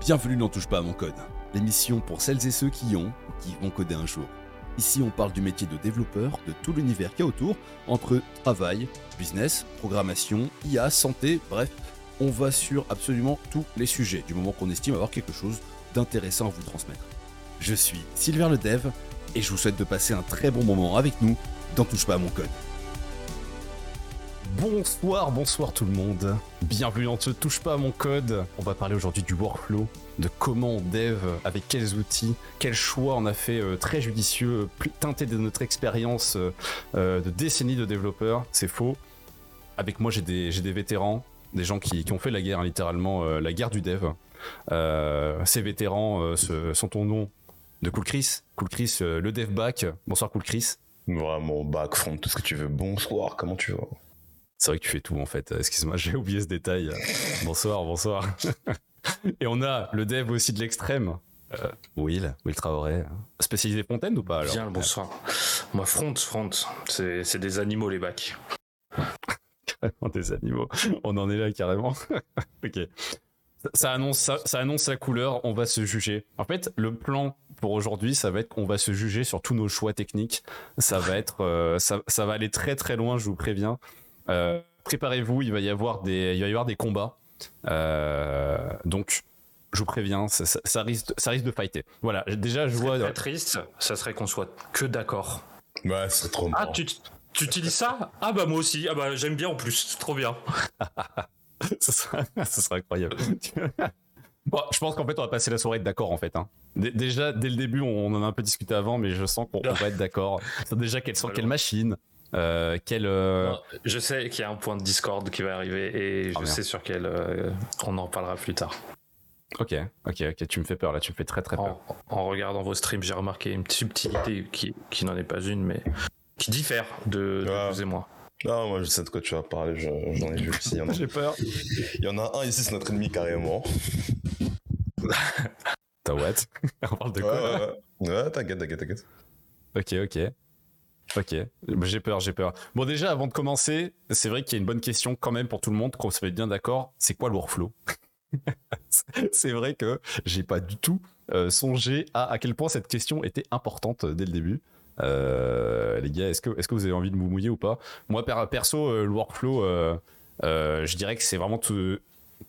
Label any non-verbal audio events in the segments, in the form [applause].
Bienvenue n'en touche pas à mon code, l'émission pour celles et ceux qui ont ou qui vont coder un jour. Ici, on parle du métier de développeur, de tout l'univers qu'il y a autour, entre travail, business, programmation, IA, santé, bref, on va sur absolument tous les sujets, du moment qu'on estime avoir quelque chose d'intéressant à vous transmettre. Je suis Sylvain le Dev, et je vous souhaite de passer un très bon moment avec nous dans Touche pas à mon code. Bonsoir, bonsoir tout le monde. Bienvenue dans Ne touche pas à mon code. On va parler aujourd'hui du workflow, de comment on dev, avec quels outils, quels choix on a fait euh, très judicieux, plus teinté de notre expérience euh, euh, de décennies de développeurs. C'est faux. Avec moi, j'ai des, vétérans, des gens qui, ont fait la guerre, littéralement, euh, la guerre du dev. Euh, ces vétérans euh, sont au nom de Cool Chris. Cool Chris, euh, le dev back. Bonsoir Cool Chris. Vraiment, back, front, tout ce que tu veux. Bonsoir, comment tu vas? C'est vrai que tu fais tout en fait. Excuse-moi, [laughs] j'ai oublié ce détail. bonsoir, bonsoir. [laughs] Et on a le dev aussi de l'extrême. Euh, Will, Will Traoré. Spécialisé Fontaine ou pas alors Bien le bonsoir. Moi, front, front, c'est c'est des animaux les bacs. Carrément des animaux. On en est là carrément. [laughs] ok. Ça- Ça annonce, ça, ça annonce la couleur, on va se juger. En fait, le plan pour aujourd'hui, ça va être qu'on va se juger sur tous nos choix techniques. Ça va être, euh, ça, ça va aller très très loin, je vous préviens. Euh, Préparez-vous, il va y avoir des, il va y avoir des combats. Euh, donc, je vous préviens, ça, ça- ça risque, ça risque de fighter. Voilà, déjà je vois. Très triste, ça serait qu'on soit que d'accord. Ouais, c'est trop Ah, marrant. tu tu utilises ça? Ah bah moi aussi. Ah bah j'aime bien en plus. C'est trop bien. [laughs] ce, sera, incroyable. [laughs] bon, je pense qu'en fait, on va passer la soirée d'accord en fait. hein. Dé- Déjà, dès le début, on en a un peu discuté avant, mais je sens qu'on on va être d'accord. Déjà, quelle, quelle machine euh, euh, Non, Je sais qu'il y a un point de Discord qui va arriver et je Ah, merde. sais sur quel euh, on en parlera plus tard. Ok, ok, ok, tu me fais peur là, tu me fais très très peur. En, en regardant vos streams, j'ai remarqué une subtilité qui, qui n'en est pas une, mais qui diffère de, de Ah. vous et moi. Ah, moi, je sais de quoi tu vas parler, je- j'en ai vu aussi. [laughs] J'ai peur. il y en a un ici, c'est notre ennemi carrément. [laughs] T'as what? [laughs] On parle de Ouais, quoi? ouais, ouais. Ouais, t'inquiète, t'inquiète, t'inquiète. Ok, ok. Ok, Bah, j'ai peur, j'ai peur. Bon, déjà, avant de commencer, c'est vrai qu'il y a une bonne question quand même pour tout le monde, qu'on se met bien d'accord. C'est quoi le workflow? [laughs] C'est vrai que j'ai pas du tout euh, songé à à quel point cette question était importante euh, dès le début. Euh, les gars, est-ce que, est-ce que vous avez envie de vous mouiller ou pas? Moi, per- perso, le workflow, je dirais que c'est vraiment tout-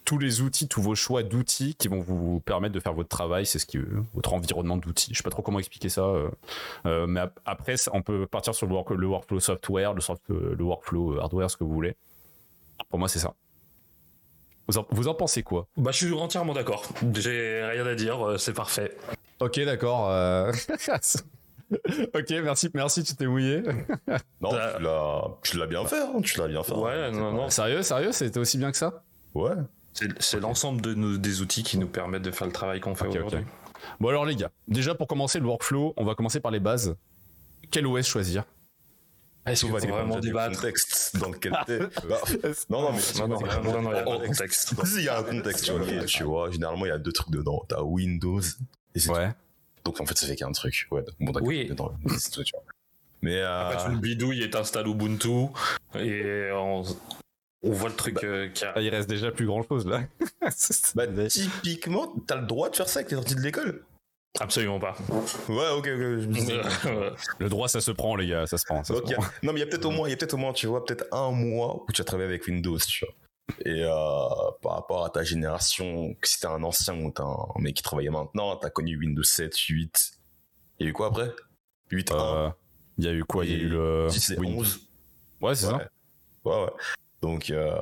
tous les outils, tous vos choix d'outils qui vont vous permettre de faire votre travail. C'est ce qui, votre environnement d'outils. Je sais pas trop comment expliquer ça. euh, euh, mais ap- après, on peut partir sur le, work- le workflow software, le, soft- le workflow euh, hardware, ce que vous voulez. Pour moi, c'est ça. Vous en, vous en pensez quoi? Bah je suis entièrement d'accord. J'ai rien à dire, euh, c'est parfait. Ok, d'accord. euh, [laughs] ok, merci, merci, tu t'es mouillé. Non, Bah- tu l'as, tu l'as bien fait, hein, tu l'as bien fait. Ouais, non, non. sérieux, sérieux, c'était aussi bien que ça? Ouais. C'est l'ensemble de nos- des outils qui nous permettent de faire le travail qu'on fait aujourd'hui. Bon alors les gars, déjà pour commencer le workflow, on va commencer par les bases. Quel OS choisir? Est-ce qu'on va vraiment du débattre contexte dans lequel t'es? [laughs] Bah, non, non, mais Non, non, non, non, il y a Oh, contexte. Il y a un contexte, tu vois. ok, tu vois. Généralement, il y a deux trucs dedans. T'as Windows et c'est Ouais. tout. Donc, en fait, ça fait qu'un truc. Ouais, bon, d'accord. Oui. Dedans, c'est tout, tu vois. Mais, euh, Après, le bidouille est installé Ubuntu et on, on voit le truc euh, qui a... Ah, il reste déjà plus grand chose là. [laughs] bah, typiquement, t'as le droit de faire ça avec les sorties de l'école. Absolument pas. Ouais, ok, ok. [laughs] le droit ça se prend les gars, ça se prend. Ça Donc, a-. Non, mais il y a peut-être au moins, il y a peut-être au moins, tu vois, peut-être un mois où tu as travaillé avec Windows, tu vois. Et euh, par rapport à ta génération, que si t'es un ancien ou t'es un mec qui travaillait maintenant, t'as connu Windows 7, 8. Il y a eu quoi après? 8, 1. Euh, Il y a eu quoi? Il y a eu le. 6 et Win- 11. Ouais, c'est ouais. ça. Ouais, ouais. Donc, euh,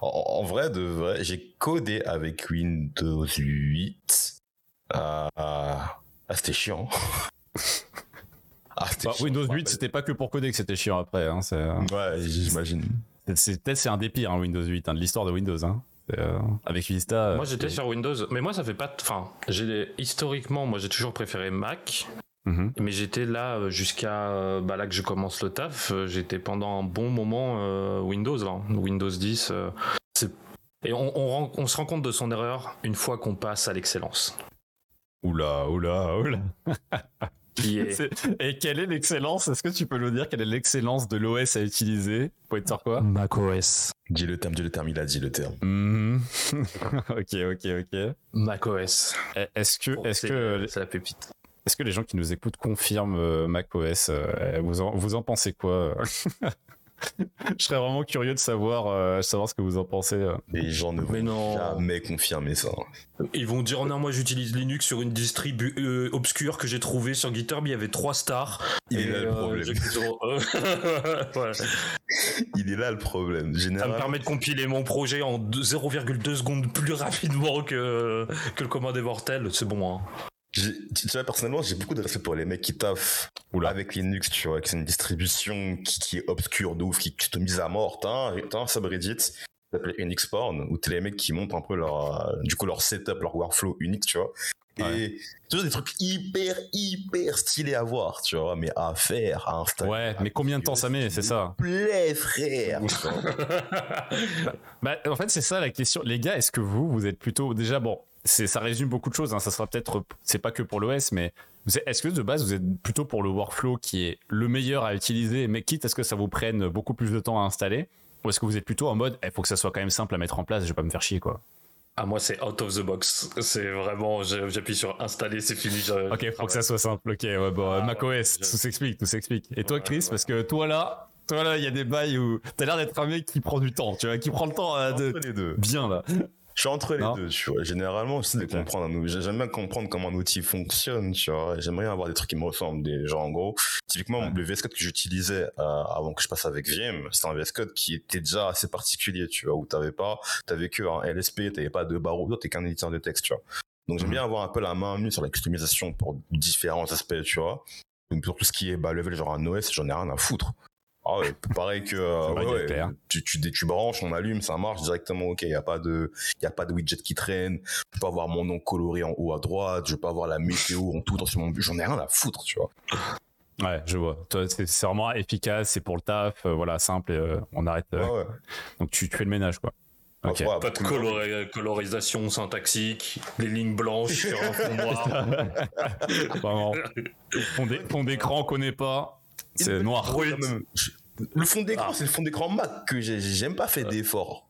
en, en vrai, de vrai, j'ai codé avec Windows 8. Euh, ah, c'était chiant. [laughs] ah, c'était Bah, chiant, Windows je me 8, c'était pas que pour coder que c'était chiant après. Hein, euh. Ouais, j'imagine. peut-être c'est un des pires, hein, Windows 8, hein, de l'histoire de Windows. Hein. Euh, avec Vista. Moi j'étais sur Windows, mais moi ça fait pas... de- Enfin, j'ai historiquement, moi j'ai toujours préféré Mac, Mhm. mais j'étais là euh, jusqu'à euh, bah, là que je commence le taf, euh, j'étais pendant un bon moment euh, Windows là, Windows 10. euh, c'est- et on, on rend- on se rend compte de son erreur une fois qu'on passe à l'excellence. Oula, oula, oula. [laughs] Qui est... Et quelle est l'excellence? Est-ce que tu peux nous dire quelle est l'excellence de l'OS à utiliser? Pour être sur quoi? macOS. Dis le terme, dis le terme, il a dit le terme. Mhm. [laughs] Ok, ok, ok. macOS. Est-ce que, est-ce C'est- que, c'est la pépite. Est-ce que les gens qui nous écoutent confirment euh, macOS euh, vous, en, vous en pensez quoi [laughs] Je serais vraiment curieux de savoir, euh, savoir ce que vous en pensez. euh. Les gens ne Mais vont non. jamais confirmer ça. Ils vont dire non, moi j'utilise Linux sur une distribu euh, obscure que j'ai trouvée sur GitHub. Il y avait trois stars. Il Et, est là le euh, problème. euh, voilà. Ça Il est là le problème. me Généralement, permet de compiler mon projet en deux- 0,2 secondes plus rapidement que, que le commun des mortels. C'est bon. Hein. Tu vois, personnellement, j'ai beaucoup de respect pour les mecs qui taffent Oula. avec Linux, tu vois, que c'est une distribution qui, qui est obscure de ouf, qui customise à mort. T'as un, subreddit qui s'appelle Unix Porn, où t'as les mecs qui montrent un peu leur, euh, du coup, leur setup, leur workflow Unix, tu vois. Et toujours des trucs hyper, hyper stylés à voir, tu vois, mais à faire, à installer. Ouais, mais combien de temps ça met C'est ça? Plaît, frère. [laughs] Bah, en fait, c'est ça la question. Les gars, est-ce que vous, vous êtes plutôt déjà bon ça résume beaucoup de choses. hein, ça sera peut-être c'est pas que pour l'OS, mais est-ce que de base vous êtes plutôt pour le workflow qui est le meilleur à utiliser, mais quitte à ce que ça vous prenne beaucoup plus de temps à installer, ou est-ce que vous êtes plutôt en mode il faut que ça soit quand même simple à mettre en place, je vais pas me faire chier quoi? Ah, moi, c'est out of the box. C'est vraiment, j'appuie sur installer, c'est fini. je- Ok, faut que ça soit simple. Ok, ouais, bon, Ah, macOS, tout s'explique, tout s'explique. Et toi, Chris, ouais. parce que toi là, toi là, il y a des bails où t'as l'air d'être un mec qui prend du temps, tu vois, qui prend le temps euh, de les deux. bien là. Je suis entre les Non. deux, tu vois. Généralement, j'essaie de comprendre un outil. J'aime bien comprendre comment un outil fonctionne, tu vois. J'aimerais avoir des trucs qui me ressemblent. Des, genre, en gros, typiquement, Ouais. le VS Code que j'utilisais euh, avant que je passe avec Vim, c'était un VS Code qui était déjà assez particulier, tu vois, où t'avais pas, t'avais que un LSP, t'avais pas de barreau, t'es qu'un éditeur de texte, tu vois. Donc, j'aime Mhm. bien avoir un peu la main mise sur la customisation pour différents aspects, tu vois. Donc, pour tout ce qui est bas level, genre un OS, j'en ai rien à foutre. Ah ouais, pareil que [laughs] euh, ouais, tu, tu, tu branches, on allume, ça marche directement. Ok, il y a pas de, il y a pas de widget qui traîne. Je peux pas avoir mon nom coloré en haut à droite. Je peux pas avoir la météo en tout dans sur mon but. J'en ai rien à foutre, tu vois. Ouais, je vois. C'est vraiment efficace, c'est pour le taf, euh, voilà, simple, et, euh, on arrête. euh, Ouais. Donc tu, tu fais le ménage, quoi. Ok. Ouais, Pas de colori- colorisation syntaxique, des lignes blanches sur un fond noir. [laughs] Vraiment. Fond d'écran, on connaît pas. C'est noir. Le fond d'écran, Ah. c'est le fond d'écran Mac que j'ai j'aime pas fait d'efforts.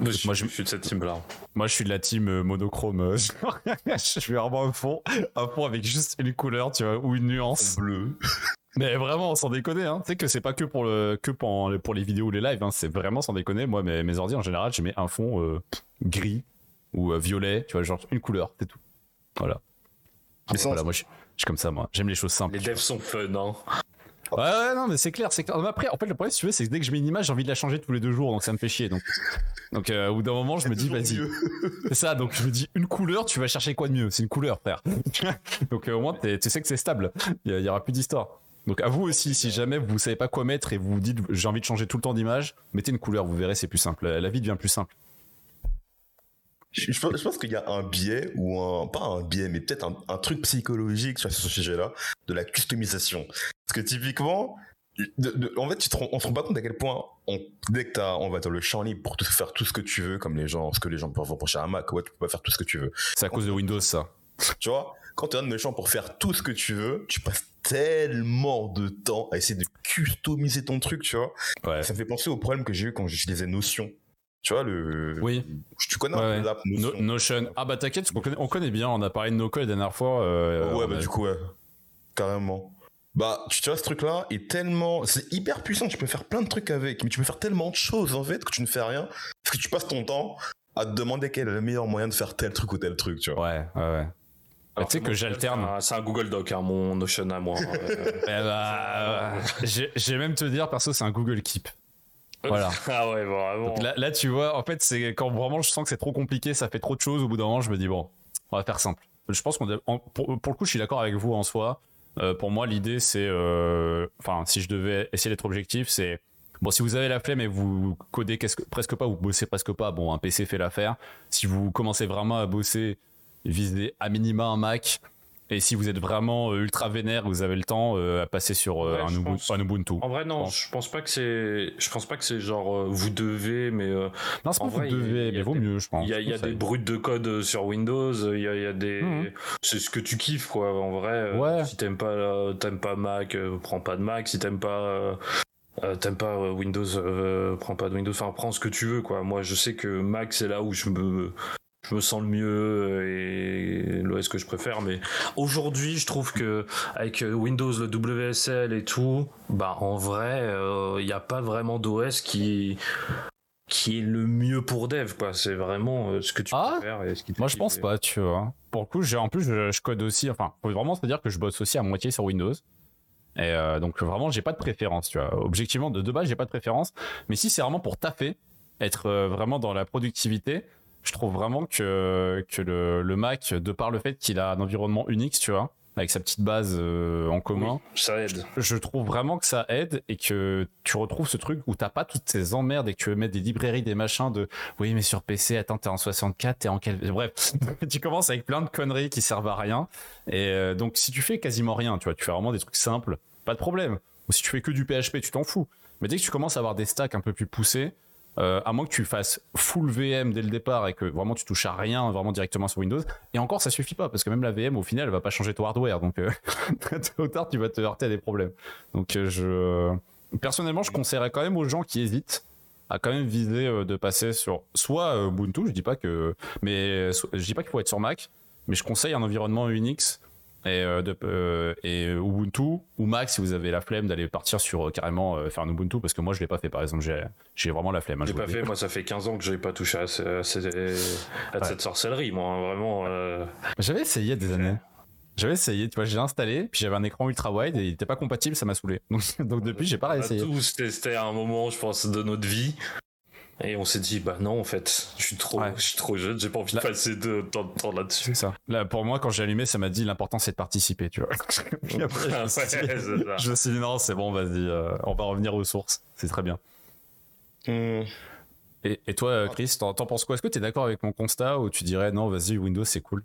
Moi, je, Moi, je- je suis de cette team-là. Moi, je suis de la team euh, monochrome. euh, [laughs] je suis vraiment un fond, un fond avec juste une couleur, tu vois, ou une nuance. Bleu. Mais vraiment, sans déconner, hein. Tu sais que c'est pas que pour le, que pour, pour les vidéos ou les lives, hein. C'est vraiment sans déconner. Moi, mes, mes ordi, en général, je mets un fond euh, gris ou euh, violet, tu vois, genre une couleur, c'est tout. Voilà. Mais sans- Voilà, moi, je, je suis comme ça, moi. J'aime les choses simples. Les devs sont fun, hein. Ouais, ouais, non, mais c'est clair, c'est clair. Mais après, en fait, le problème, si tu veux, c'est que dès que je mets une image, j'ai envie de la changer tous les deux jours, donc ça me fait chier. Donc, donc euh, au bout d'un moment, je me dis, vas-y. C'est ça, donc je me dis, une couleur, tu vas chercher quoi de mieux? C'est une couleur, frère. [laughs] donc euh, au moins, tu sais que c'est stable. Il y, a- il y aura plus d'histoire. Donc à vous aussi, si jamais vous savez pas quoi mettre et vous vous dites, j'ai envie de changer tout le temps d'image, mettez une couleur, vous verrez, c'est plus simple. La la vie devient plus simple. Je, je pense, je pense qu'il y a un biais ou un pas un biais mais peut-être un, un truc psychologique sur ce sujet-là de la customisation. Parce que typiquement, de- de- en fait, tu te on se rend pas compte à quel point on, dès que t'as, on va dire le champ libre pour tout faire tout ce que tu veux, comme les gens, ce que les gens peuvent reprocher à un Mac, ouais, tu peux pas faire tout ce que tu veux. C'est à cause de Windows, ça. Tu vois, quand tu donnes le champ pour faire tout ce que tu veux, tu passes tellement de temps à essayer de customiser ton truc, tu vois. Ouais. Ça me fait penser au problème que j'ai eu quand j'utilisais Notion. Tu vois, le. Oui. Tu connais Ouais, un ouais. peu l'app No- Notion Notion. Ah bah t'inquiète, on connaît, on connaît bien, on a parlé de NoCode la dernière fois. euh, ouais, bah a- du coup, ouais. Carrément. Bah, tu tu vois, ce truc-là est tellement. C'est hyper puissant, tu peux faire plein de trucs avec, mais tu peux faire tellement de choses en fait que tu ne fais rien. Parce que tu passes ton temps à te demander quel est le meilleur moyen de faire tel truc ou tel truc, tu vois. Ouais, ouais, ouais. Bah, tu sais que j'alterne. c'est un- C'est un Google Doc, hein, mon Notion à moi. Euh, [laughs] Eh bah, [laughs] euh, j'ai j'ai même te dire, perso, c'est un Google Keep. Voilà. [laughs] ah ouais, vraiment. Donc là, là, tu vois, en fait, c'est quand vraiment je sens que c'est trop compliqué, ça fait trop de choses. Au bout d'un moment, je me dis bon, on va faire simple. Je pense qu'on, pour, pour le coup, je suis d'accord avec vous en soi. Euh, pour moi, l'idée, c'est, euh, enfin, si je devais essayer d'être objectif, c'est bon, si vous avez la flemme et vous codez que- presque pas, vous bossez presque pas, bon, un PC fait l'affaire. Si vous commencez vraiment à bosser, visez à minima un Mac. Et si vous êtes vraiment euh, ultra vénère, vous avez le temps euh, à passer sur euh, Ouais, un, Ubuntu, pense. un Ubuntu. En vrai, non, je pense pas que c'est, je pense pas que c'est genre euh, vous devez, mais euh, Non, c'est pas vous vrai, a- devez, mais vaut des- mieux, je pense. il y a, y a des brutes de code sur Windows, il y a, y a des, Mhm. c'est ce que tu kiffes quoi. En vrai, Ouais. si t'aimes pas, t'aimes pas Mac, prends pas de Mac. Si t'aimes pas, euh, t'aimes pas Windows, euh, prends pas de Windows. Enfin, prends ce que tu veux quoi. Moi, je sais que Mac c'est là où je me je me sens le mieux euh, et l'OS que je préfère mais aujourd'hui je trouve que avec euh, Windows le WSL et tout bah en vrai il n'y a pas vraiment d'OS qui qui est le mieux pour dev quoi c'est vraiment euh, ce que tu Ah préfères et ce qui te Moi, je pense pas, tu vois. Pour le coup, j'ai en plus, je, je code aussi. Enfin, faut vraiment se dire que je bosse aussi à moitié sur Windows. Et euh, donc, vraiment, j'ai pas de préférence, tu vois. Objectivement, de, base, j'ai pas de préférence. Mais si c'est vraiment pour taffer, être euh, vraiment dans la productivité, je trouve vraiment que, que le, le Mac, de par le fait qu'il a un environnement Unix, tu vois, avec sa petite base euh, en commun, Oui, ça aide je trouve vraiment que ça aide et que tu retrouves ce truc où t'as pas toutes ces emmerdes et que tu veux mettre des librairies, des machins de oui, mais sur PC, attends, t'es en 64, t'es en quel. Bref, [laughs] tu commences avec plein de conneries qui servent à rien. Et euh, donc, si tu fais quasiment rien, tu vois, tu fais vraiment des trucs simples, pas de problème. Ou si tu fais que du PHP, tu t'en fous. Mais dès que tu commences à avoir des stacks un peu plus poussés, euh, à moins que tu fasses full VM dès le départ et que vraiment tu touches à rien vraiment directement sur Windows. Et encore, ça suffit pas parce que même la VM au final, elle va pas changer ton hardware. Donc, euh, [laughs] tôt ou tard, tu vas te heurter à des problèmes. Donc, euh, je personnellement, je conseillerais quand même aux gens qui hésitent à quand même viser euh, de passer sur soit Ubuntu. Je dis pas que, mais je dis pas qu'il faut être sur Mac, mais je conseille un environnement Unix. Et, euh, de, euh, et Ubuntu ou Mac si vous avez la flemme d'aller partir sur euh, carrément euh, faire un Ubuntu parce que moi je l'ai pas fait par exemple j'ai vraiment la flemme hein, j'ai pas fait moi ça fait 15 ans que j'ai pas touché à, ce- à ces- à Ouais. cette sorcellerie moi hein, vraiment euh, J'avais essayé il y a des années. J'avais essayé, tu vois, j'ai installé, puis j'avais un écran ultra wide et il était pas compatible, ça m'a saoulé. Donc, [laughs] donc depuis, j'ai pas on a réessayé. tous testé à un moment je pense de notre vie et on s'est dit bah non en fait je suis trop Ouais. je suis trop jeune j'ai pas envie Là- de passer de tant de temps là-dessus C'est ça. Là, pour moi, quand j'ai allumé, ça m'a dit l'important c'est de participer, tu vois. [laughs] Puis après, je me suis dit- Ouais, je me suis dit non, c'est bon, vas-y, euh, on va revenir aux sources. C'est très bien. Hmm. Et, et toi, euh, Chris, t'en t'en penses quoi? Est-ce que t'es d'accord avec mon constat ou tu dirais non, vas-y, Windows c'est cool?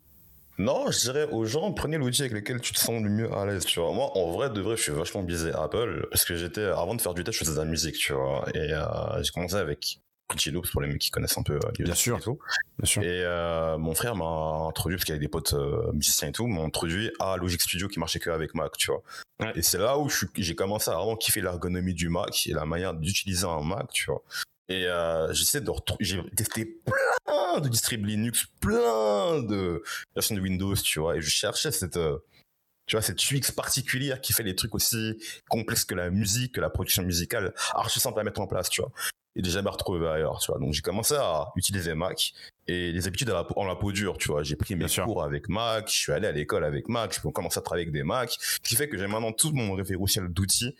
Non, je dirais aux gens, prenez l'outil avec lequel tu te sens le mieux à l'aise, tu vois. Moi, en vrai, de vrai, je suis vachement biaisé Apple, parce que j'étais, avant de faire du test, je faisais de la musique, tu vois. Et euh, j'ai commencé avec Loops, pour les mecs qui connaissent un peu euh, les Bien outils sûr. et tout. Bien sûr. Et euh, mon frère m'a introduit, parce qu'il avait des potes euh, musiciens et tout, m'a introduit à Logic Studio qui marchait que avec Mac, tu vois. Ouais. Et c'est là où j'ai commencé à vraiment kiffer l'ergonomie du Mac et la manière d'utiliser un Mac, tu vois. Et euh, j'essaie de retrouver, j'ai testé plein de distrib Linux, plein de versions de Windows, tu vois, et je cherchais cette, euh, tu vois, cette UX particulière qui fait des trucs aussi complexes que la musique, que la production musicale, archi simple à mettre en place, tu vois. Et j'ai jamais retrouvé ailleurs, tu vois. Donc j'ai commencé à utiliser Mac et les habitudes à la peau- en la peau dure, tu vois. J'ai pris mes Bien sûr. cours avec Mac, je suis allé à l'école avec Mac, je commencé à travailler avec des Mac, ce qui fait que j'ai maintenant tout mon référentiel d'outils,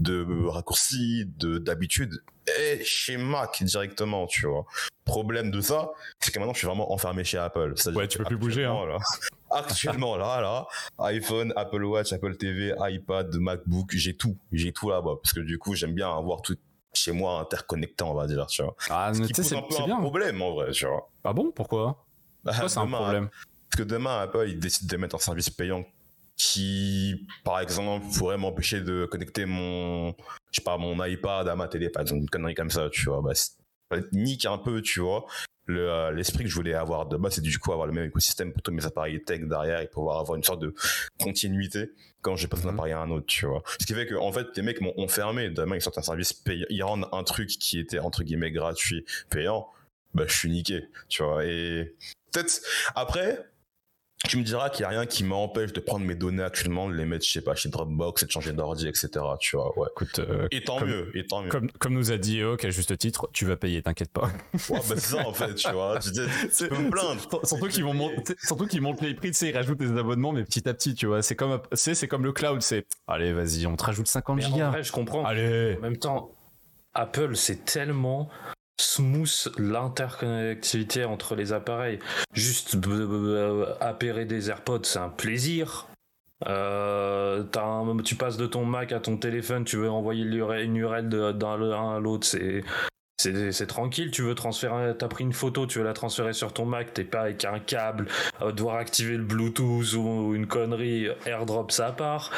de raccourcis, de d'habitudes et chez Mac directement, tu vois. Problème de ça, c'est que maintenant je suis vraiment enfermé chez Apple. Ouais, tu peux plus bouger, hein. actuellement, là- [laughs] actuellement, là, là, iPhone, Apple Watch, Apple TV, iPad, MacBook, j'ai tout, j'ai tout là-bas parce que du coup j'aime bien avoir tout chez moi interconnecté, on va dire, tu vois. Ah, mais tu sais, c'est un peu un bien. problème en vrai, tu vois. Ah bon Pourquoi? Pourquoi c'est un problème? Parce que demain, Apple, il décide de mettre un service payant qui, par exemple, pourrait m'empêcher de connecter mon, je sais pas, mon iPad à ma télé, par exemple, une connerie comme ça, tu vois. Bah, nique un peu, tu vois. Le, euh, l'esprit que je voulais avoir de base, c'est du coup avoir le même écosystème pour tous mes appareils tech derrière et pouvoir avoir une sorte de continuité quand j'ai passé d'un Mhm. appareil à un autre, tu vois. Ce qui fait que, en fait, les mecs m'ont ont fermé. Demain, ils sortent un service payant, ils rendent un truc qui était, entre guillemets, gratuit, payant. Bah, je suis niqué, tu vois. Et peut-être, après, tu me diras qu'il n'y a rien qui m'empêche de prendre mes données actuellement, de les mettre, je sais pas, chez Dropbox et de changer d'ordi, etc. Tu vois, ouais. Écoute, euh, Et tant Comme- mieux, et tant mieux. comme, comme nous a dit Eo, à juste titre, tu vas payer, t'inquiète pas. Ouais, bah, c'est ça, en fait, tu vois. Tu, dis, tu peux me plaindre. Surtout qu'ils vont monter, surtout qu'ils montent les prix, tu sais, ils rajoutent des abonnements, mais petit à petit, tu vois. C'est comme, c'est comme le cloud, c'est, allez, vas-y, on te rajoute 50 mais en gigas. vrai je comprends Allez. En même temps, Apple, c'est tellement smooth l'interconnectivité entre les appareils. Juste b- b- appairer des AirPods, c'est un plaisir. Euh, tu passes de ton Mac à ton téléphone, tu veux envoyer une URL d'un à l'autre, c'est tranquille, tu veux transférer, t'as pris une photo, tu veux la transférer sur ton Mac, t'es pas avec un câble, euh, devoir activer le Bluetooth ou une connerie, AirDrop ça part.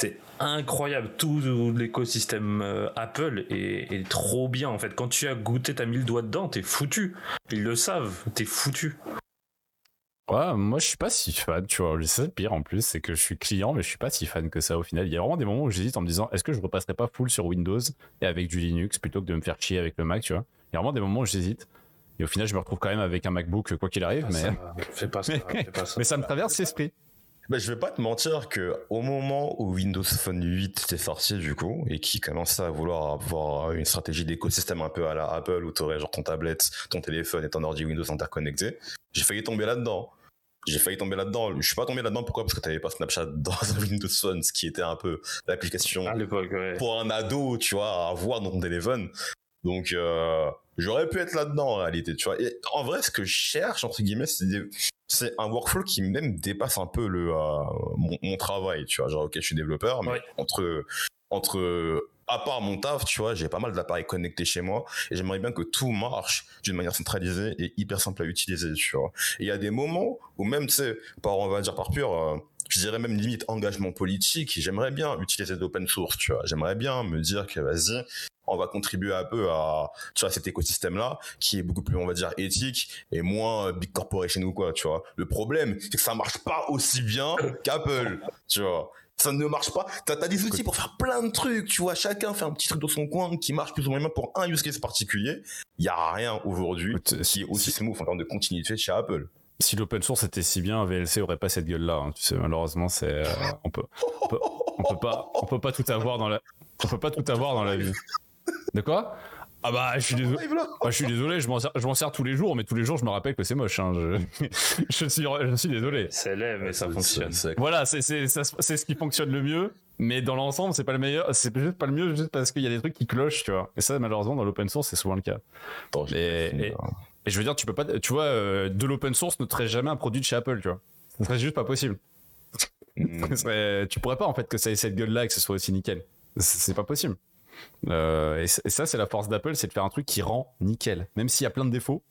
C'est incroyable, tout l'écosystème euh, Apple est, est trop bien en fait. Quand tu as goûté, t'as mis le doigt dedans, t'es foutu. Ils le savent, t'es foutu. Ouais, moi je suis pas si fan, tu vois. C'est le pire en plus, c'est que je suis client, mais je suis pas si fan que ça au final. Il y a vraiment des moments où j'hésite en me disant, est-ce que je repasserai pas full sur Windows et avec du Linux plutôt que de me faire chier avec le Mac, tu vois? Il y a vraiment des moments où j'hésite. Et au final, je me retrouve quand même avec un MacBook quoi qu'il arrive, Ah, mais... ça, fais pas ça, [laughs] fais pas ça. mais ça me traverse l'esprit. Bah, je vais pas te mentir que au moment où Windows Phone 8 était sorti du coup et qui commençait à vouloir avoir une stratégie d'écosystème un peu à la Apple où t'aurais genre ton tablette, ton téléphone et ton ordi Windows interconnectés, j'ai failli tomber là-dedans. J'ai failli tomber là-dedans. Je suis pas tombé là-dedans pourquoi? Parce que t'avais pas Snapchat [laughs] dans Windows Phone, ce qui était un peu l'application ouais. pour un ado, tu vois, à avoir dans ton téléphone. Donc, euh, j'aurais pu être là-dedans en réalité, tu vois. Et en vrai, ce que je cherche, entre guillemets, c'est des- c'est un workflow qui même dépasse un peu le, euh, mon, mon travail, tu vois. Genre, ok, je suis développeur, mais Ouais. entre, entre, à part mon taf, tu vois, j'ai pas mal d'appareils connectés chez moi et j'aimerais bien que tout marche d'une manière centralisée et hyper simple à utiliser, tu vois. Et il y a des moments où même, tu sais, par, on va dire par pur, euh, je dirais même limite engagement politique, j'aimerais bien utiliser l'open source, tu vois. J'aimerais bien me dire que vas-y, on va contribuer un peu à tu vois cet écosystème là qui est beaucoup plus on va dire éthique et moins big corporation ou quoi tu vois. Le problème c'est que ça marche pas aussi bien [laughs] qu'Apple tu vois. Ça ne marche pas. T'as as des outils pour faire plein de trucs tu vois. Chacun fait un petit truc dans son coin qui marche plus ou moins bien pour un use case particulier. Il y a rien aujourd'hui qui est aussi si- smooth en termes de continuité chez Apple Si l'open source était si bien, VLC aurait pas cette gueule-là. hein. Tu sais, malheureusement, c'est euh, on peut, on peut, on peut pas, on peut pas tout avoir dans la, on peut pas tout avoir dans la vie. De quoi? Ah bah, je suis désolé. Là. Bah, je suis désolé, je m'en sers, je m'en sers tous les jours, mais tous les jours, je me rappelle que c'est moche. hein. Je, [laughs] je suis, je suis désolé. C'est laid, mais ça fonctionne. Voilà, c'est ce qui fonctionne le mieux, mais dans l'ensemble, c'est pas le meilleur. C'est juste pas le mieux, juste parce qu'il y a des trucs qui clochent, tu vois. Et ça, malheureusement, dans l'open source, c'est souvent le cas. Attends, Et- et- je veux dire, tu peux pas, tu vois, euh, de l'open source ne serait jamais un produit de chez Apple, tu vois. Ce serait juste pas possible. Mm. Serait- tu pourrais pas en fait que ça ait cette gueule-là et que ce soit aussi nickel. C'est pas possible. Euh, et, ça, c'est la force d'Apple, c'est de faire un truc qui rend nickel. Même s'il y a plein de défauts,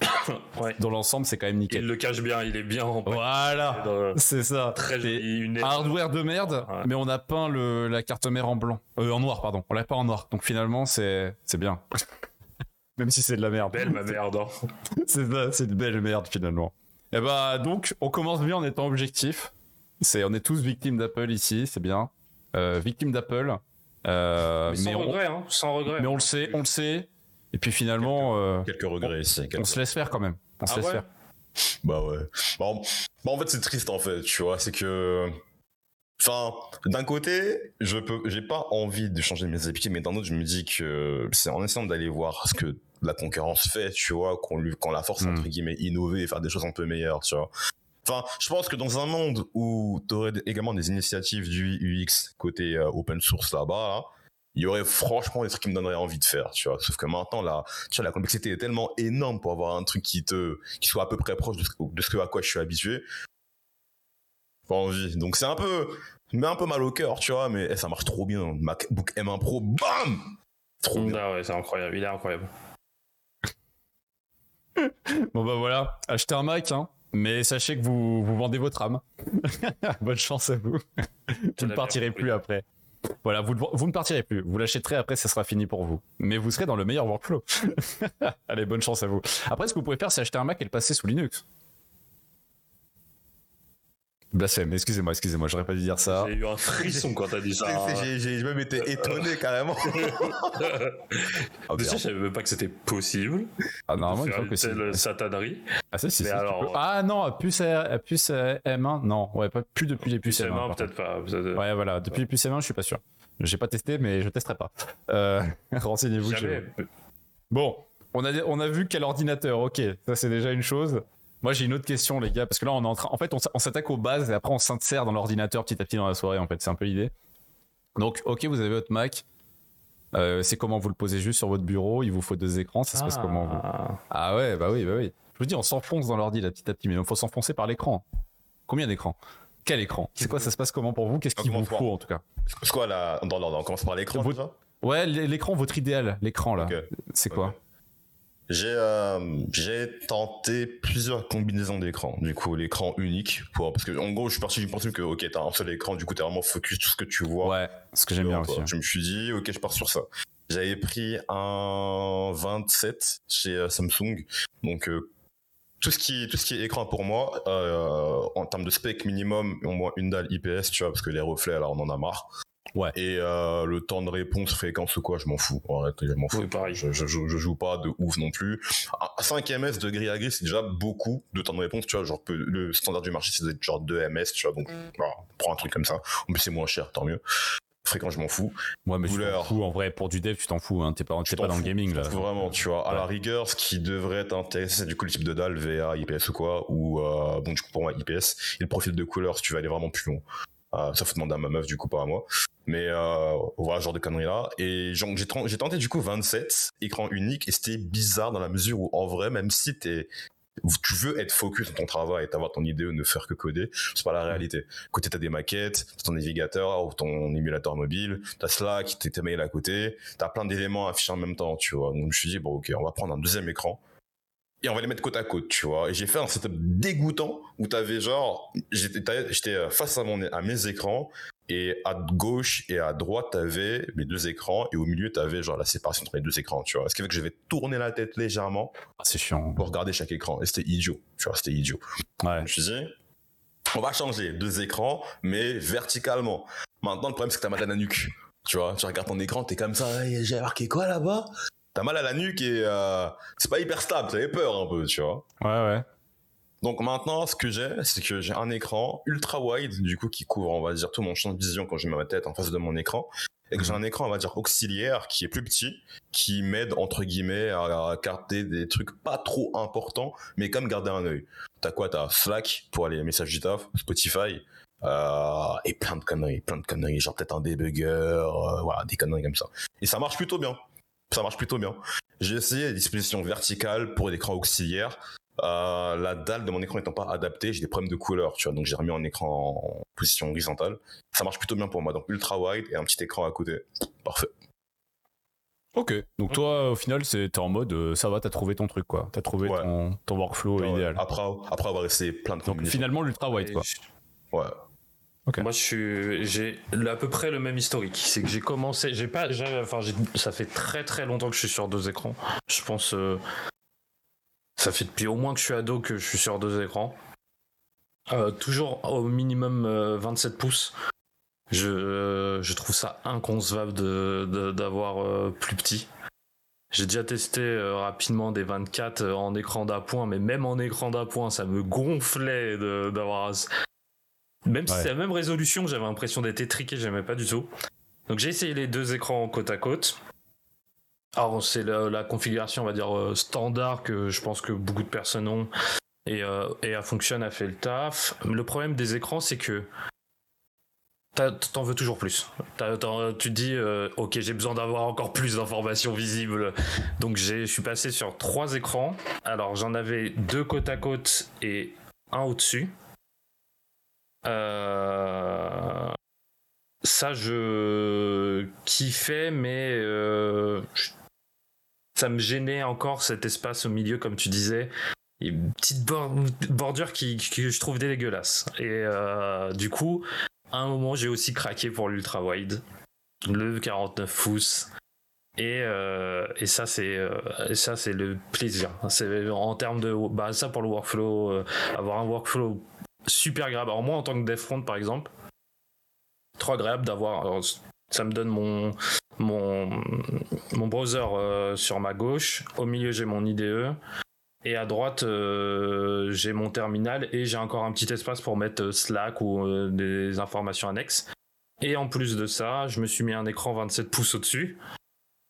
[coughs] Ouais. dans l'ensemble, c'est quand même Il nickel. le cache bien, il est bien en Voilà, c'est ça. Très une un hardware de merde, Ouais. mais on a peint le, la carte mère en blanc. Euh, en noir, pardon. On l'a pas en noir. Donc finalement, c'est c'est bien. Même si c'est de la merde. belle ma merde. hein. [laughs] C'est ça, c'est une belle merde finalement. Et bah donc, on commence bien en étant objectif. C'est, on est tous victimes d'Apple ici, c'est bien. Euh, victimes d'Apple. Euh, Mais sans mais, on, regret, hein, sans regret. mais on le sait, on le sait. Et puis finalement, euh, quelques regrets ici quelques- on se laisse faire quand même. On se Ah laisse ouais faire. Bah ouais. Bah, en, bah, en fait, c'est triste en fait, tu vois. C'est que. Enfin, d'un côté, je peux, j'ai pas envie de changer mes habitudes, mais d'un autre, je me dis que c'est en essayant d'aller voir ce que la concurrence fait, tu vois, qu'on lui, qu'on la force, Mm. entre guillemets, innover et faire des choses un peu meilleures, tu vois. Enfin, je pense que dans un monde où tu aurais également des initiatives du UX côté euh, open source là-bas, là, il y aurait franchement des trucs qui me donneraient envie de faire, tu vois. Sauf que maintenant, là, tu vois, la complexité est tellement énorme pour avoir un truc qui te, qui soit à peu près proche de ce, de ce à quoi je suis habitué. Pas envie. Donc c'est un peu, mais un peu mal au cœur, tu vois, mais eh, ça marche trop bien. MacBook M1 Pro, bam! Trop bien. Ah ouais, c'est incroyable, il est incroyable. [laughs] Bon bah voilà, achetez un Mac, hein. Mais sachez que vous, vous vendez votre âme. [laughs] Bonne chance à vous. [laughs] vous ne partirez plus après. Voilà, vous, vous ne partirez plus. Vous l'achèterez après, ça sera fini pour vous. Mais vous serez dans le meilleur workflow. Allez, bonne chance à vous. Après, ce que vous pouvez faire, c'est acheter un Mac et le passer sous Linux. Blasphème, excusez-moi, excusez-moi, j'aurais pas dû dire ça. J'ai eu un frisson quand t'as dit ça. C'est- c'est- J'ai même été étonné carrément. [laughs] Ah, Déjà, merde. je savais même pas que c'était possible. Ah, normalement, faire faut que telle satanerie. Ah, ça, si, alors, peux. Ah, non, puce, R- puce euh, M1, non, ouais, pas plus depuis les puces C'est M1. par marrant, contre. peut-être pas. Ouais, voilà, depuis les puces M1, je suis pas sûr. J'ai pas testé, mais je testerai pas. Euh, [laughs] Renseignez-vous. Bon, on a, on a vu quel ordinateur, ok, ça c'est déjà une chose. Moi j'ai une autre question les gars, parce que là on est en train, en fait on, s'attaque aux bases et après on s'insère dans l'ordinateur petit à petit dans la soirée en fait, c'est un peu l'idée. Donc ok vous avez votre Mac, Euh, c'est comment vous le posez juste sur votre bureau, il vous faut deux écrans, ça se passe comment vous Ah. Ah ouais, bah oui, bah oui. Je vous dis on s'enfonce dans l'ordi là petit à petit, mais il faut s'enfoncer par l'écran. Combien d'écrans? Quel écran? C'est quoi, ça se passe comment pour vous? Qu'est-ce qu'il vous faut en tout cas? C'est quoi là dans l'ordre? On commence par l'écran Vous- déjà Ouais, l'écran, votre idéal, l'écran là. C'est quoi? J'ai euh, j'ai tenté plusieurs combinaisons d'écran. Du coup, l'écran unique. Pour, parce que, en gros, je suis parti du principe que, ok, t'as un seul écran, du coup, t'es vraiment focus sur ce que tu vois. Ouais, ce que j'aime bien aussi. Je me suis dit, ok, je pars sur ça. J'avais pris un 27 chez euh, Samsung. Donc, euh, tout ce qui, tout ce qui est écran pour moi, euh, en termes de spec minimum, au moins une dalle IPS, tu vois, parce que les reflets, là, on en a marre. Ouais. Et euh, le temps de réponse, fréquence ou quoi, je m'en fous. Réalité, je m'en fous. Oui, pareil. Je, je, je, je joue pas de ouf non plus. À 5 ms de gris à gris, c'est déjà beaucoup de temps de réponse, tu vois. Genre, le standard du marché, c'est genre 2 ms, tu vois. Donc, voilà, prends un truc comme ça. En plus, c'est moins cher, tant mieux. Fréquence, je m'en fous. Ouais, mais tu t'en couleur. fous en vrai. Pour du dev, tu t'en fous. Hein. T'es pas, t'es t'en pas dans le gaming là. Vraiment, tu vois. À la Ouais. rigueur, ce qui devrait t'intéresser, c'est du coup le type de dalle, VA, IPS ou quoi. Ou, euh, bon, du coup, pour moi, IPS. Et le profil de couleur, si tu veux aller vraiment plus long. Euh, ça faut demander à ma meuf, du coup, pas à moi. Mais euh, voilà, genre de conneries là. Et j'ai ten- j'ai tenté du coup 27, écran unique, et c'était bizarre dans la mesure où, en vrai, même si t'es tu veux être focus dans ton travail et avoir ton idée ou ne faire que coder, c'est pas la réalité. Côté t'as des maquettes, t'as ton navigateur ou ton émulateur mobile, t'as Slack, t'as tes mails à côté, t'as plein d'éléments affichés en même temps, tu vois. Donc je me suis dit bon ok, on va prendre un deuxième écran et on va les mettre côte à côte, tu vois. Et j'ai fait un setup dégoûtant où t'avais genre, j'étais j'étais face à mon à mes écrans et à gauche et à droite t'avais mes deux écrans et au milieu t'avais genre la séparation entre les deux écrans, tu vois. Ce qui fait que je vais tourner la tête légèrement Ah, c'est chiant. pour regarder chaque écran. Et c'était idiot. Tu vois, c'était idiot. Ouais. Je me suis dit, on va changer deux écrans, mais verticalement. Maintenant, le problème, c'est que t'as mal à la nuque. Tu vois, tu regardes ton écran, t'es comme ça, j'ai marqué quoi là-bas? T'as mal à la nuque et euh, c'est pas hyper stable, t'avais peur un peu, tu vois. Ouais, ouais. Donc maintenant, ce que j'ai, c'est que j'ai un écran ultra wide, du coup, qui couvre, on va dire, tout mon champ de vision quand je mets ma tête en face de mon écran. Et que j'ai un écran, on va dire, auxiliaire, qui est plus petit, qui m'aide, entre guillemets, à, garder des trucs pas trop importants, mais comme garder un œil. T'as quoi? T'as Slack pour les messages du taf, Spotify, euh, et plein de conneries, plein de conneries, genre peut-être un debugger, euh, voilà, des conneries comme ça. Et ça marche plutôt bien. Ça marche plutôt bien. J'ai essayé les dispositions verticales pour l'écran auxiliaire. Euh, la dalle de mon écran n'étant pas adaptée, j'ai des problèmes de couleur, tu vois, donc j'ai remis un écran en position horizontale. Ça marche plutôt bien pour moi, donc ultra wide et un petit écran à côté. Parfait. Ok. Donc toi, au final, c'est- t'es en mode, euh, ça va, t'as trouvé ton truc, quoi. T'as trouvé Ouais. ton, ton workflow Ouais, idéal. Après, après avoir essayé plein de Donc finalement, l'ultra wide, quoi. je- Ouais. Moi, je suis, j'ai à peu près le même historique. C'est que j'ai commencé, j'ai pas, enfin, ça fait très très longtemps que je suis sur deux écrans. Je pense, euh, ça fait depuis au moins que je suis ado que je suis sur deux écrans. Euh, toujours au minimum euh, 27 pouces. Je, euh, je trouve ça inconcevable de, de- d'avoir euh, plus petit. J'ai déjà testé euh, rapidement des 24 euh, en écran d'appoint, mais même en écran d'appoint, ça me gonflait de- d'avoir même si c'est la même résolution, j'avais l'impression d'être étriqué, j'aimais pas du tout. Donc j'ai essayé les deux écrans côte à côte. Alors c'est la, la configuration, on va dire, euh, standard que je pense que beaucoup de personnes ont. Et, euh, et elle fonctionne, elle fait le taf. Le problème des écrans, c'est que t'en veux toujours plus. Tu te dis, euh, ok, j'ai besoin d'avoir encore plus d'informations visibles. Donc j'ai- je suis passé sur trois écrans. Alors j'en avais deux côte à côte et un au-dessus. Euh, ça, je kiffais, mais euh, ça me gênait encore cet espace au milieu, comme tu disais. Une petite bor- bordure qui, que je trouve dégueulasse. Et euh, du coup, à un moment, j'ai aussi craqué pour l'ultra wide, le 49 pouces. Et, et ça c'est ça c'est le plaisir. C'est en termes de bah ça pour le workflow, avoir un workflow super agréable. Alors moi en tant que dev front par exemple, trop agréable d'avoir. Ça me donne mon mon mon browser euh, sur ma gauche. Au milieu j'ai mon IDE. Et à droite, euh, j'ai mon terminal et j'ai encore un petit espace pour mettre euh, Slack ou des informations annexes. Et en plus de ça, je me suis mis un écran 27 pouces au-dessus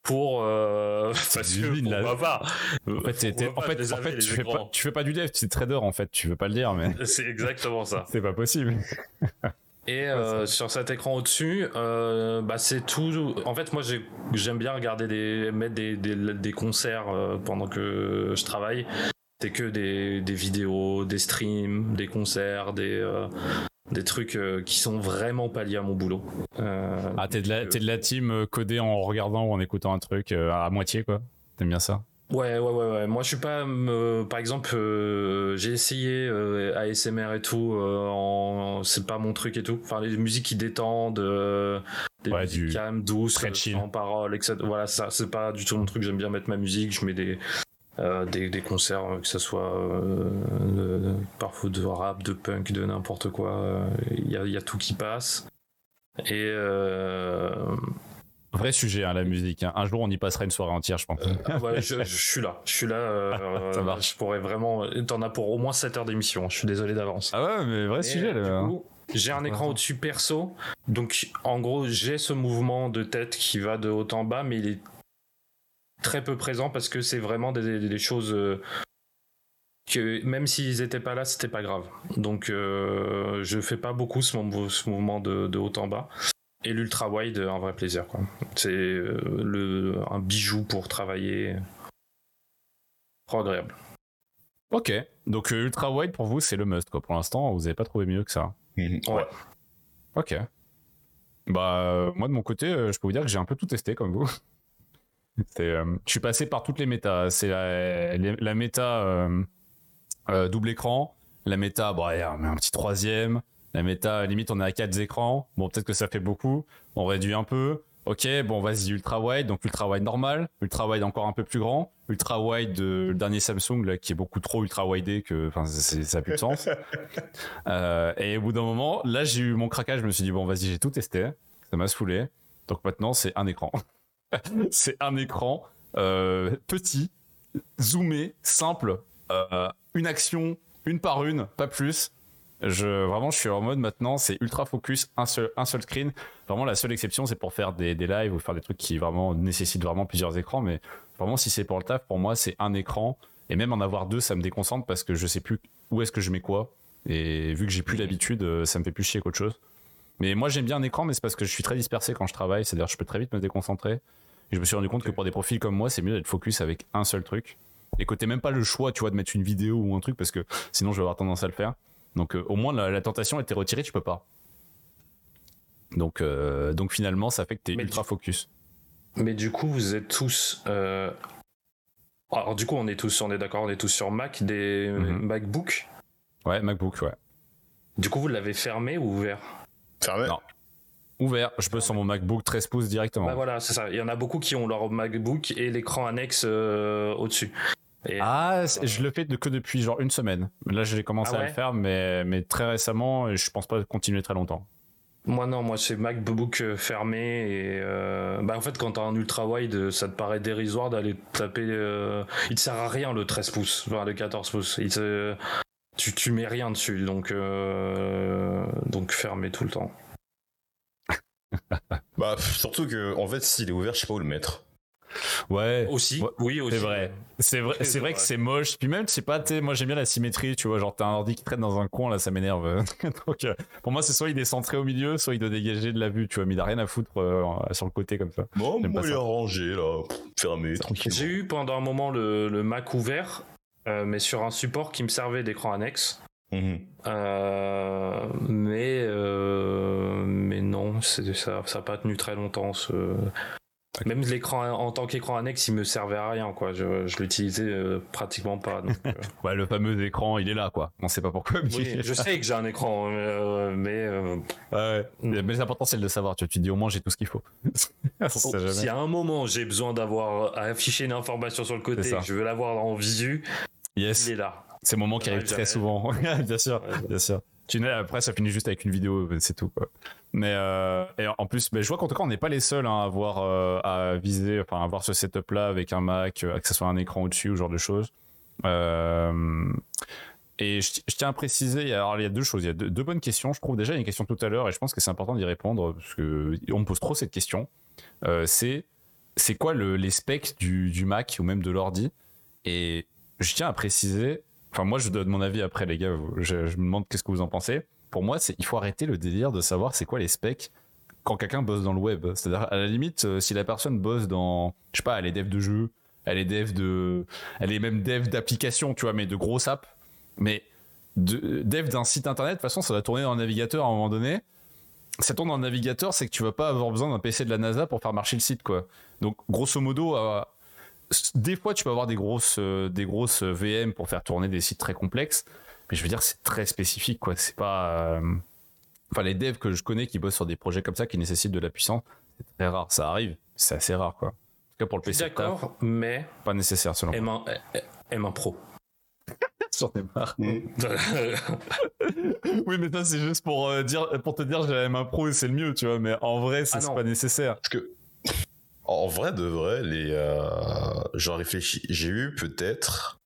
pour euh, [laughs] parce que là. pourquoi pas. En fait, en fait, en tu fais pas, tu fais pas du dev, tu es trader en fait, tu veux pas le dire, mais C'est exactement ça. [laughs] c'est pas possible. [laughs] Et euh, sur cet écran au-dessus, euh, bah, c'est tout. En fait, moi, j'ai- j'aime bien regarder des, mettre des, des, des concerts euh, pendant que je travaille. C'est que des, des vidéos, des streams, des concerts, des, euh, des trucs euh, qui sont vraiment pas liés à mon boulot. Euh, Ah, t'es de, la, de la team euh, codée en regardant ou en écoutant un truc à moitié, quoi. T'aimes bien ça? Ouais, ouais, ouais, ouais. Moi, je suis pas. euh, par exemple, euh, j'ai essayé euh, ASMR et tout. en... C'est pas mon truc et tout. Enfin, les musiques qui détendent, des Ouais, musiques du calmes, douces, sans paroles, etc. Voilà, ça, c'est pas du tout mon truc. J'aime bien mettre ma musique. Je mets des. Euh, des, des concerts, euh, que ce soit euh, parfois de rap, de punk, de n'importe quoi. euh, Il y, a, il y a tout qui passe. Et euh, Vrai sujet, hein, la musique. hein. Un jour, on y passera une soirée entière, je pense. Ah ouais, je, je suis là. Je suis là. euh, [laughs] Ça marche. Je pourrais vraiment. T'en as pour au moins 7 heures d'émission. Je suis désolé d'avance. Ah ouais, mais vrai Et, sujet, euh, là. du coup, j'ai un écran au-dessus perso. Donc, en gros, j'ai ce mouvement de tête qui va de haut en bas, mais il est très peu présent parce que c'est vraiment des, des choses euh, que même s'ils étaient pas là, c'était pas grave. Donc, euh, je fais pas beaucoup ce, mou- ce mouvement de, de haut en bas. Et l'ultra wide, un vrai plaisir. quoi. C'est euh, le un bijou pour travailler. Trop agréable. Ok. Donc, ultra wide pour vous, c'est le must, quoi. Pour l'instant, vous avez pas trouvé mieux que ça. Mhm. Ouais. Ok. Bah, moi, de mon côté, je peux vous dire que j'ai un peu tout testé, comme vous. Euh, je suis passé par toutes les méta. C'est la, la méta euh, euh, double écran, la méta, bon, allez, on met un petit troisième, la méta, limite, on est à quatre écrans. Bon, peut-être que ça fait beaucoup. On réduit un peu. Ok, bon, vas-y, ultra wide, donc ultra wide normal, ultra wide encore un peu plus grand, ultra wide euh, le dernier Samsung là, qui est beaucoup trop ultra widé que, enfin, ça n'a plus de sens. [laughs] Euh, et au bout d'un moment, là, j'ai eu mon craquage. Je me suis dit, bon, vas-y, j'ai tout testé. Ça m'a saoulé. Donc maintenant, c'est un écran. [laughs] c'est un écran euh, petit, zoomé, simple, euh, une action, une par une, pas plus. Je, vraiment, je suis en mode maintenant, c'est ultra focus, un seul, un seul screen. Vraiment, la seule exception, c'est pour faire des, des lives ou faire des trucs qui vraiment nécessitent vraiment plusieurs écrans. Mais vraiment, si c'est pour le taf, pour moi, c'est un écran. Et même en avoir deux, ça me déconcentre parce que je sais plus où est-ce que je mets quoi. Et vu que j'ai plus l'habitude, euh, ça me fait plus chier qu'autre chose. Mais moi, j'aime bien un écran, mais c'est parce que je suis très dispersé quand je travaille. C'est-à-dire, je peux très vite me déconcentrer. Et je me suis rendu compte que pour des profils comme moi, c'est mieux d'être focus avec un seul truc. Et que t'aies même pas le choix, tu vois, de mettre une vidéo ou un truc parce que sinon, je vais avoir tendance à le faire. Donc, euh, au moins, la, la tentation était retirée, tu peux pas. Donc, euh, donc finalement, ça fait que t'es ultra focus. Mais du coup, vous êtes tous. euh, Alors, du coup, on est tous, on est d'accord, on est tous sur Mac, des Mhm. MacBook? Ouais, MacBook, ouais. Du coup, vous l'avez fermé ou ouvert? Fermé Non. Ouvert, je peux sur mon MacBook 13 pouces directement. Bah voilà, c'est ça. Il y en a beaucoup qui ont leur MacBook et l'écran annexe euh, au-dessus. Et- Ah, je le fais que depuis genre une semaine. Là, j'ai commencé Ah à le faire, mais, mais très récemment, et je pense pas continuer très longtemps. Moi non, moi c'est MacBook euh, fermé et euh, bah en fait quand t'as un ultra wide, ça te paraît dérisoire d'aller taper. euh, Il te sert à rien le 13 pouces, enfin le 14 pouces. Il te- Tu, tu mets rien dessus, donc euh, donc fermé tout le temps. [laughs] Bah, surtout que, en fait, s'il est ouvert, je sais pas où le mettre. Ouais. Aussi, Ouais, oui aussi. C'est vrai. C'est vrai, C'est vrai vrai. que c'est moche. Puis même, je sais pas, tu moi j'aime bien la symétrie, tu vois. Genre, t'as un ordi qui traîne dans un coin, là, ça m'énerve. [laughs] Donc, euh, pour moi, c'est soit il est centré au milieu, soit il doit dégager de la vue, tu vois. Mais il a rien à foutre euh, sur le côté comme ça. Bon, moi, il est rangé, là, fermé, J'ai tranquillement. eu pendant un moment le, le Mac ouvert, euh, mais sur un support qui me servait d'écran annexe. Mhm. Euh, mais euh, mais non, c'est- ça ça a pas tenu très longtemps. Ce... Même l'écran en tant qu'écran annexe, il me servait à rien quoi. Je, je l'utilisais euh, pratiquement pas. donc, [laughs] Ouais, le fameux écran, il est là, quoi. On sait pas pourquoi, mais oui, je sais que j'ai un écran, mais Ouais. Mais l'important, c'est de le savoir, tu te dis, au moins, j'ai tout ce qu'il faut. [laughs] Oh, si à un moment j'ai besoin d'avoir à afficher une information sur le côté, que je veux l'avoir en visu, Yes. il est là. C'est le moment qui [laughs] Ouais, arrive très souvent. bien sûr, bien sûr. Tu après, ça finit juste avec une vidéo, c'est tout. Quoi. Mais euh, et en plus, mais je vois qu'en tout cas, on n'est pas les seuls hein, à avoir euh, à viser, enfin, à avoir ce setup-là avec un Mac, euh, que ce soit un écran au-dessus ou ce genre de choses. Euh, et je, je tiens à préciser, alors il y a deux choses, il y a deux, deux bonnes questions. Je trouve déjà il y a une question tout à l'heure et je pense que c'est important d'y répondre parce que on me pose trop cette question. Euh, c'est c'est quoi le, les specs du, du Mac ou même de l'ordi? Et je tiens à préciser, enfin moi je donne mon avis après les gars, je, me demande qu'est-ce que vous en pensez. Pour moi, c'est il faut arrêter le délire de savoir c'est quoi les specs quand quelqu'un bosse dans le web. C'est-à-dire à la limite, euh, si la personne bosse dans, je sais pas, elle est dev de jeu, elle est dev de, elle est même dev d'application, tu vois, mais de grosses apps. Mais de, dev d'un site internet, de toute façon, ça va tourner dans le navigateur à un moment donné. Ça tourne dans le navigateur, c'est que tu vas pas avoir besoin d'un PC de la NASA pour faire marcher le site, quoi. Donc, grosso modo, des fois, tu peux avoir des grosses, euh, des grosses VM pour faire tourner des sites très complexes, mais je veux dire, c'est très spécifique, quoi. C'est pas. euh, Enfin, les devs que je connais qui bossent sur des projets comme ça qui nécessitent de la puissance, c'est très rare. Ça arrive, c'est assez rare, quoi. En tout cas, pour le PC, d'accord, mais pas nécessaire selon moi. M1, M1 Pro. [laughs] J'en ai marre. [laughs] Oui, mais ça, c'est juste pour, euh, dire, pour te dire, j'ai la M1 Pro et c'est le mieux, tu vois. Mais en vrai, c'est Ah c'est non. pas nécessaire. Parce que, en vrai de vrai, les, euh, j'en réfléchis. J'ai eu peut-être,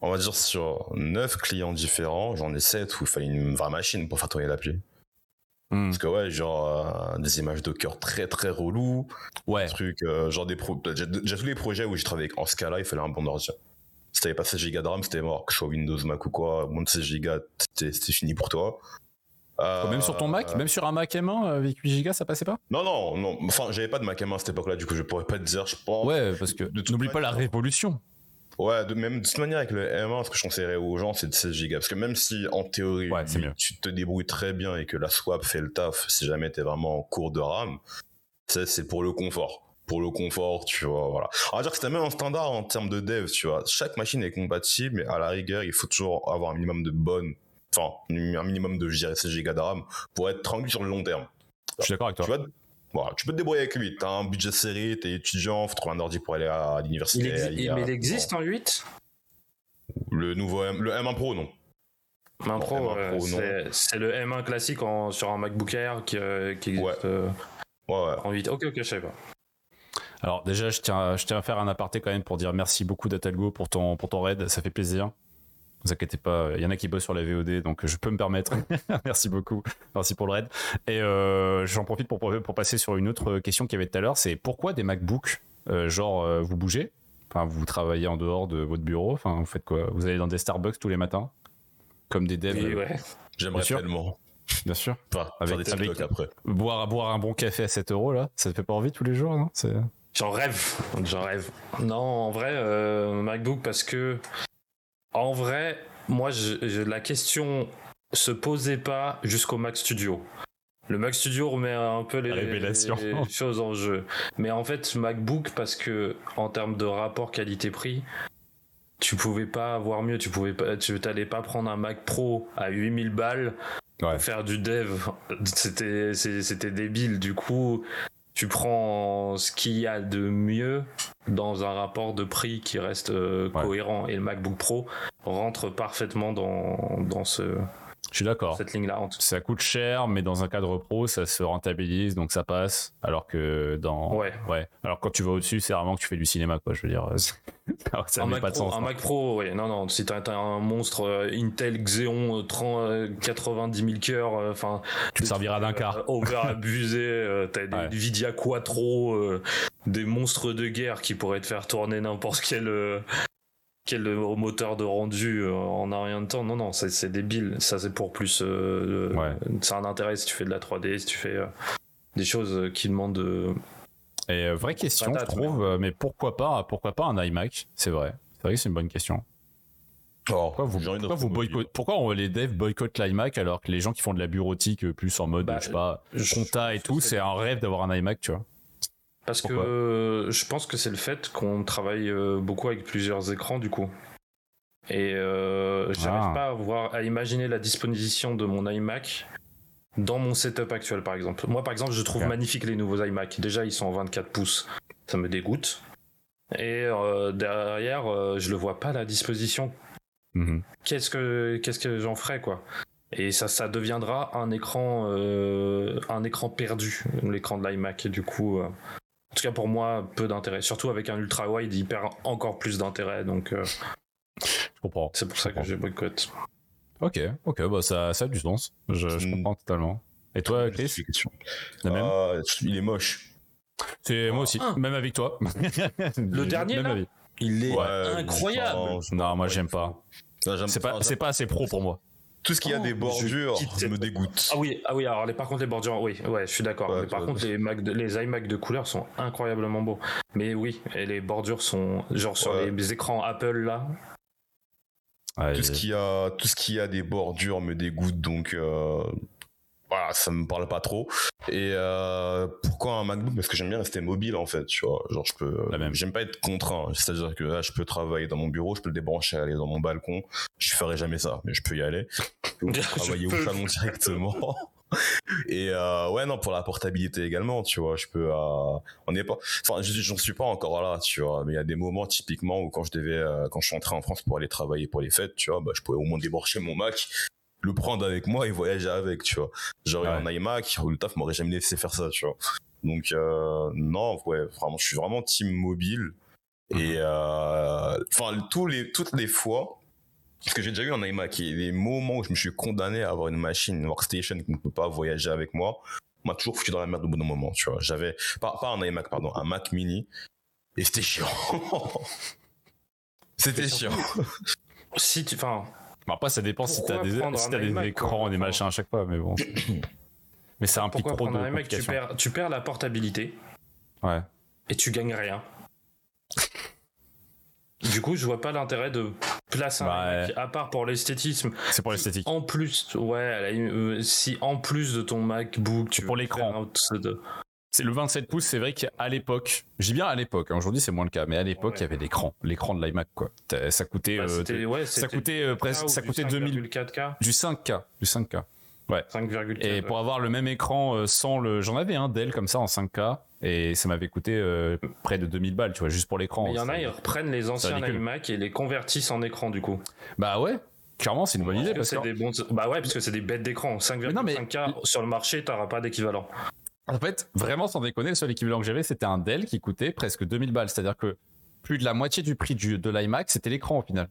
on va dire sur 9 clients différents, j'en ai 7 où il fallait une vraie machine pour faire tourner l'appli. Hmm. Parce que ouais, genre euh, des images Docker très très relou, Ouais. truc euh, genre des pro déjà, déjà tous les projets où j'ai travaillé en Scala, il fallait un bon ordi. Si t'avais pas 16 Go de RAM, c'était mort. Que ce soit Windows, Mac ou quoi, moins de 16 Go, c'était c'était fini pour toi. Euh, Même sur ton Mac, même sur un Mac M1 avec 8 Go, ça passait pas? Non, non, non. Enfin, j'avais pas de Mac M1 à cette époque-là, du coup, je pourrais pas te dire, je pense. Ouais, parce que n'oublie pas la révolution. Ouais, de, même de toute manière, avec le M1, ce que je conseillerais aux gens, c'est de 16 Go. Parce que même si, en théorie, Ouais, tu te débrouilles très bien et que la swap fait le taf, si jamais t'es vraiment en cours de RAM, c'est c'est pour le confort. Pour le confort, tu vois, voilà. On va dire que c'était même un standard en termes de dev, tu vois. Chaque machine est compatible, mais à la rigueur, il faut toujours avoir un minimum de bonnes, enfin, un minimum de, je dirais, 16 Go de RAM pour être tranquille sur le long terme. Je suis d'accord avec toi. Tu vois, voilà, tu peux te débrouiller avec 8. T'as un budget serré, t'es étudiant, faut trouver un ordi pour aller à l'université. Exi- mais il existe en 8 Le nouveau M, le M1 Pro, non. M1 Pro, M1 euh, c'est- c'est le M1 classique en- sur un MacBook Air qui, euh, qui existe Ouais. euh, Ouais, ouais. en 8. Ok, ok, je savais pas. Alors déjà, je tiens, à- je tiens à faire un aparté quand même pour dire merci beaucoup Datalgo pour ton, pour ton raid, ça fait plaisir. Ne vous inquiétez pas, il y en a qui bossent sur la VOD, donc je peux me permettre. [laughs] merci beaucoup, merci pour le raid. Et euh, j'en profite pour, pour passer sur une autre question qu'il y avait tout à l'heure, c'est pourquoi des MacBooks euh, Genre, euh, vous bougez? Enfin, vous travaillez en dehors de votre bureau? Enfin, vous faites quoi? Vous allez dans des Starbucks tous les matins? Comme des devs, ouais. J'aimerais tellement. bien sûr. Enfin, Avec- des avec- après. Boire, boire un bon café à 7 euros, là, ça te fait pas envie tous les jours, non? J'en rêve, j'en rêve. Non, en vrai, MacBook parce que, en vrai, moi, je- je- la question se posait pas jusqu'au Mac Studio. Le Mac Studio remet un peu les, choses en jeu. Mais en fait, MacBook parce que, en termes de rapport qualité-prix, tu pouvais pas avoir mieux. Tu pouvais pas, tu t'allais pas prendre un Mac Pro à 8000 balles Ouais. pour faire du dev. C'était débile. Du coup, tu prends ce qu'il y a de mieux dans un rapport de prix qui reste euh, Ouais. cohérent. Et le MacBook Pro rentre parfaitement dans, dans ce, Je suis d'accord. cette ligne-là. Ça coûte cher, mais dans un cadre pro, ça se rentabilise, donc ça passe. Alors que dans. Ouais. Ouais. Alors quand tu vas au-dessus, c'est vraiment que tu fais du cinéma, quoi. Je veux dire, [laughs] ça un Mac, pas de Pro, sens. un. Mac Pro, ouais, non, non, si t'as un monstre euh, Intel Xeon euh, 30, euh, 90 000 cœurs, euh, enfin, Tu te serviras d'un quart. over [laughs] abusé, t'as des Ouais. Nvidia Quattro, des monstres de guerre qui pourraient te faire tourner n'importe quel quel euh, moteur de rendu euh, en un rien de temps. Non, non, c'est débile. Ça, c'est pour plus. euh, Ouais. C'est un intérêt si tu fais de la 3D, si tu fais euh, des choses euh, qui demandent de. Et euh, vraie question, je trouve, euh, mais pourquoi pas, pourquoi pas un iMac? C'est vrai. C'est vrai que c'est une bonne question. Oh, Pourquoi vous, pourquoi vous pourquoi on- les devs boycottent l'iMac alors que les gens qui font de la bureautique euh, plus en mode, Bah, je sais pas, je- compta et tout, c'est un rêve d'avoir un iMac, tu vois? Parce Pourquoi que euh, je pense que c'est le fait qu'on travaille euh, beaucoup avec plusieurs écrans du coup. Et euh, j'arrive Ah. pas à voir, à imaginer la disposition de mon iMac dans mon setup actuel par exemple. Moi par exemple je trouve magnifique les nouveaux iMac. Déjà ils sont en 24 pouces, ça me dégoûte. Et euh, derrière euh, je le vois pas la disposition. Mhm. Qu'est-ce que qu'est-ce que j'en ferai quoi? Et ça, ça deviendra un écran, euh, un écran perdu, l'écran de l'iMac. Du coup, tout cas pour moi, peu d'intérêt. Surtout avec un ultra wide, il perd encore plus d'intérêt. Donc euh, Je comprends. c'est pour ça que j'ai boycott. Ok, ok, bah ça, ça a du sens. Je, je Mm. comprends totalement. Et toi, Chris, Justification. la même? Ah, il est moche. C'est moi aussi, Ah. même avec toi. [laughs] Le dernier, même là? avis. Il est Ouais, incroyable. Non, moi j'aime C'est pas, c'est pas assez pro pour moi. Tout ce qui a Oh, des bordures me dégoûte. Ah oui, ah oui. Alors les, par contre les bordures, oui, ouais, je suis d'accord. Ouais, Mais par contre les Mac, de- les iMac de couleur sont incroyablement beaux. Mais oui, et les bordures sont genre sur Ouais. les écrans Apple là. Ouais, tout ce qui a tout ce qui a des bordures me dégoûte donc euh, voilà ça me parle pas trop. Et euh, pourquoi un MacBook? Parce que j'aime bien rester mobile en fait tu vois. Genre je peux La même. j'aime pas être contraint. C'est à dire que là je peux travailler dans mon bureau je peux le débrancher aller dans mon balcon. Je ferai jamais ça mais je peux y aller. Je peux [laughs] travailler au salon directement. [laughs] Et euh, ouais non pour la portabilité également tu vois. Je peux euh, on n'est pas enfin je- j'en suis pas encore là tu vois. Mais il y a des moments typiquement où quand je devais euh, quand je suis entré en France pour aller travailler pour les fêtes tu vois bah je pouvais au moins débrancher mon Mac le prendre avec moi et voyager avec tu vois Ouais. un iMac le taf m'aurait jamais laissé faire ça tu vois donc euh, non ouais vraiment je suis vraiment team mobile et euh, enfin tous les toutes les fois parce que j'ai déjà eu un iMac et les moments où je me suis condamné à avoir une machine, une workstation qui ne peut pas voyager avec moi, m'a toujours foutu dans la merde au bout d'un moment, tu vois. J'avais, pas, pas un iMac, pardon, un Mac mini, et c'était chiant. [laughs] c'était chiant. Si tu, enfin, Bon, après, ça dépend si t'as des, si t'as des iMac, écrans, quoi des machins à chaque fois, mais bon. [coughs] mais ça implique pourquoi trop de un iMac tu perds, tu perds la portabilité Ouais. et tu gagnes rien. [laughs] Du coup, je vois pas l'intérêt de placer un Bah, à part pour l'esthétisme. C'est pour l'esthétique. En plus, ouais, euh, si en plus de ton MacBook, tu pour l'écran. de- C'est le 27 pouces, c'est vrai qu'à l'époque, dis bien à l'époque, hein, aujourd'hui c'est moins le cas, mais à l'époque Ouais. il y avait l'écran, l'écran de l'iMac quoi. Ça coûtait, Bah, euh, ouais, ça coûtait euh, presque, ça du coûtait 2000, 5,4K, du 5K, du 5K. 5,4. Et pour avoir le même écran euh, sans le, j'en avais un Dell comme ça en 5K et ça m'avait coûté euh, près de 2000 balles, tu vois, juste pour l'écran. Il y en a, ils reprennent les anciens iMac et les convertissent en écran du coup. Bah ouais, clairement c'est une bonne idée Parce que que c'est des bons. Bah ouais, parce que c'est des bêtes d'écran. 5,5K sur le marché, t'auras pas d'équivalent. En fait, vraiment sans déconner, le seul équivalent que j'avais, c'était un Dell qui coûtait presque 2000 balles. C'est-à-dire que plus de la moitié du prix du, de l'iMac, c'était l'écran au final.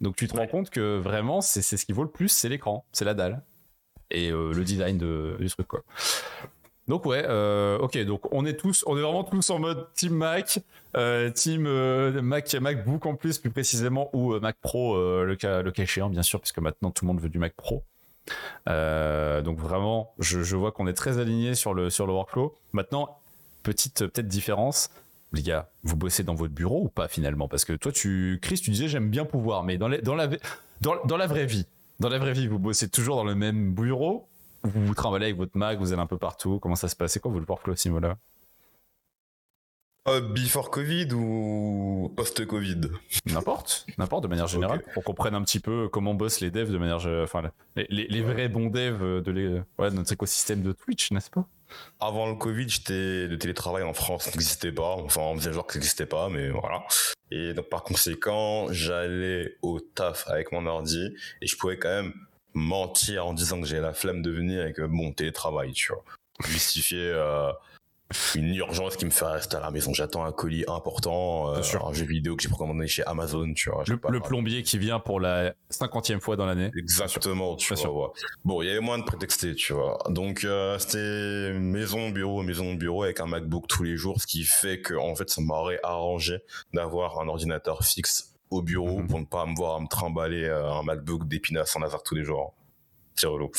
Donc tu te rends compte que vraiment, c'est ce qui vaut le plus, c'est l'écran, c'est la dalle. Et euh, le design de, du truc, quoi. Donc ouais, euh, ok, donc on est tous, on est vraiment tous en mode Team Mac, euh, Team euh, Mac, MacBook en plus plus précisément, ou Mac Pro, le, cas, le cas échéant bien sûr, puisque maintenant tout le monde veut du Mac Pro. Euh, donc vraiment, je, vois qu'on est très aligné sur le, workflow. Maintenant, petite euh, peut-être différence. Les gars, vous bossez dans votre bureau ou pas finalement? Parce que toi, tu, Chris, tu disais j'aime bien pouvoir, mais dans, la, vraie vie, dans la vraie vie, vous bossez toujours dans le même bureau Vous vous trimballez avec votre Mac, vous allez un peu partout? Comment ça se passe? C'est quoi votre workflow à Euh, before Covid ou post-Covid? N'importe, n'importe de manière générale, pour qu'on comprenne un petit peu comment bossent les devs de manière, enfin les, les, les vrais bons devs de, les, ouais, de notre écosystème de Twitch, n'est-ce pas? Avant le Covid, j'étais le télétravail en France n'existait pas. Enfin, on faisait genre que ça n'existait pas, mais voilà. Et donc par conséquent, j'allais au taf avec mon ordi et je pouvais quand même mentir en disant que j'ai la flemme de venir que bon télétravail, tu vois, justifier euh, une urgence qui me fait rester à la maison. J'attends un colis important, euh, un jeu vidéo que j'ai précommandé chez Amazon, tu vois. Le, peux pas le le plombier qui vient pour la cinquantième fois dans l'année. Exactement, tu vois. sûr. ouais. Bon, il y avait moins de prétexter, tu vois. Donc euh, c'était maison bureau maison bureau avec un MacBook tous les jours, ce qui fait que en fait ça m'aurait arrangé d'avoir un ordinateur fixe au bureau Mhm. pour ne pas me voir me trimballer euh, un MacBook d'épinasse en hasard tous les jours. C'est relou.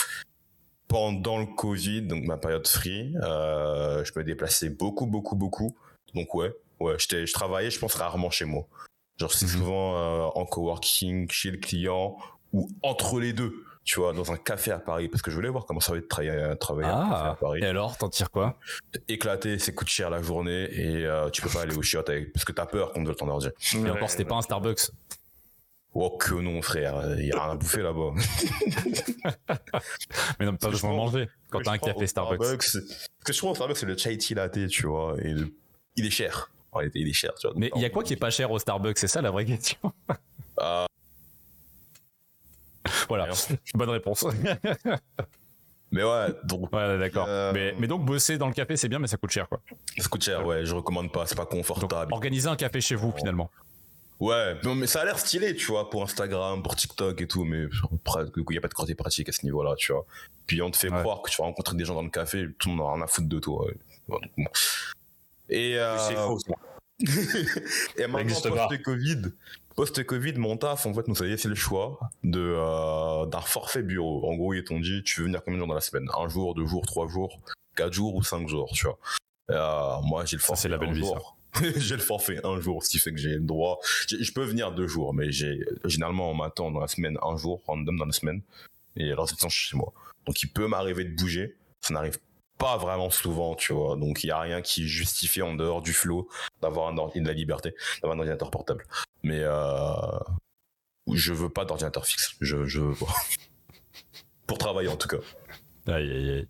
Pendant le Covid, donc ma période free, euh, je me déplaçais beaucoup, beaucoup, beaucoup. Donc ouais, ouais, je travaillais, je pense rarement chez moi. Genre c'est Mhm. souvent euh, en coworking, chez le client ou entre les deux. Tu vois, dans un café à Paris, parce que je voulais voir comment ça va être de travailler, un café à Ah, Paris. et alors, t'en tires quoi? Éclater, c'est coûte cher la journée et euh, tu peux pas aller au chiottes avec, parce que t'as peur qu'on te vole ton ordi. Et encore, c'était pas un Starbucks. Oh que non, frère, il y a rien à bouffer là-bas. [laughs] Mais non, je besoin de manger quand t'as un café Starbucks. c'est- Ce que je trouve au Starbucks, c'est le chai tea latte, tu vois, et le- il est cher. En réalité, il est cher, tu vois. Mais il y a quoi qui est pas cher au Starbucks? C'est ça la vraie question. [laughs] Ah. voilà, [laughs] bonne réponse. Mais ouais, donc ouais, d'accord. Euh, Mais, mais donc bosser dans le café, c'est bien, mais ça coûte cher, quoi. ça coûte cher, ouais, je recommande pas, c'est pas Donc confortable. organiser un café chez vous, finalement. Ouais, non, mais ça a l'air stylé, tu vois, pour Instagram, pour TikTok et tout, mais il n'y a pas de côté pratique à ce niveau-là, tu vois. Puis on te fait Ouais. croire que tu vas rencontrer des gens dans le café, tout le monde n'a rien à foutre de toi. ouais. Ouais, donc bon. Et, euh, C'est faux. ça. [laughs] et maintenant, post-Covid, post-Covid, mon taf, en fait, nous, ça y est, c'est le choix de, euh, d'un forfait bureau. En gros, ils t'ont dit, tu veux venir combien de jours dans la semaine? Un jour, deux jours, trois jours, quatre jours ou cinq jours, tu vois. Euh, moi, j'ai le Ça, forfait c'est la belle vie, ça. [laughs] j'ai le forfait un jour, ce qui fait que j'ai le droit. Je peux venir deux jours, mais j'ai généralement on m'attend dans la semaine un jour, random dans la semaine, et alors c'est chez moi. Donc il peut m'arriver de bouger, ça n'arrive pas vraiment souvent, tu vois. Donc il y a rien qui justifie en dehors du flow d'avoir un ordi- de la liberté, d'avoir un ordinateur portable. Mais euh, je veux pas d'ordinateur fixe, je je veux pas. [laughs] Pour travailler en tout cas. Aïe, aïe, aïe.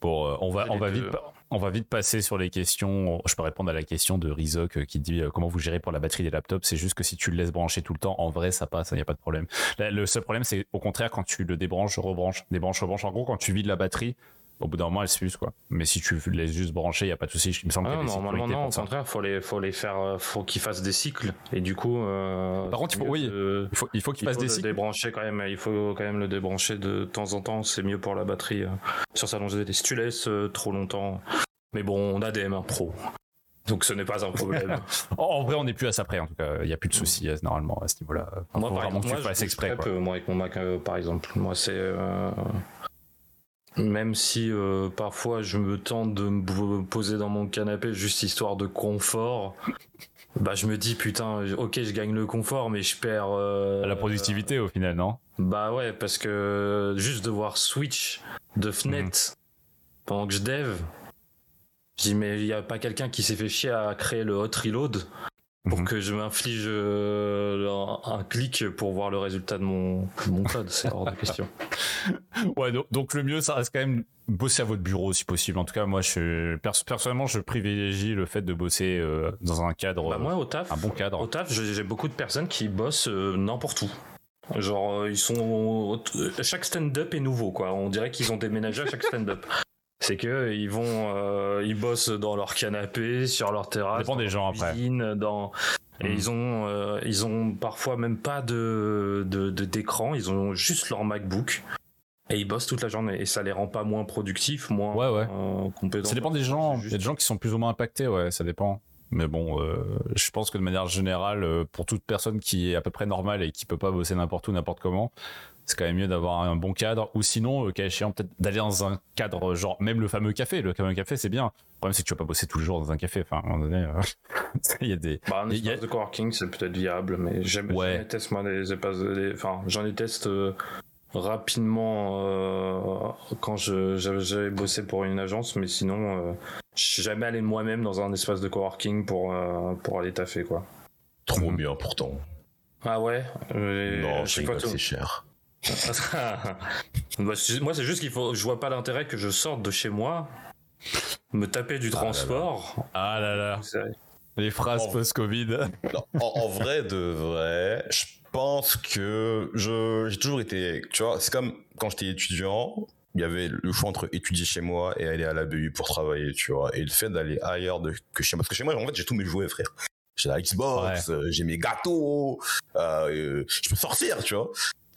Bon, euh, on va, on va vite, on va vite passer sur les questions. Je peux répondre à la question de Rizok euh, qui dit euh, comment vous gérez pour la batterie des laptops. C'est juste que si tu le laisses brancher tout le temps, en vrai, ça passe, il n'y a pas de problème. Le seul problème, c'est au contraire quand tu le débranches, rebranches, débranches, rebranches. En gros, quand tu vides la batterie, au bout d'un moment, elle s'use, quoi. Mais si tu le laisses juste brancher, il n'y a pas de souci. Il me semble Ah qu'il y a non, des normalement sécurités non, au pour ça. contraire, faut les, faut les faire, euh, faut qu'ils fassent des cycles. Et du coup, euh, Par contre, il faut- oui. de- Il faut, il faut qu'il il fasse faut des le cycles. débrancher quand même. Il faut quand même le débrancher de temps en temps. C'est mieux pour la batterie euh, sur sa longévité. Si tu laisses euh, trop longtemps, mais bon, on a des M1 Pro, donc ce n'est pas un problème. [laughs] En, vrai, on n'est plus à ça près, en tout cas. Il n'y a plus de soucis euh, normalement à ce niveau-là. Moi, par vraiment exemple, que moi, tu je exprès, très quoi. peu, moi, avec mon Mac, euh, par exemple. Moi, c'est euh, même si euh, parfois je me tente de me poser dans mon canapé juste histoire de confort. Bah, je me dis putain, ok, je gagne le confort, mais je perds euh, La productivité, au final, non? Bah ouais, parce que juste devoir switch de fenêtre Mhm. pendant que je dev, je dis mais il y a pas quelqu'un qui s'est fait chier à créer le hot reload pour Mhm. que je m'inflige euh, un, un clic pour voir le résultat de mon, de mon code, c'est hors de question. [laughs] Ouais, donc, donc le mieux, ça reste quand même bosser à votre bureau si possible. En tout cas, moi, je, perso- personnellement, je privilégie le fait de bosser euh, dans un cadre, Bah moi au taf, un bon cadre. Au taf, j'ai beaucoup de personnes qui bossent euh, n'importe où. Genre, euh, ils sont. euh, Chaque stand-up est nouveau, quoi. On dirait qu'ils ont déménagé à chaque stand-up. C'est que ils vont, euh, ils bossent dans leur canapé, sur leur terrasse, dépend dans des leur gens, après. cuisine, dans. Et Mhm. ils ont, euh, ils ont parfois même pas de de- de- d'écran. ils ont juste leur MacBook et ils bossent toute la journée. Et ça les rend pas moins productifs, moins Ouais, ouais. euh, compétents. Ça dépend des gens. Il y a des gens qui sont plus ou moins impactés, ouais, ça dépend. Mais bon, euh, je pense que de manière générale, euh, pour toute personne qui est à peu près normale et qui peut pas bosser n'importe où, n'importe comment, c'est quand même mieux d'avoir un bon cadre. Ou sinon, le cas échéant, peut-être d'aller dans un cadre, genre même le fameux café. Le fameux café, c'est bien. Le problème, c'est que tu vas pas bosser tous les jours dans un café. Enfin, à un moment donné, euh, [laughs] il y a des. Bah, un y a- espace de coworking, c'est peut-être viable, mais j'aime Ouais. j'en déteste, moi, les espaces, les- enfin, j'en déteste euh, rapidement euh, quand je- j'avais bossé pour une agence, mais sinon, euh, je suis jamais allé moi-même dans un espace de coworking pour, euh, pour aller taffer, quoi. Trop Mhm. bien pourtant. Ah ouais? Euh, non, je sais pas pas, tout. c'est cher. [laughs] Moi, c'est juste qu'il faut, je vois pas l'intérêt que je sorte de chez moi, me taper du là là. transport. Ah là là, les phrases Oh. post-Covid. [laughs] En, en vrai, de vrai, je pense que je j'ai toujours été, tu vois, c'est comme quand j'étais étudiant, il y avait le choix entre étudier chez moi et aller à la BU pour travailler, tu vois, et le fait d'aller ailleurs de, que chez moi, parce que chez moi, en fait, j'ai tous mes jouets, frère. J'ai la Xbox, euh, j'ai mes gâteaux, euh, euh, je peux sortir, tu vois.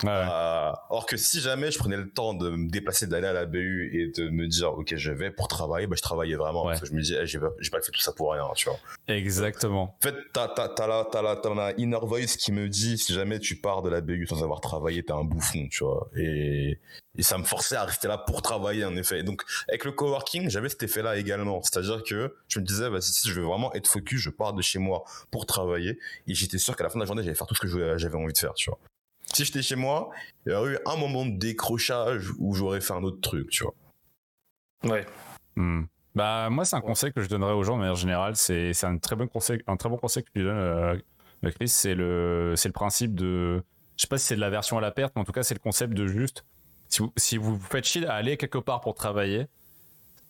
Ouais. Euh, alors que si jamais je prenais le temps de me déplacer, d'aller à la BU et de me dire, ok, je vais pour travailler, bah, je travaillais vraiment. Ouais. Parce que je me disais, eh, j'ai pas, pas fait tout ça pour rien, tu vois. Exactement. En fait, t'as, t'as, t'as la, t'as la, t'as la inner voice qui me dit, si jamais tu pars de la BU sans avoir travaillé, t'es un bouffon, tu vois. Et, et ça me forçait à rester là pour travailler, en effet. Et donc, avec le coworking, j'avais cet effet-là également. C'est-à-dire que je me disais, bah, si, je veux vraiment être focus, je pars de chez moi pour travailler. Et j'étais sûr qu'à la fin de la journée, j'allais faire tout ce que j'avais envie de faire, tu vois. Si j'étais chez moi, il y aurait eu un moment de décrochage où j'aurais fait un autre truc, tu vois. Ouais. Hmm. Bah moi c'est un conseil que je donnerais aux gens de manière générale, c'est c'est un très bon conseil, un très bon conseil que tu donnes, euh, euh, Chris, c'est le c'est le principe de, je sais pas si c'est de la version à la perte, mais en tout cas c'est le concept de juste, si vous si vous vous faites chier à aller quelque part pour travailler,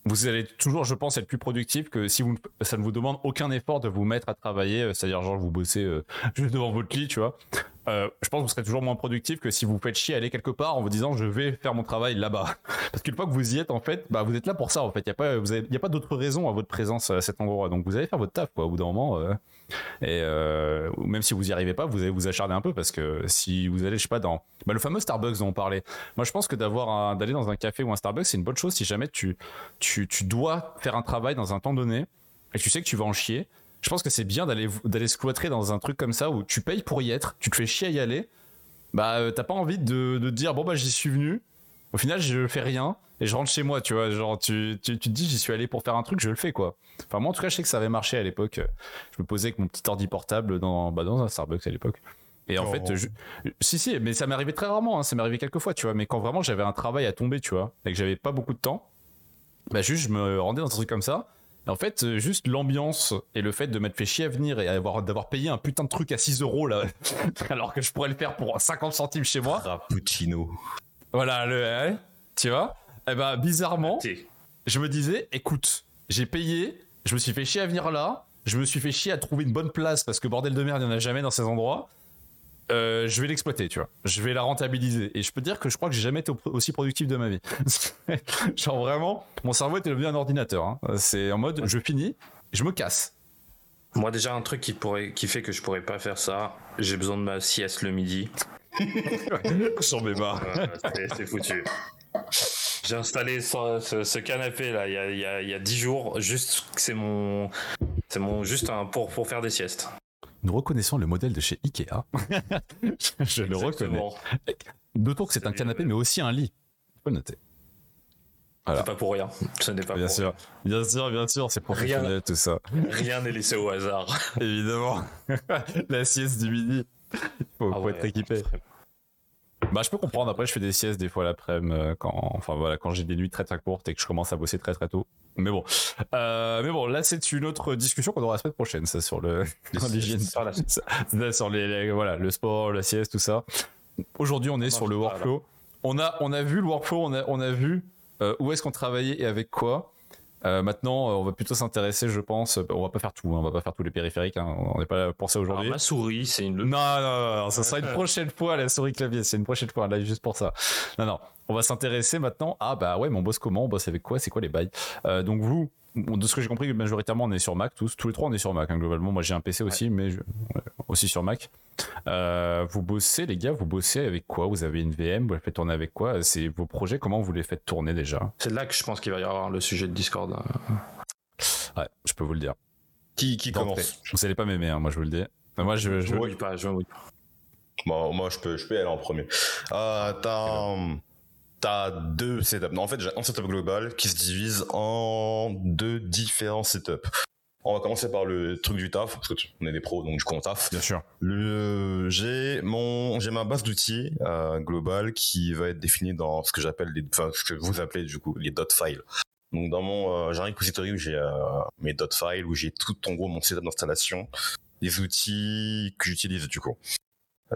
vous allez toujours, je pense, être plus productif que si vous ça ne vous demande aucun effort de vous mettre à travailler, euh, c'est-à-dire genre vous bossez euh, [laughs] juste devant votre lit, tu vois. Euh, je pense que vous serez toujours moins productif que si vous faites chier aller quelque part en vous disant je vais faire mon travail là-bas. [laughs] Parce qu'une fois que vous y êtes, en fait, bah, vous êtes là pour ça, en fait. Il n'y a pas, pas d'autre raison à votre présence à cet endroit. Donc, vous allez faire votre taf, quoi, au bout d'un moment. euh. et euh, même si vous y arrivez pas, vous allez vous acharner un peu parce que si vous allez, je sais pas, dans bah, le fameux Starbucks dont on parlait. Moi, je pense que d'aller dans un café ou un Starbucks, c'est une bonne chose si jamais tu, tu, tu dois faire un travail dans un temps donné et tu sais que tu vas en chier. Je pense que c'est bien d'aller d'aller se cloîtrer dans un truc comme ça où tu payes pour y être, tu te fais chier à y aller. Bah, euh, t'as pas envie de, de te dire bon bah j'y suis venu, Au final, je fais rien et je rentre chez moi, tu vois. Genre, tu, tu, tu te dis, j'y suis allé pour faire un truc, je le fais, quoi. Enfin, moi, en tout cas, je sais que ça avait marché à l'époque. Je me posais avec mon petit ordi portable dans, bah, dans un Starbucks à l'époque. Et en Oh. fait, je- si, si, mais ça m'est arrivé très rarement, hein, ça m'est arrivé quelques fois, tu vois. Mais quand vraiment j'avais un travail à tomber, tu vois, et que j'avais pas beaucoup de temps, bah juste je me rendais dans un truc comme ça. En fait, euh, juste l'ambiance et le fait de m'être fait chier à venir et avoir, d'avoir payé un putain de truc à 6 euros là, [laughs] alors que je pourrais le faire pour 50 centimes chez moi. Rappuccino. Voilà, le, ouais, tu vois? Et ben bizarrement, je me disais, écoute, j'ai payé, je me suis fait chier à venir là, je me suis fait chier à trouver une bonne place parce que bordel de merde, il n'y en a jamais dans ces endroits. Euh, je vais l'exploiter, tu vois. Je vais la rentabiliser. Et je peux te dire que je crois que j'ai jamais été au- aussi productif de ma vie. [laughs] Genre vraiment, mon cerveau était devenu un ordinateur. hein. C'est en mode, je finis, je me casse. Moi déjà un truc qui pourrait, qui fait que je pourrais pas faire ça. J'ai besoin de ma sieste le midi. J'en mets marre. C'est- foutu. J'ai installé ce, ce- ce canapé là il y a, il y a- il y a 10 jours. Juste c'est mon, c'est mon juste un pour pour faire des siestes. Nous reconnaissons le modèle de chez Ikea. [laughs] je le reconnais. D'autant que c'est un canapé, mais aussi un lit. Faut noter. Voilà. C'est pas pour rien. Ce n'est pas Bien pour sûr, bien sûr, bien sûr, c'est professionnel tout ça. Rien n'est laissé au hasard. [laughs] Évidemment. [laughs] La sieste du midi. Faut, Ah faut ouais, être équipé. Bah, je peux comprendre. Après, je fais des siestes des fois l'après-midi euh, quand, enfin voilà, quand j'ai des nuits très très courtes et que je commence à bosser très très tôt. Mais bon, Euh, mais bon, là c'est une autre discussion qu'on aura la semaine prochaine, ça sur le [laughs] sur l'hygiène, Sur la- Ça, sur les, les- voilà le sport, la sieste, tout ça. Aujourd'hui, on est Non, sur le workflow. On a on a vu le workflow, on a on a vu euh, où est-ce qu'on travaillait et avec quoi. Euh, maintenant, euh, on va plutôt s'intéresser, je pense. On va pas faire tout, hein, on va pas faire tous les périphériques. hein, on n'est pas là pour ça aujourd'hui. ma souris, c'est une. Non, non, non, non, ça sera une prochaine fois la souris clavier, c'est une prochaine fois live juste pour ça. Non, non, on va s'intéresser maintenant. Ah bah ouais, mais on bosse comment? On bosse avec quoi? C'est quoi les bails? Euh, Donc vous, de ce que j'ai compris, majoritairement on est sur Mac, tous, tous les trois on est sur Mac hein, globalement. Moi j'ai un PC aussi, mais je- ouais, aussi sur Mac. Euh, vous bossez les gars, vous bossez avec quoi? Vous avez une VM Vous la faites tourner avec quoi? C'est vos projets Comment vous les faites tourner déjà? C'est là que je pense qu'il va y avoir le sujet de Discord. hein. Ouais, je peux vous le dire. Qui, qui commence? Vous allez pas m'aimer, hein, moi je vous le dis. Enfin, moi je, Je pas, je. Bon, moi, je peux, je peux aller en premier. Euh, t'as, t'as deux setups. Non, en fait, j'ai un setup global qui se divise en deux différents setups. On va commencer par le truc du taf, parce que tu- on est des pros, donc du coup on taf. Bien sûr. Le, j'ai mon, j'ai ma base d'outils euh, globale qui va être définie dans ce que j'appelle les, enfin ce que vous appelez du coup les dot files. Donc dans mon, euh, j'ai un repository où j'ai euh, mes dot files où j'ai tout en gros mon setup d'installation, les outils que j'utilise du coup.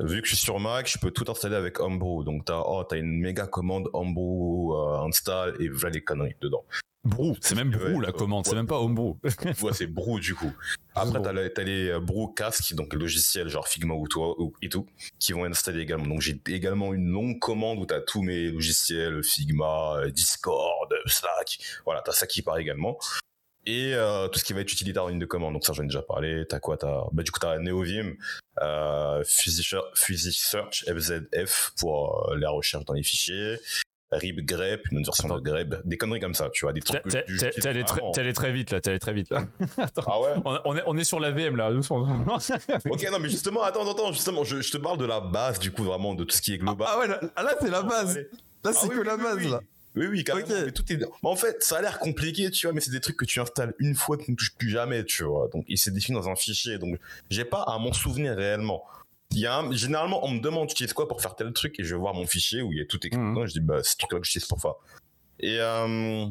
Vu que je suis sur Mac, je peux tout installer avec Homebrew. Donc t'as, oh, t'as une méga commande Homebrew euh, install et voilà les conneries dedans. Brew, c'est même Brew la commande, c'est même pas Homebrew. [laughs] Ouais, c'est Brew du coup. Après, t'as, les- les euh, Brew Casque, donc les logiciels genre Figma ou, toi, ou- et tout, qui vont être installés également. Donc j'ai également une longue commande où t'as tous mes logiciels, Figma, Discord, Slack. Voilà, t'as ça qui part également. Et euh, tout ce qui va être utilitaire en ligne de commande. Donc ça, j'en ai déjà parlé. T'as quoi? T'as, bah, Du coup, t'as NeoVim, euh, Physics Physics Search, FZF pour euh, la recherche dans les fichiers. RIB, grep, une autre version de grep, des conneries comme ça, tu vois, des trucs T'es allé très, vite là, t'es allé très vite là. [laughs] Ah ouais? On, on est, on est sur la VM là, doucement. [laughs] Ok, non, mais justement, attends, attends, justement, je, je te parle de la base, du coup, vraiment, de tout ce qui est global. ah ouais, là, là, c'est la base. Là Ah c'est oui, que oui, la oui, base oui. là. Oui, oui, carrément. Ok. mais tout est... Mais en fait, ça a l'air compliqué, tu vois, mais c'est des trucs que tu installes une fois, tu ne touches plus jamais, tu vois. Donc, il s'est défini dans un fichier. Donc, j'ai pas à m'en souvenir réellement. Il y a un- Généralement, on me demande, tu utilises quoi pour faire tel truc, et je vais voir mon fichier où il y a tout écrit. Mhm. dedans, et je dis, bah, c'est ce truc-là que j'utilise pour ça. Et euh,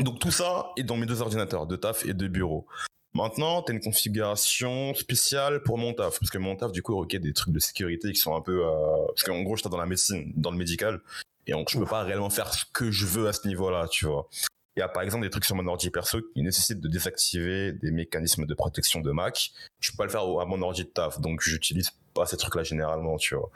donc, tout ça est dans mes deux ordinateurs, de taf et de bureau. Maintenant, tu as une configuration spéciale pour mon taf, parce que mon taf, du coup, requiert des trucs de sécurité qui sont un peu... euh, Parce qu'en gros, je suis dans la médecine, dans le médical, et donc je peux pas réellement faire ce que je veux à ce niveau-là, tu vois. Il y a par exemple des trucs sur mon ordi perso qui nécessitent de désactiver des mécanismes de protection de Mac. Je peux pas le faire à mon ordi de taf, donc j'utilise pas ces trucs-là généralement, tu vois.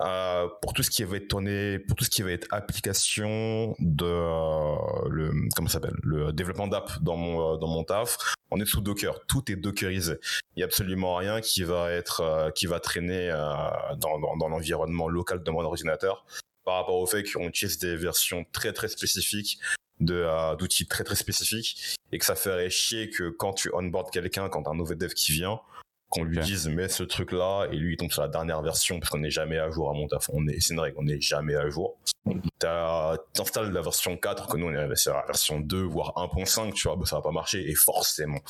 Euh, pour tout ce qui va être tourné, pour tout ce qui va être application de euh, le comment ça s'appelle le développement d'app dans mon euh, dans mon taf, on est sous Docker, tout est dockerisé. Il y a absolument rien qui va être euh, qui va traîner euh, dans, dans, dans l'environnement local de mon ordinateur par rapport au fait qu'on utilise des versions très très spécifiques de euh, d'outils très très spécifiques et que ça ferait chier que quand tu onboard quelqu'un, quand un nouveau dev qui vient, qu'on lui dise mets ce truc là et lui il tombe sur la dernière version parce qu'on n'est jamais à jour à mon taf. On est, c'est une règle, on n'est jamais à jour. T'installes la version 4, que nous on est sur la version 2 voire 1.5, tu vois, bah, ça va pas marcher et forcément.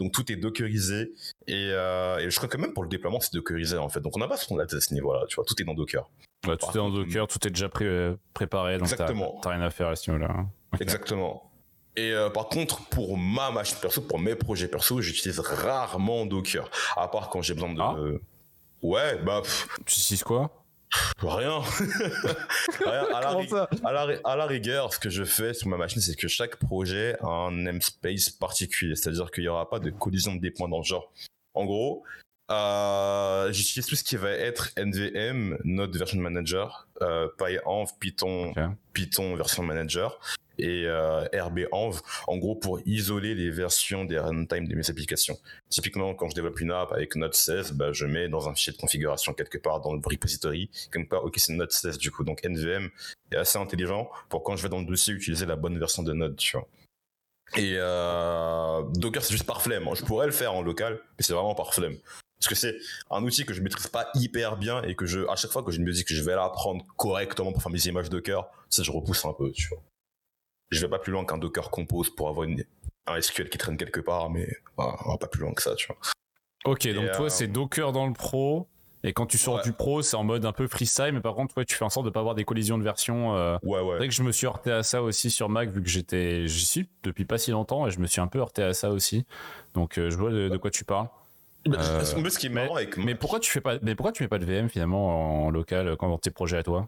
Donc tout est dockerisé et, euh, et je crois que même pour le déploiement c'est dockerisé en fait. Donc on n'a pas ce qu'on a à ce niveau-là, tu vois, tout est dans Docker. Ouais, tout Par est contre, Docker, tout est déjà pré- euh, préparé, donc t'as Exactement. t'as rien à faire à ce niveau-là. hein. Exactement. Et euh, par contre, pour ma machine perso, pour mes projets perso, j'utilise rarement Docker. À part quand j'ai besoin de. Ah. Ouais, bah, pff, Tu utilises quoi? Rien. [laughs] Rien. À, la à, à rigueur, ce que je fais sur ma machine, c'est que chaque projet a un namespace particulier. C'est-à-dire qu'il n'y aura pas de collision de déploiement dans le genre. En gros, euh, j'utilise tout ce qui va être NVM, Node Version Manager, euh, PyEnv, Python, Ok. Python Version Manager et euh, RBEnv, en gros pour isoler les versions des runtime de mes applications. Typiquement, quand je développe une app avec Node 16, bah, je mets dans un fichier de configuration quelque part dans le repository, comme quoi, ok, c'est Node 16 du coup. Donc NVM est assez intelligent pour quand je vais dans le dossier utiliser la bonne version de Node, tu vois. Et euh, Docker, c'est juste par flemme. hein. Je pourrais le faire en local, mais c'est vraiment par flemme. Parce que c'est un outil que je maîtrise pas hyper bien et que je, à chaque fois que je me dis que je vais l'apprendre correctement pour faire mes images Docker, ça je repousse un peu, tu vois. Je vais pas plus loin qu'un Docker Compose pour avoir une, un SQL qui traîne quelque part, mais on va pas plus loin que ça, tu vois. Ok, donc toi, euh, c'est Docker dans le pro. Et quand tu sors Ouais. du pro, c'est en mode un peu freestyle, mais par contre, ouais, tu fais en sorte de pas avoir des collisions de version. euh, Ouais, C'est ouais. vrai que je me suis heurté à ça aussi sur Mac, vu que j'étais, j'y suis depuis pas si longtemps, et je me suis un peu heurté à ça aussi. Donc, euh, je vois de, de quoi tu parles. Mais, mais ce qui est marrant avec Mais pourquoi tu fais pas, mais pourquoi tu mets pas de VM finalement en local quand dans tes projets à toi?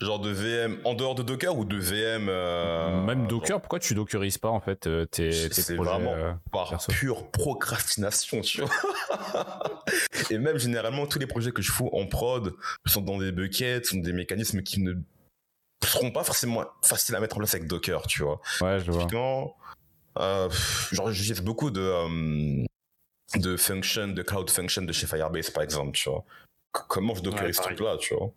Genre de VM en dehors de Docker ou de VM euh, Même Docker, pourquoi tu dockerises pas en fait euh, tes, tes C'est projets vraiment euh, par perso? pure procrastination, tu vois. [laughs] Et même généralement, tous les projets que je fous en prod sont dans des buckets, sont des mécanismes qui ne seront pas forcément faciles à mettre en place avec Docker, tu vois. Ouais, je vois. Euh, genre j'utilise beaucoup de euh, de functions, de cloud functions de chez Firebase par exemple, tu vois. C- Comment je dockerise Ouais, ce truc-là, tu vois.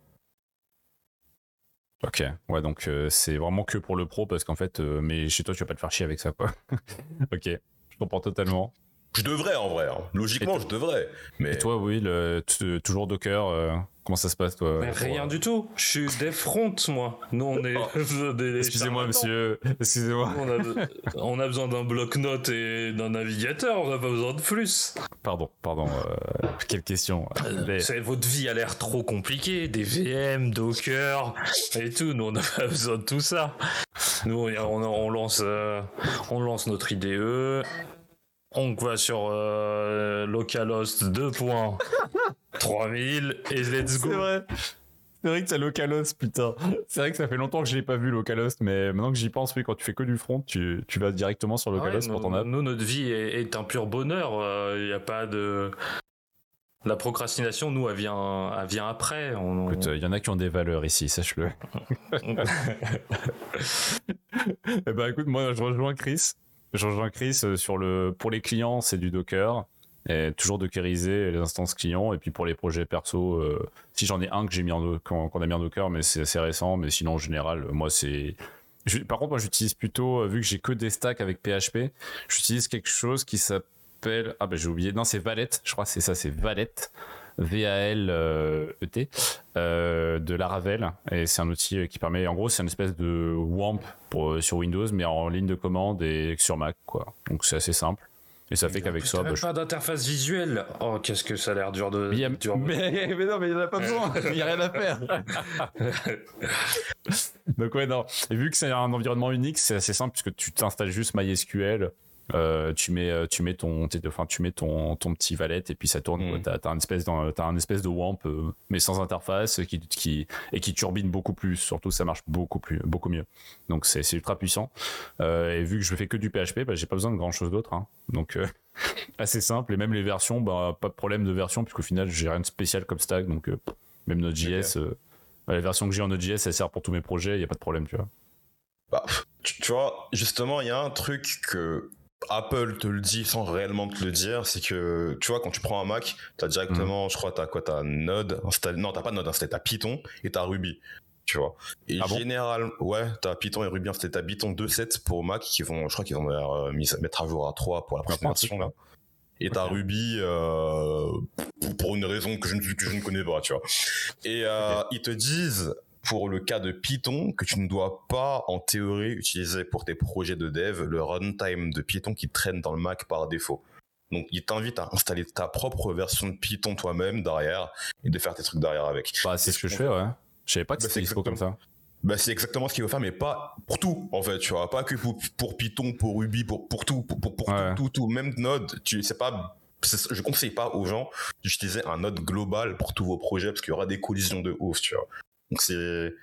Ok, ouais, donc euh, c'est vraiment que pour le pro parce qu'en fait, euh, mais chez toi, tu vas pas te faire chier avec ça, quoi. [laughs] ok, je comprends totalement. Je devrais en vrai, hein. logiquement je devrais, mais Et toi, oui, le, t- toujours Docker, euh, Comment ça se passe, toi Rien euh, du tout. Je suis des fronts, moi. Nous, on est. Oh. [laughs] [laughs] Excusez-moi, monsieur. Excusez-moi. On, a... besoin d'un bloc-notes et d'un navigateur. On n'a pas besoin de plus. Pardon, pardon. Euh, quelle question. Euh, Savez, votre vie a l'air trop compliquée. Des VM, Docker et tout. Nous, on n'a pas [laughs] besoin de tout ça. Nous, on, lance, on lance notre IDE. On va sur localhost 2. 3000 et let's go. C'est vrai. C'est vrai que c'est Localos, putain. C'est vrai que ça fait longtemps que je l'ai pas vu, Localos, mais maintenant que j'y pense, oui, quand tu fais que du front, tu, tu vas directement sur Localos ah ouais, quand. Nous, notre vie est, un pur bonheur. Euh, il n'y a pas de. La procrastination, nous, elle vient, elle vient après. On... Écoute, il y en a qui ont des valeurs ici, sache-le. [laughs] eh ben, écoute, moi, je rejoins Chris. Je rejoins Chris euh, sur le. Pour les clients, c'est du Docker. Toujours dockeriser les instances clients. Et puis pour les projets perso, euh, si j'en ai un que j'ai mis en qu'on qu'on a mis en Docker, mais c'est assez récent. Mais sinon, en général, moi, c'est. Par contre, moi, j'utilise plutôt, euh, vu que j'ai que des stacks avec PHP, j'utilise quelque chose qui s'appelle. Ah, ben j'ai oublié. Non, c'est Valet. Je crois c'est ça, c'est Valet. V-A-L-E-T. euh, de Laravel. Et c'est un outil qui permet. En gros, c'est une espèce de WAMP pour, sur Windows, mais en ligne de commande et sur Mac, quoi. Donc c'est assez simple. Et ça fait qu'avec ça, bah, je- pas d'interface visuelle. Oh, qu'est-ce que ça a l'air dur de. mais, a- dur mais, [laughs] mais non, mais il n'y en a pas besoin, il n'y a rien à faire. [laughs] Donc ouais, non. Et vu que c'est un environnement unique, c'est assez simple puisque tu t'installes juste MySQL, euh, tu mets, euh, tu mets ton, enfin, tu mets ton, ton petit valet et puis ça tourne. Mm. quoi. T'as, un espèce, t'as un espèce de WAMP, euh, mais sans interface, qui, qui, et qui turbine beaucoup plus. Surtout, ça marche beaucoup plus, beaucoup mieux. Donc c'est, ultra puissant. Euh, et vu que je fais que du PHP, bah, j'ai pas besoin de grand chose d'autre. hein. Donc [laughs] assez simple. Et même les versions, bah, pas de problème de version puisqu'au final, j'ai rien de spécial comme stack. Donc même Node.js, euh, bah, la version que j'ai en Node.js, elle sert pour tous mes projets. Il y a pas de problème, tu vois. Bah, tu, tu vois, justement, il y a un truc que Apple te le dit sans réellement te le dire, c'est que, tu vois, quand tu prends un Mac, t'as directement, je crois, t'as quoi, t'as Node installé, non, t'as pas Node installé, t'as Python et t'as Ruby, tu vois. Et Ah bon? généralement, ouais, t'as Python et Ruby installé, t'as Python 2.7 pour Mac qui vont, je crois qu'ils vont euh, mis- mettre à jour à 3 pour la prochaine un truc. version, là. Et t'as Ruby euh, pour une raison que je, ne, que je ne connais pas, tu vois. Et euh, ils te disent pour le cas de Python que tu ne dois pas en théorie utiliser pour tes projets de dev le runtime de Python qui traîne dans le Mac par défaut. Donc, il t'invite à installer ta propre version de Python toi-même derrière et de faire tes trucs derrière avec. Bah, c'est ce que je fais, ouais. Je savais pas que Bah, c'était dispo comme ça. Bah, c'est exactement ce qu'il faut faire, mais pas pour tout, en fait, tu vois. Pas que pour, pour Python, pour Ruby, pour, pour tout, pour, pour, pour Ouais. tout, tout, tout. Même Node, tu sais pas, je conseille pas aux gens d'utiliser un Node global pour tous vos projets parce qu'il y aura des collisions de ouf, tu vois. Donc c'est,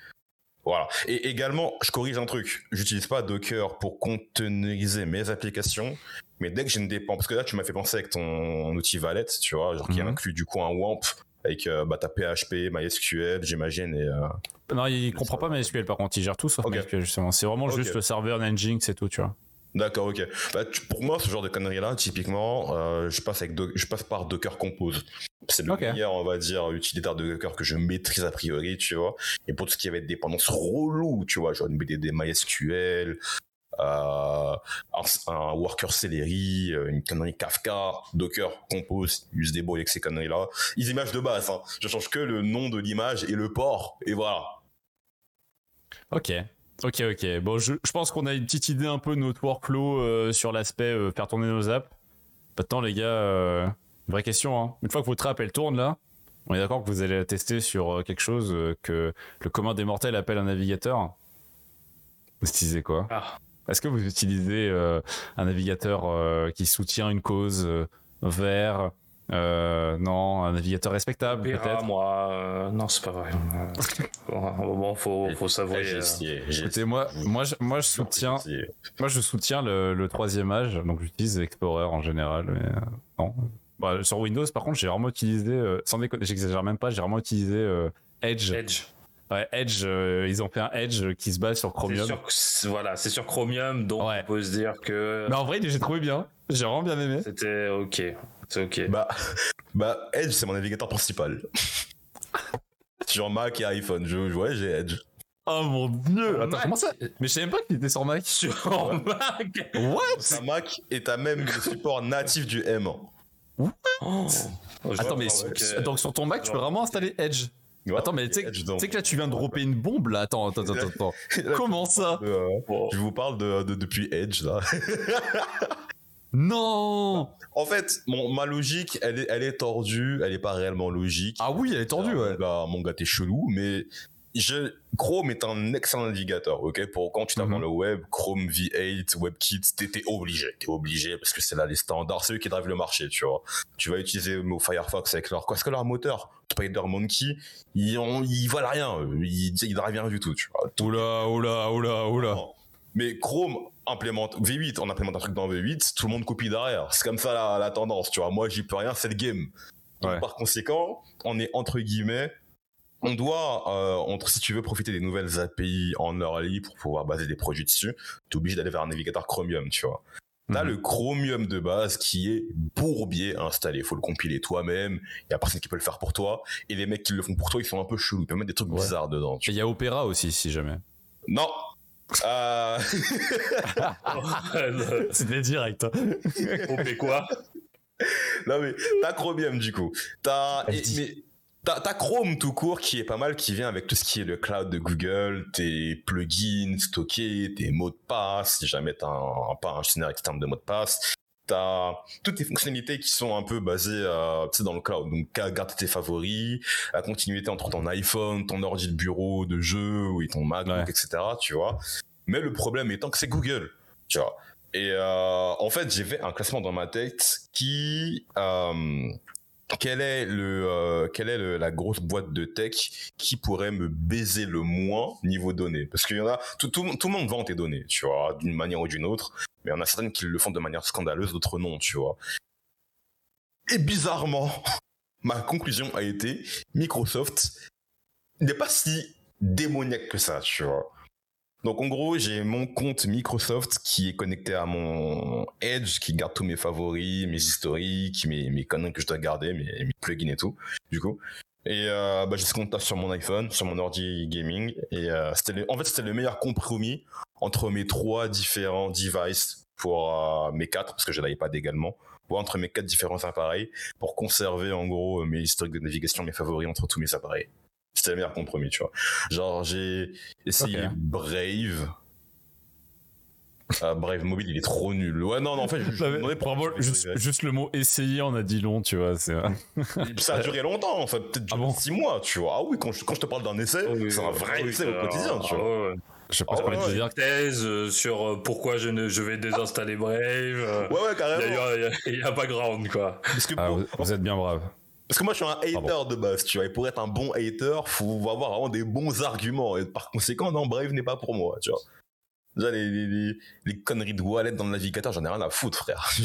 voilà. Et également, je corrige un truc. J'utilise pas Docker pour containeriser mes applications, mais dès que j'ai une dépense, parce que là, tu m'as fait penser avec ton outil Valet, tu vois, genre qui Mhm. inclut du coup un WAMP avec euh, bah, ta PHP, MySQL, j'imagine, et euh, Non, il comprend pas MySQL par contre, il gère tout sauf. MySQL justement. C'est vraiment juste le serveur Nginx c'est tout, tu vois. D'accord, ok. Bah, tu- pour moi, ce genre de conneries-là, typiquement, euh, je passe avec Do- je passe par Docker Compose. C'est le meilleur, on va dire, utilitaire de Docker que je maîtrise a priori, tu vois. Et pour tout ce qui va être dépendance relou, tu vois, genre une BDD MySQL, euh, un, un worker Celery, euh, une connerie Kafka, Docker Compose, use des boys avec ces conneries-là. Les images de base, hein. Je change que le nom de l'image et le port, et voilà. Ok. Ok, ok. Bon, je, je pense qu'on a une petite idée un peu de notre workflow euh, sur l'aspect euh, faire tourner nos apps. Maintenant, les gars, euh, vraie question. Hein. Une fois que votre app elle tourne là, on est d'accord que vous allez la tester sur euh, quelque chose que le commun des mortels appelle un navigateur? Vous utilisez quoi? Ah. Est-ce que vous utilisez un navigateur qui soutient une cause vert euh, Non, un navigateur respectable peut-être moi, euh, non, c'est pas vrai. Euh, bon, bon, faut, faut s'avouer. j'ai euh, Écoutez, moi, moi, je, moi, je soutiens, moi, je soutiens le, le troisième âge, donc j'utilise Explorer en général. Mais euh, non. Bah, sur Windows, par contre, j'ai vraiment utilisé, euh, sans déconner, j'exagère même pas, j'ai vraiment utilisé euh, Edge. Edge. Ouais, Edge, euh, ils ont fait un Edge qui se base sur Chromium. sur, voilà, c'est sur Chromium, donc Ouais. on peut se dire que Mais en vrai, j'ai trouvé bien. J'ai vraiment bien aimé. c'était ok. C'est ok. Bah, [laughs] bah, Edge, c'est mon navigateur principal. [laughs] Sur Mac et iPhone, je, ouais, j'ai Edge. Oh mon dieu Attends, Mac. comment ça Mais je savais même pas qu'il était sur Mac. [laughs] sur Mac. What? Mac et t'as même le support natif du M. Oh. Je Attends, mais sur- donc sur ton Mac, tu peux vraiment installer Edge. Ouais, Attends, mais tu sais que là, tu viens de dropper une bombe là. Attends, attends, attends, attends. Comment ça Euh, je vous parle de, de- depuis Edge là. Non En fait, mon, ma logique, elle est, elle est tordue, elle est pas réellement logique. Ah oui, elle est tordue, Mon ouais. gars, mon gars, t'es chelou, mais je, Chrome est un excellent navigateur, ok? Pour quand tu tapes Mhm. dans le web, Chrome V8, WebKit, t'es obligé, t'es obligé parce que c'est là les standards, c'est eux qui drivent le marché, tu vois. Tu vas utiliser Firefox avec leur, quoi, est-ce que leur moteur, SpiderMonkey, ils, ont, ils valent rien, ils, ils drivent rien du tout, tu vois. Oula, oula, oula, oula. Mais Chrome implémente V8, on implémente un truc dans V8, tout le monde copie derrière. C'est comme ça la, la tendance, tu vois. Moi, j'y peux rien, c'est le game. Donc, Ouais. Par conséquent, on est entre guillemets, on doit, euh, entre, si tu veux profiter des nouvelles API en early pour pouvoir baser des projets dessus, t'es obligé d'aller vers un navigateur Chromium, tu vois. T'as Mhm. le Chromium de base qui est bourbier installé. Faut le compiler toi-même. Y a personne qui peut le faire pour toi. Et les mecs qui le font pour toi, ils sont un peu chelous. Ils peuvent mettre des trucs Ouais. bizarres dedans. il y a Opera aussi, si jamais. non. Euh... [laughs] C'était direct. On fait quoi? Non mais t'as Chromium du coup. T'as et- Vas-y. mais t'as t'as Chrome tout court qui est pas mal, qui vient avec tout ce qui est le cloud de Google, tes plugins stockés, tes mots de passe, si jamais t'as un, pas un générique externe de mots de passe. T'as toutes tes fonctionnalités qui sont un peu basées euh, dans le cloud. Donc qu'à garder tes favoris, la continuité entre ton iPhone, ton ordi de bureau, de jeu, et ton Ouais. etc. Tu vois. Mais le problème étant que c'est Google. Tu vois. Et euh, en fait, j'ai fait un classement dans ma tête qui euh, quelle est le euh, quelle est le- la grosse boîte de tech qui pourrait me baiser le moins niveau données? Parce qu'il y en a tout, tout, tout le monde vend tes données, tu vois, d'une manière ou d'une autre, mais il y en a certaines qui le font de manière scandaleuse, d'autres non, tu vois. Et bizarrement, [laughs] ma conclusion a été Microsoft n'est pas si démoniaque que ça, tu vois. Donc en gros, j'ai mon compte Microsoft qui est connecté à mon Edge, qui garde tous mes favoris, mes historiques, mes, mes que je dois garder, mes, mes plugins et tout, du coup. Et euh, bah, j'ai ce compte-là sur mon iPhone, sur mon ordi gaming. Et euh, c'était le- en fait, c'était le meilleur compromis entre mes trois différents devices pour euh, mes quatre, parce que je l'iPad également, ou entre mes quatre différents appareils, pour conserver en gros mes historiques de navigation, mes favoris entre tous mes appareils. C'était le meilleur compromis, tu vois. Genre, j'ai essayé Ok. Brave. Ah, Brave Mobile, il est trop nul. Ouais, non, non, en fait, je, [laughs] je juste, le mot essayer en a dit long, tu vois. Ça a duré longtemps, en fait, peut-être Ah bon 6 mois, tu vois. Ah oui, quand je, quand je te parle d'un essai, c'est un vrai essai au quotidien, tu vois. Je Ah pense te ouais. dire Thèse euh, sur euh, pourquoi je, ne, je vais désinstaller Brave. Ouais, ouais, Il y, a, carrément. il y a- y a background, quoi. Parce que, Ah, pour- vous, vous êtes bien brave. Parce que moi, je suis un hater bon. de base, tu vois. Et pour être un bon hater, faut avoir vraiment des bons arguments. Et par conséquent, non, Brave n'est pas pour moi, tu vois. Déjà, les, les, les, les conneries de wallet dans le navigateur, j'en ai rien à foutre, frère. [laughs]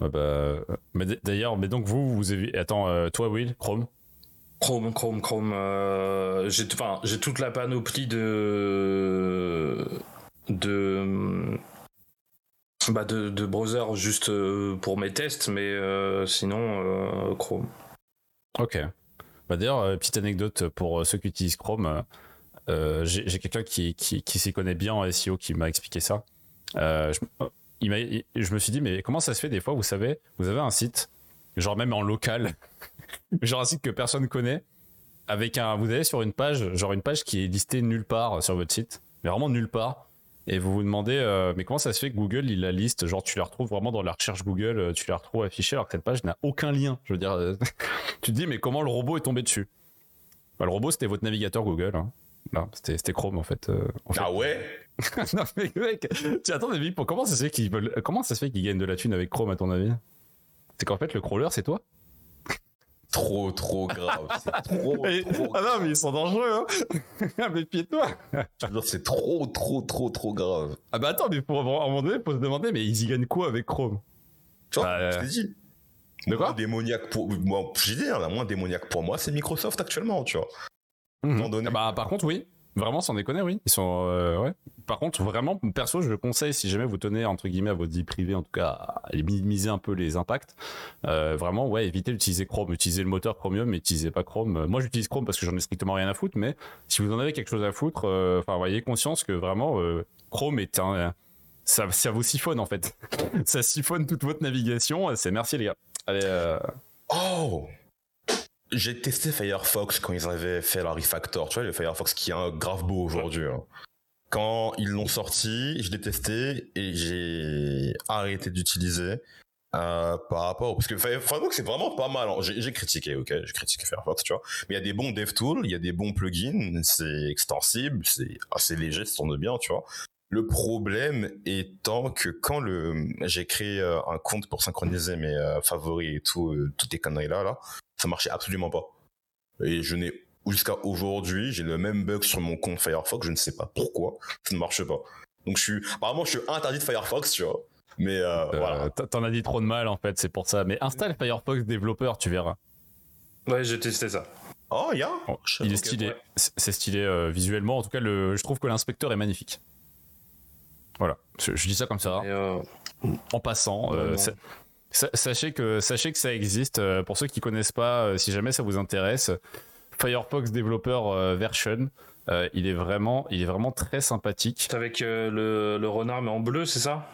Bah, mais d'ailleurs, mais donc vous, vous avez. Attends, euh, toi, Will, Chrome? Chrome, Chrome, Chrome. euh, j'ai enfin, j'ai toute la panoplie de de bah de, de browsers juste euh, pour mes tests, mais euh, sinon euh, Chrome. Ok. Bah, d'ailleurs, petite anecdote pour ceux qui utilisent Chrome. j'ai quelqu'un qui, qui, qui s'y connaît bien en SEO qui m'a expliqué ça. Je, je me suis dit, mais comment ça se fait des fois, vous savez, vous avez un site, genre même en local, [laughs] genre un site que personne connaît, avec un, vous allez sur une page, genre une page qui est listée nulle part sur votre site, mais vraiment nulle part. Et vous vous demandez, euh, mais comment ça se fait que Google, il la liste, genre tu la retrouves vraiment dans la recherche Google, euh, tu la retrouves affichée alors que cette page n'a aucun lien. Je veux dire, euh, [laughs] tu te dis, mais comment le robot est tombé dessus? Bah, Le robot, c'était votre navigateur Google. Hein. Non, c'était c'était Chrome en fait. euh, en fait. Ah ouais? [laughs] Non mais mec, tu attends pour comment ça se fait qu'ils veulent, comment ça se fait qu'ils gagnent de la thune avec Chrome à ton avis? C'est qu'en fait le crawler c'est toi? Trop, trop grave. C'est [laughs] trop, Et- trop Ah non mais ils sont dangereux hein [laughs] Mais Je veux dire, c'est trop, trop, trop, trop grave. Ah bah attends mais pour un moment donné faut se demander mais ils y gagnent quoi avec Chrome? Tu vois, Bah, je t'ai dit. de quoi? Moins démoniaque pour moi, j'ai dit, la moins démoniaque pour moi, c'est Microsoft actuellement, tu vois. Mhm. donné. Ah Bah par contre oui, vraiment sans déconner oui, ils sont euh, ouais. Par contre vraiment perso je le conseille si jamais vous tenez entre guillemets à votre vie privée en tout cas à minimiser un peu les impacts. euh, vraiment ouais évitez d'utiliser Chrome, utilisez le moteur Chromium, mais utilisez pas Chrome. Euh, Moi j'utilise Chrome parce que j'en ai strictement rien à foutre, mais si vous en avez quelque chose à foutre, euh, enfin voyez conscience que vraiment euh, Chrome est un euh, ça, ça vous siphonne en fait. [laughs] ça siphonne toute votre navigation. C'est merci les gars. Allez, euh, Oh J'ai testé Firefox quand ils avaient fait la refactor, tu vois, le Firefox qui est un grave beau aujourd'hui. hein. Quand ils l'ont sorti, je l'ai testé et j'ai arrêté d'utiliser euh, par rapport... Parce que Fire- Firefox, c'est vraiment pas mal. hein. J'ai critiqué, ok J'ai critiqué Firefox, tu vois. Mais il y a des bons DevTools, il y a des bons plugins, c'est extensible, c'est assez léger, ça tourne bien, tu vois. Le problème étant que quand le j'ai créé euh, un compte pour synchroniser mes euh, favoris et tout, toutes les conneries là, là, ça marchait absolument pas. Et je n'ai jusqu'à aujourd'hui, j'ai le même bug sur mon compte Firefox, je ne sais pas pourquoi, ça ne marche pas. Donc je suis apparemment je suis interdit de Firefox, tu vois. Mais euh, euh, voilà. T'en as dit trop de mal en fait, c'est pour ça. Mais installe Firefox développeur, tu verras. Ouais, j'ai testé ça. Oh, il y a Oh, Je- Il est stylé. ouais. C'est stylé euh, visuellement. En tout cas, le, je trouve que l'inspecteur est magnifique. Voilà. Je, je dis ça comme ça. Et, euh, En passant, euh, sachez que sachez que ça existe. euh, pour ceux qui connaissent pas, euh, si jamais ça vous intéresse, Firefox Developer euh, Version. il est vraiment, très sympathique. avec le, le renard, mais en bleu, c'est ça?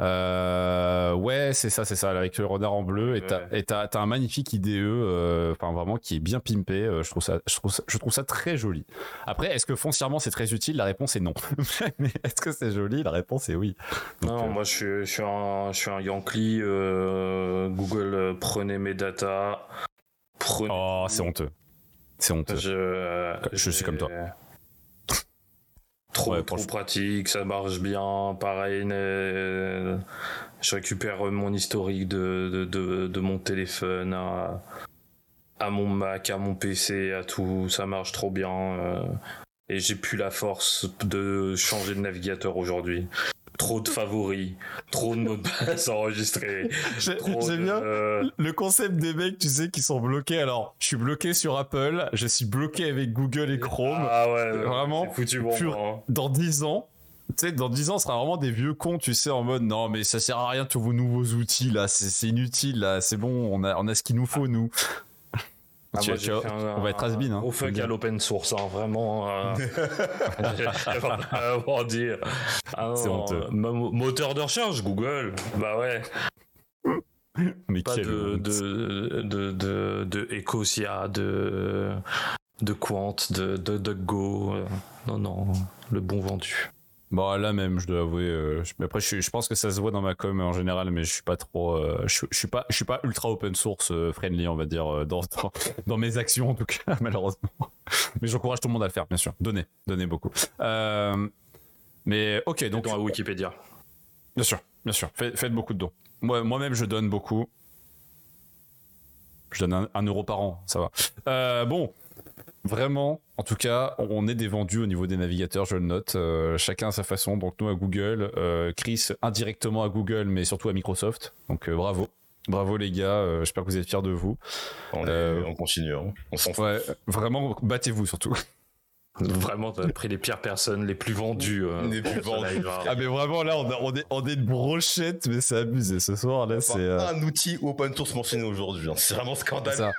Euh, ouais, c'est ça, c'est ça, avec le renard en bleu. Et t'as, Ouais. un magnifique IDE, euh, enfin vraiment qui est bien pimpé. euh, je trouve ça, je trouve ça, je trouve ça très joli. Après, est-ce que foncièrement c'est très utile? La réponse est non. [laughs] Mais est-ce que c'est joli? La réponse est oui. Donc, Non, moi je suis, je suis un, je suis un Yankee. Google, prenez mes datas. Prenez. oh, c'est honteux. C'est honteux. Je, Je suis comme toi. Trop, Ouais, trop pratique, ça marche bien. Pareil, euh, je récupère mon historique de, de, de, de mon téléphone à, à mon Mac, à mon PC, à tout. Ça marche trop bien. euh, et j'ai plus la force de changer de navigateur aujourd'hui. Trop de favoris, trop de mots de passe [laughs] enregistrés. J'aime de- bien euh, le concept des mecs, tu sais, qui sont bloqués. Alors, je suis bloqué sur Apple, je suis bloqué avec Google et Chrome. Ah ouais, Vraiment, foutu bon. pur- hein. dans 10 ans, tu sais, dans 10 ans, on sera vraiment des vieux cons, tu sais, en mode non, mais ça sert à rien tous vos nouveaux outils là, c'est c'est inutile là, c'est bon, on a, on a ce qu'il nous faut nous. Ah, Tu- moi, tu j'ai vois, fait un- on va être has-been, hein, Au fuck à l'open source, hein, vraiment. euh, j'ai vraiment dire. Ah C'est honteux. mo- Moteur de recherche, Google. Bah ouais. Mais Pas de, de, de, de, de Ecosia, de, de Quant, de, de DuckGo. euh, Non, non, le bon vendu. Bon, là même, je dois avouer. euh, je- mais après, je, pense que ça se voit dans ma com en général, mais je suis pas trop. euh, je, je suis pas, je suis pas ultra open source euh, friendly, on va dire, euh, dans, [laughs] dans, dans mes actions en tout cas, [laughs] malheureusement. Mais j'encourage tout le monde à le faire, bien sûr. Donnez, donnez beaucoup. Euh, mais ok, donc la Wikipédia. bien sûr, bien sûr. Faites, faites beaucoup de dons. Moi, moi-même, je donne beaucoup. Je donne un, un euro par an, ça va. Euh, bon, vraiment, en tout cas, on est des vendus au niveau des navigateurs, je le note. euh, chacun à sa façon. Donc nous à Google, euh, Chris indirectement à Google, mais surtout à Microsoft. Donc euh, bravo. Bravo les gars, euh, j'espère que vous êtes fiers de vous. On, est- Euh, on continue, hein. on s'en fout. Ouais, vraiment, battez-vous surtout. [laughs] Vraiment, t'as pris les pires personnes, les plus vendues. euh, Les plus vendues. Ah mais vraiment là, on, a- on est, on est une brochette, mais c'est abusé ce soir là, c'est... euh, un outil open source mentionné aujourd'hui. hein. C'est vraiment scandaleux.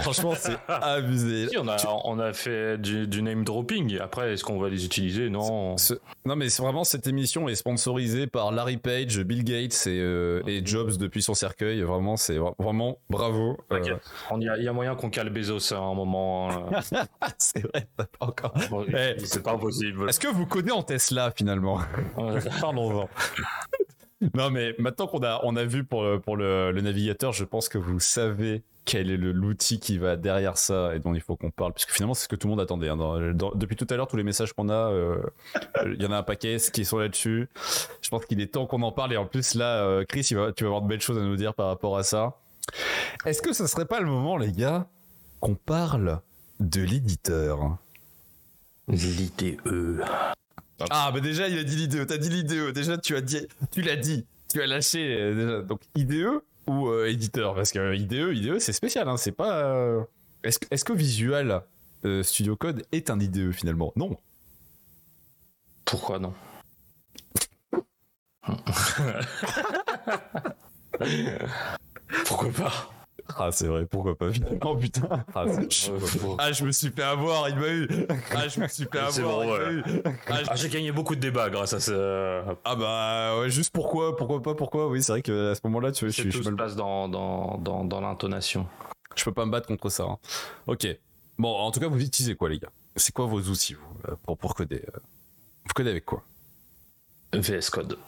Franchement, c'est [laughs] abusé. Si, on a, on a fait du, du name dropping. Après, est-ce qu'on va les utiliser? Non. Ce- Non mais c'est vraiment cette émission est sponsorisée par Larry Page, Bill Gates et, euh, et Jobs depuis son cercueil. Vraiment, c'est vra- vraiment bravo. Euh. Il y, a- il y a moyen qu'on cale Bezos à un moment. hein. [laughs] c'est vrai, pas encore. Bon, Eh. C'est pas impossible. Est-ce que vous connaissez en Tesla finalement? [laughs] Parlons-en. [laughs] Non mais maintenant qu'on a on a vu pour le, pour le, navigateur, je pense que vous savez quel est l'outil qui va derrière ça et dont il faut qu'on parle puisque finalement c'est ce que tout le monde attendait. hein. Depuis tout à l'heure, tous les messages qu'on a, euh, il y en a un paquet qui sont là-dessus. Je pense qu'il est temps qu'on en parle et en plus là, euh, Chris, il va, tu vas avoir de belles choses à nous dire par rapport à ça. Est-ce que ce serait pas le moment, les gars, qu'on parle de l'éditeur? L'IDE. Ah, bah déjà, il a dit l'IDE. T'as dit l'IDE. Déjà, tu as dit, tu l'as dit. Tu as lâché. euh, déjà. Donc, IDE ou euh, éditeur? Parce que euh, IDE, IDE, c'est spécial. Hein, c'est pas. euh, Est-ce que- est-ce que Visual euh, Studio Code est un IDE finalement? Non. Pourquoi non? [laughs] Pourquoi pas? Ah, c'est vrai. Pourquoi pas finalement Putain. Ah. Euh, Ah, je me suis fait avoir. Il m'a eu. Ah, je me suis fait avoir. bon, il m'a ouais. eu. Ah, je- Ah, j'ai gagné beaucoup de débats grâce à ça. ah, bah ouais, juste pourquoi Pourquoi pas Pourquoi? Oui, c'est vrai que à ce moment-là, tu vois, je, suis- je tout suis se mal- passe dans, dans, dans, dans l'intonation. je peux pas me battre contre ça. hein. Ok. Bon, en tout cas, vous utilisez quoi, les gars? C'est quoi vos outils vous, euh, pour, pour coder euh Vous codez avec quoi? VS Code.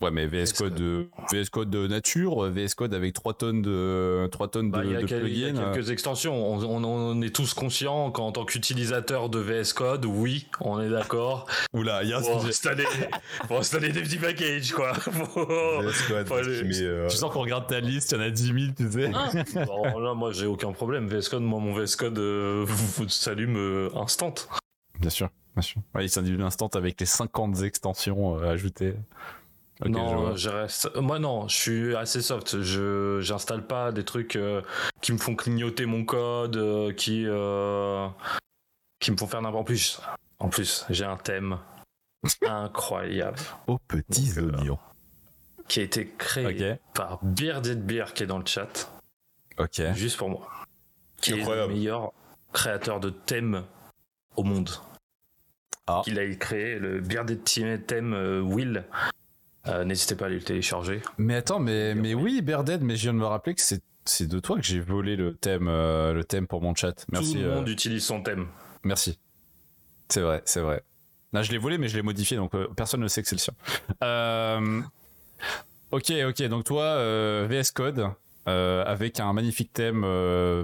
Ouais, mais VS Code, de, VS Code de nature, VS Code avec 3 tonnes de, 3 tonnes de, Bah, il y a, de quel- il y a plugins. euh. quelques extensions. On, on- on est tous conscients qu'en tant qu'utilisateur de VS Code, oui, on est d'accord. Oula, il y a un Faut sujet. installer, faut installer des petits packages, quoi. VS Code, mais, euh, Tu sens qu'on regarde ta liste, il y en a 10 000, tu sais. Ah, bon, là, moi, j'ai aucun problème. VS Code, moi, mon VS Code euh, [laughs] s'allume euh, instant. Bien sûr, bien sûr. Ouais, il s'indique instant avec les 50 extensions euh, ajoutées. Non, je reste. Moi, non, je suis assez soft. Je j'installe pas des trucs euh, qui me font clignoter mon code, euh, qui euh, qui me font faire n'importe plus. En plus, j'ai un thème [laughs] incroyable Aux petits Donc, oignons. qui a été créé par Bearded Beer qui est dans le chat, ok. juste pour moi, qui est le meilleur créateur de thèmes au monde. Ah. Il a créé le Bearded Theme euh, Will. Euh, N'hésitez pas à aller le télécharger. Mais attends, mais, mais oui, Berded, mais je viens de me rappeler que c'est de toi que j'ai volé le thème, euh, le thème pour mon chat. Merci. Tout le euh, monde utilise son thème. Merci. C'est vrai, c'est vrai. Là, je l'ai volé, mais je l'ai modifié, donc personne ne sait que c'est le sien. Ok, ok. Donc toi, VS Code avec un magnifique thème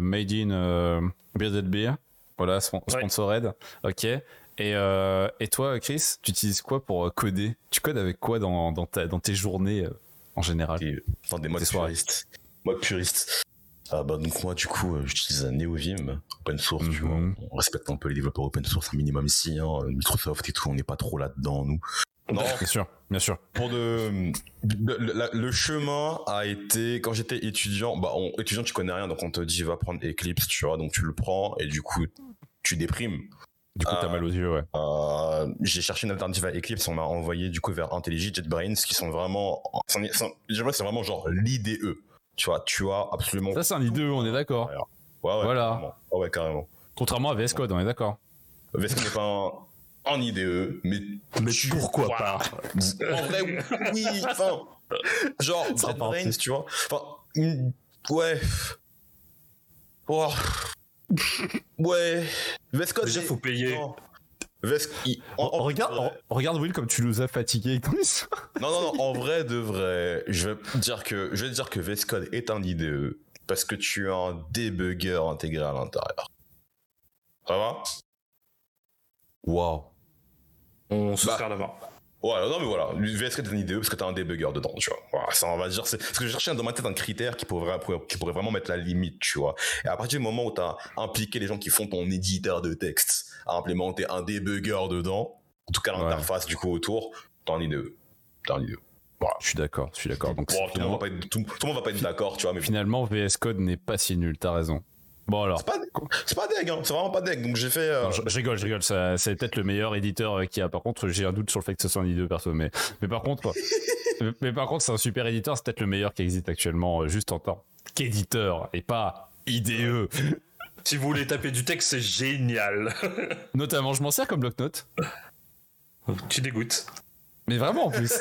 made in Bearded Beer. Voilà, spon- Ouais. sponsored. Ok. Et, euh, et toi, Chris, tu utilises quoi pour euh, coder? Tu codes avec quoi dans, dans, ta, dans tes journées euh, en général? Des soirées. puristes. Mode puriste. Ah bah donc moi du coup j'utilise un NeoVim open source tu vois. Mhm. On respecte un peu les développeurs open source un minimum ici hein. Microsoft et tout on n'est pas trop là-dedans nous. Non Bien sûr, bien sûr. pour de le, chemin a été quand j'étais étudiant bah on, étudiant tu connais rien donc on te dit va prendre Eclipse tu vois donc tu le prends et du coup tu déprimes. Du coup, t'as Ah. mal aux yeux, ouais. Euh, j'ai cherché une alternative à Eclipse, on m'a envoyé du coup vers IntelliJ, JetBrains, qui sont vraiment, que c'est vraiment genre l'IDE. Tu vois, tu as absolument. Ça, c'est un IDE, on est d'accord. Ouais, ouais, Voilà. carrément. Ah ouais, carrément. Contrairement à VS Code, on est d'accord. VS Code n'est pas un, IDE, mais. Mais tu- pourquoi pas? En vrai, oui, enfin. Genre, JetBrains, tu vois. Enfin, une- ouais. Oh. Ouais. VS Code. Déjà, faut payer. Non. VS il- en- en- regarde, en regarde Will comme tu nous as fatigués avec ton histoire. Non, non, non, en vrai, de vrai, je vais te dire que, je vais dire que VS Code est un IDE parce que tu as un debugger intégré à l'intérieur. Ça va? Waouh. On se Bah. serre la main. Ouais, non, mais voilà, VS Code est un IDE parce que t'as un debugger dedans, tu vois. Voilà, ça, on va dire, c'est, parce que je cherchais dans ma tête un critère qui pourrait, qui pourrait vraiment mettre la limite, tu vois. Et à partir du moment où t'as impliqué les gens qui font ton éditeur de texte à implémenter un debugger dedans, en tout cas l'interface du coup autour, t'as un IDE. T'as un IDE. Je suis d'accord, je suis d'accord. Donc, Bon, tout, le monde va pas être, tout, tout le monde va pas être d'accord, tu vois, mais finalement, VS Code n'est pas si nul, t'as raison. Bon alors, c'est pas, pas deg, hein, c'est vraiment pas deg. Donc j'ai fait. euh, Non, je, je rigole, je rigole. C'est peut-être le meilleur éditeur euh, qu'il y a. Par contre, j'ai un doute sur le fait que ce soit un IDE perso. Mais, mais par contre, [laughs] mais, mais par contre, c'est un super éditeur. C'est peut-être le meilleur qui existe actuellement, euh, juste en tant qu'éditeur et pas IDE. Si vous voulez taper du texte, c'est génial. Notamment, je m'en sers comme bloc-notes. tu dégoûtes. Mais vraiment, en plus,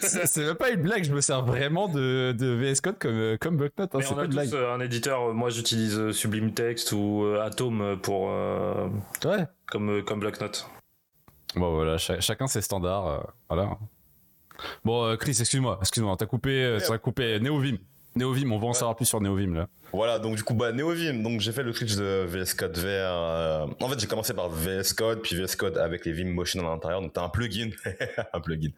c'est- même pas une blague. Je me sers vraiment de, de VS Code comme, euh, comme bloc-notes. hein, c'est on pas a une tous blague. euh, un éditeur. Moi, j'utilise euh, Sublime Text ou euh, Atom pour euh, Ouais. comme euh, comme bloc-notes. Bon, voilà, cha- chacun ses standards. euh, voilà. Bon, euh, Chris, excuse-moi, excuse-moi, t'as coupé, euh, t'as coupé Neovim. Neovim, on va en savoir plus sur Neovim là. Voilà, donc du coup, bah, Neovim, donc j'ai fait le switch de VS Code vers. euh, En fait, j'ai commencé par VS Code, puis VS Code avec les Vim Motion à l'intérieur. Donc, t'as un plugin, [laughs] un plugin.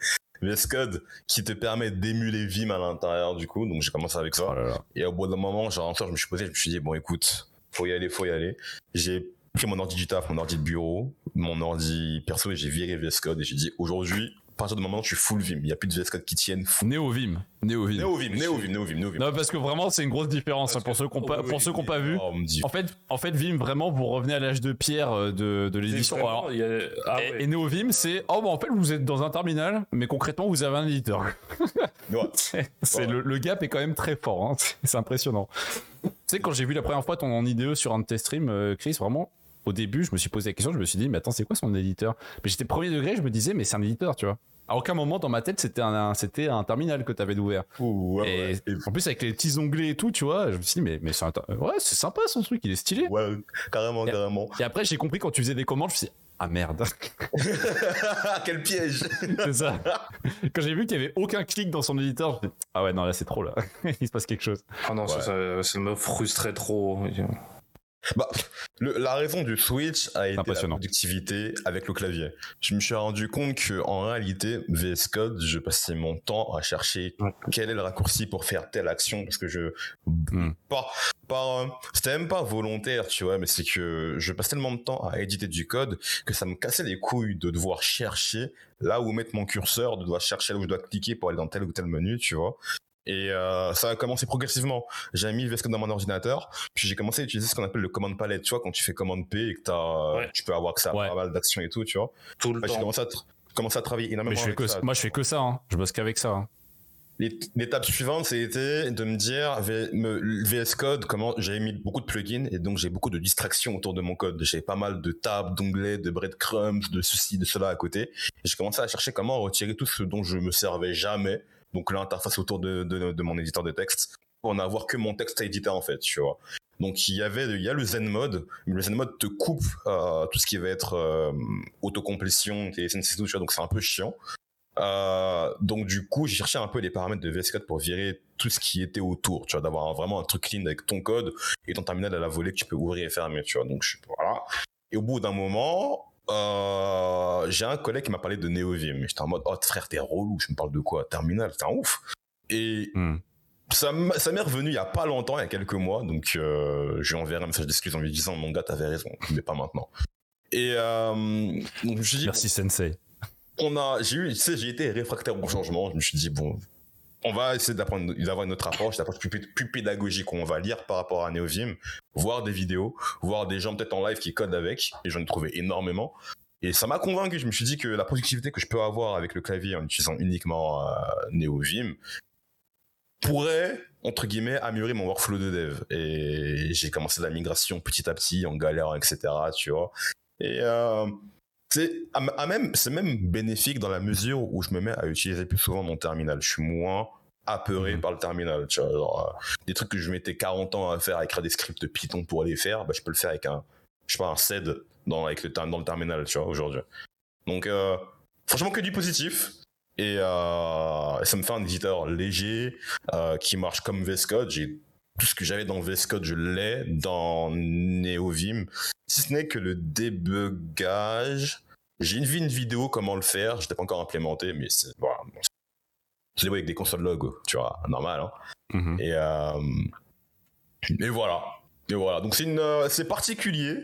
VS Code qui te permet d'émuler Vim à l'intérieur, du coup. Donc, j'ai commencé avec ça. Oh là là. Et au bout d'un moment, genre, je me suis posé, je me suis dit, bon, écoute, faut y aller, faut y aller. J'ai pris mon ordi du taf, mon ordi de bureau, mon ordi perso, et j'ai viré VS Code, et j'ai dit, aujourd'hui, partir du moment où je suis full Vim, il n'y a plus de VS Code qui tienne. Full. Neovim. Neovim. Neovim, Neovim, Neovim, Neovim. Non, parce que vraiment, c'est une grosse différence hein, pour ceux qui n'ont pas, pour ceux qui ont pas vu. Oh, on me dit, En fait, en fait, Vim, vraiment, vous revenez à l'âge de pierre euh, de, de l'édition. A- ah et, ouais. et Neovim, c'est oh bah en fait vous êtes dans un terminal, mais concrètement vous avez un éditeur. [laughs] ouais. c'est Ouais. le, le gap est quand même très fort, hein. c'est c'est impressionnant. tu sais quand j'ai vu la première fois ton IDE sur un de tes streams, euh, Chris, vraiment au début je me suis posé la question, je me suis dit mais attends c'est quoi son éditeur? Mais j'étais premier degré, je me disais mais c'est un éditeur, tu vois. À aucun moment dans ma tête c'était un, un- c'était un terminal que t'avais ouvert. Ouh, ouais, et ouais. Et- en plus avec les petits onglets et tout, tu vois, je me suis dit mais mais c'est un ter- ouais c'est sympa son truc, il est stylé. Ouais, carrément, Et- carrément. Et après j'ai compris quand tu faisais des commandes, je me suis dit ah merde. [laughs] Quel piège [laughs] C'est ça. Quand j'ai vu qu'il y avait aucun clic dans son éditeur, je me suis dit, ah ouais, non, là c'est trop là. [laughs] Il se passe quelque chose. Ah non, ça, ça me frustrait trop. Bah, le- la raison du switch a été la productivité avec le clavier. Je me suis rendu compte que en réalité, VS Code, je passais mon temps à chercher Ouais. quel est le raccourci pour faire telle action parce que je Hmm. pas pas c'était même pas volontaire, tu vois, mais c'est que je passe tellement de temps à éditer du code que ça me cassait les couilles de devoir chercher là où mettre mon curseur, de devoir chercher là où je dois cliquer pour aller dans tel ou tel menu, tu vois. Et euh, ça a commencé progressivement. J'ai mis VS Code dans mon ordinateur, puis j'ai commencé à utiliser ce qu'on appelle le command palette, tu vois, quand tu fais commande P et que Ouais. tu peux avoir accès à Ouais. pas mal d'actions et tout, tu vois. Tout le Bah, j'ai temps. commencé à, tra- commencé à travailler énormément Mais je fais avec que, ça. moi, je fais que ça. hein. Je bosse qu'avec ça. hein. L'ét- L'étape suivante, c'était de me dire VS Code, comment j'avais mis beaucoup de plugins et donc j'ai beaucoup de distractions autour de mon code. J'ai pas mal de tabs, d'onglets, de breadcrumbs, de ceci, de cela à côté. J'ai commencé à chercher comment retirer tout ce dont je me servais jamais. Donc l'interface autour de, de, mon éditeur de texte pour n'avoir que mon texte à éditer en fait, tu vois. Donc il y avait, il y a le Zen mode. mais Le Zen mode te coupe euh, tout ce qui va être euh, autocomplétion, TSNC, tout, tu vois. Donc c'est un peu chiant. Euh, donc du coup, j'ai cherché un peu les paramètres de VS Code pour virer tout ce qui était autour, tu vois, d'avoir vraiment un truc clean avec ton code et ton terminal à la volée que tu peux ouvrir et fermer, tu vois. Donc je, voilà. Et au bout d'un moment, euh, j'ai un collègue qui m'a parlé de NeoVim. J'étais en mode, oh frère, t'es relou, je me parle de quoi? Terminal, c'est un ouf. Et Hmm. ça m'est revenu il y a pas longtemps, il y a quelques mois, donc euh, je lui enverrai un message d'excuse en lui disant, mon gars, t'avais raison, mais pas maintenant. Et euh, donc je dit, Merci Sensei. on a, j'ai eu, tu sais, j'ai été réfractaire au changement. Je me suis dit, bon, on va essayer d'apprendre, d'avoir une autre approche, une approche plus, plus pédagogique. On va lire par rapport à Neovim, voir des vidéos, voir des gens peut-être en live qui codent avec. Et j'en ai trouvé énormément. Et ça m'a convaincu. Je me suis dit que la productivité que je peux avoir avec le clavier en utilisant uniquement euh, Neovim pourrait entre guillemets, améliorer mon workflow de dev. Et j'ai commencé la migration petit à petit, en galère, etc., tu vois. Et euh, c'est même, c'est même bénéfique dans la mesure où je me mets à utiliser plus souvent mon terminal. Je suis moins apeuré Mhm. par le terminal, tu vois. Genre, euh, des trucs que je mettais 40 ans à faire, à écrire des scripts Python pour les faire, bah, je peux le faire avec un, je sais pas, un SED dans, avec le, dans le terminal, tu vois, aujourd'hui. Donc, euh, franchement, que du positif. Et euh, ça me fait un éditeur léger qui marche comme VS Code. J'ai tout ce que j'avais dans VS Code, je l'ai dans NeoVim. Si ce n'est que le débugage. J'ai une, vu une vidéo comment le faire. Je l'ai pas encore implémenté, mais c'est voilà. bon, Je l'ai vu avec des consoles log, tu vois, normal. Hein. Mhm. Et, euh, et voilà. Et voilà. Donc c'est une, euh, c'est particulier.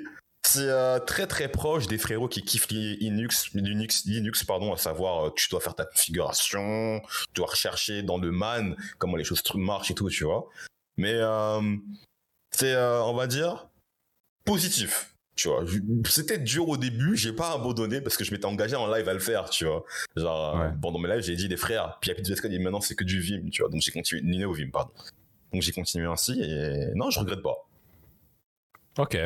C'est euh, très très proche des frérots qui kiffent li- Linux, Linux, Linux pardon, à savoir euh, tu dois faire ta configuration, tu dois rechercher dans le man comment les choses marchent et tout, tu vois. Mais euh, c'est, euh, on va dire, positif. Tu vois, c'était dur au début, j'ai pas abandonné parce que je m'étais engagé en live à le faire, tu vois. Genre, euh, Ouais. pendant mes lives, j'ai dit les frères, puis Code, et maintenant c'est que du Vim, tu vois. Donc j'ai continué, Nino Vim, pardon. Donc j'ai continué ainsi et non, je regrette pas. Ok.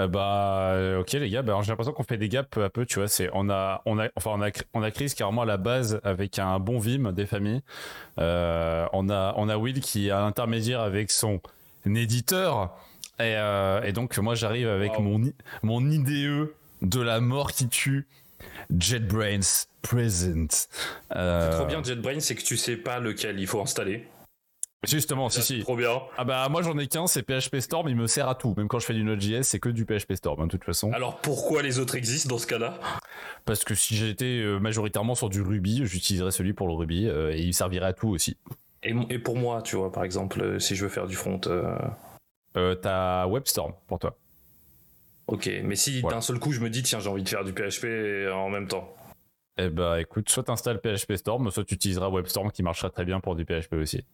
Euh, bah, ok les gars, bah, j'ai l'impression qu'on fait des gaps peu à peu, tu vois. C'est, on a, on a, enfin, on a, on a Chris carrément à la base avec un bon Vim des familles. Euh, on a, on a Will qui est à l'intermédiaire avec son éditeur. Et, euh, et donc moi j'arrive avec Wow. mon, mon IDE de la mort qui tue, JetBrains Present. Euh, Trop bien JetBrains, c'est que tu sais pas lequel il faut installer. Justement, si c'est si. Trop bien. Ah bah moi j'en ai qu'un, c'est PHP Storm, il me sert à tout. Même quand je fais du Node.js, c'est que du PHP Storm hein, de toute façon. Alors pourquoi les autres existent dans ce cas-là? Parce que si j'étais euh, majoritairement sur du Ruby, j'utiliserais celui pour le Ruby euh, et il servirait à tout aussi. et, et pour moi, tu vois, par exemple, euh, si je veux faire du front, euh, Euh, T'as WebStorm pour toi. ok. Mais si Voilà. d'un seul coup je me dis tiens j'ai envie de faire du PHP en même temps. Eh bah écoute, soit t'installes PHP Storm, soit tu utiliseras WebStorm qui marchera très bien pour du PHP aussi.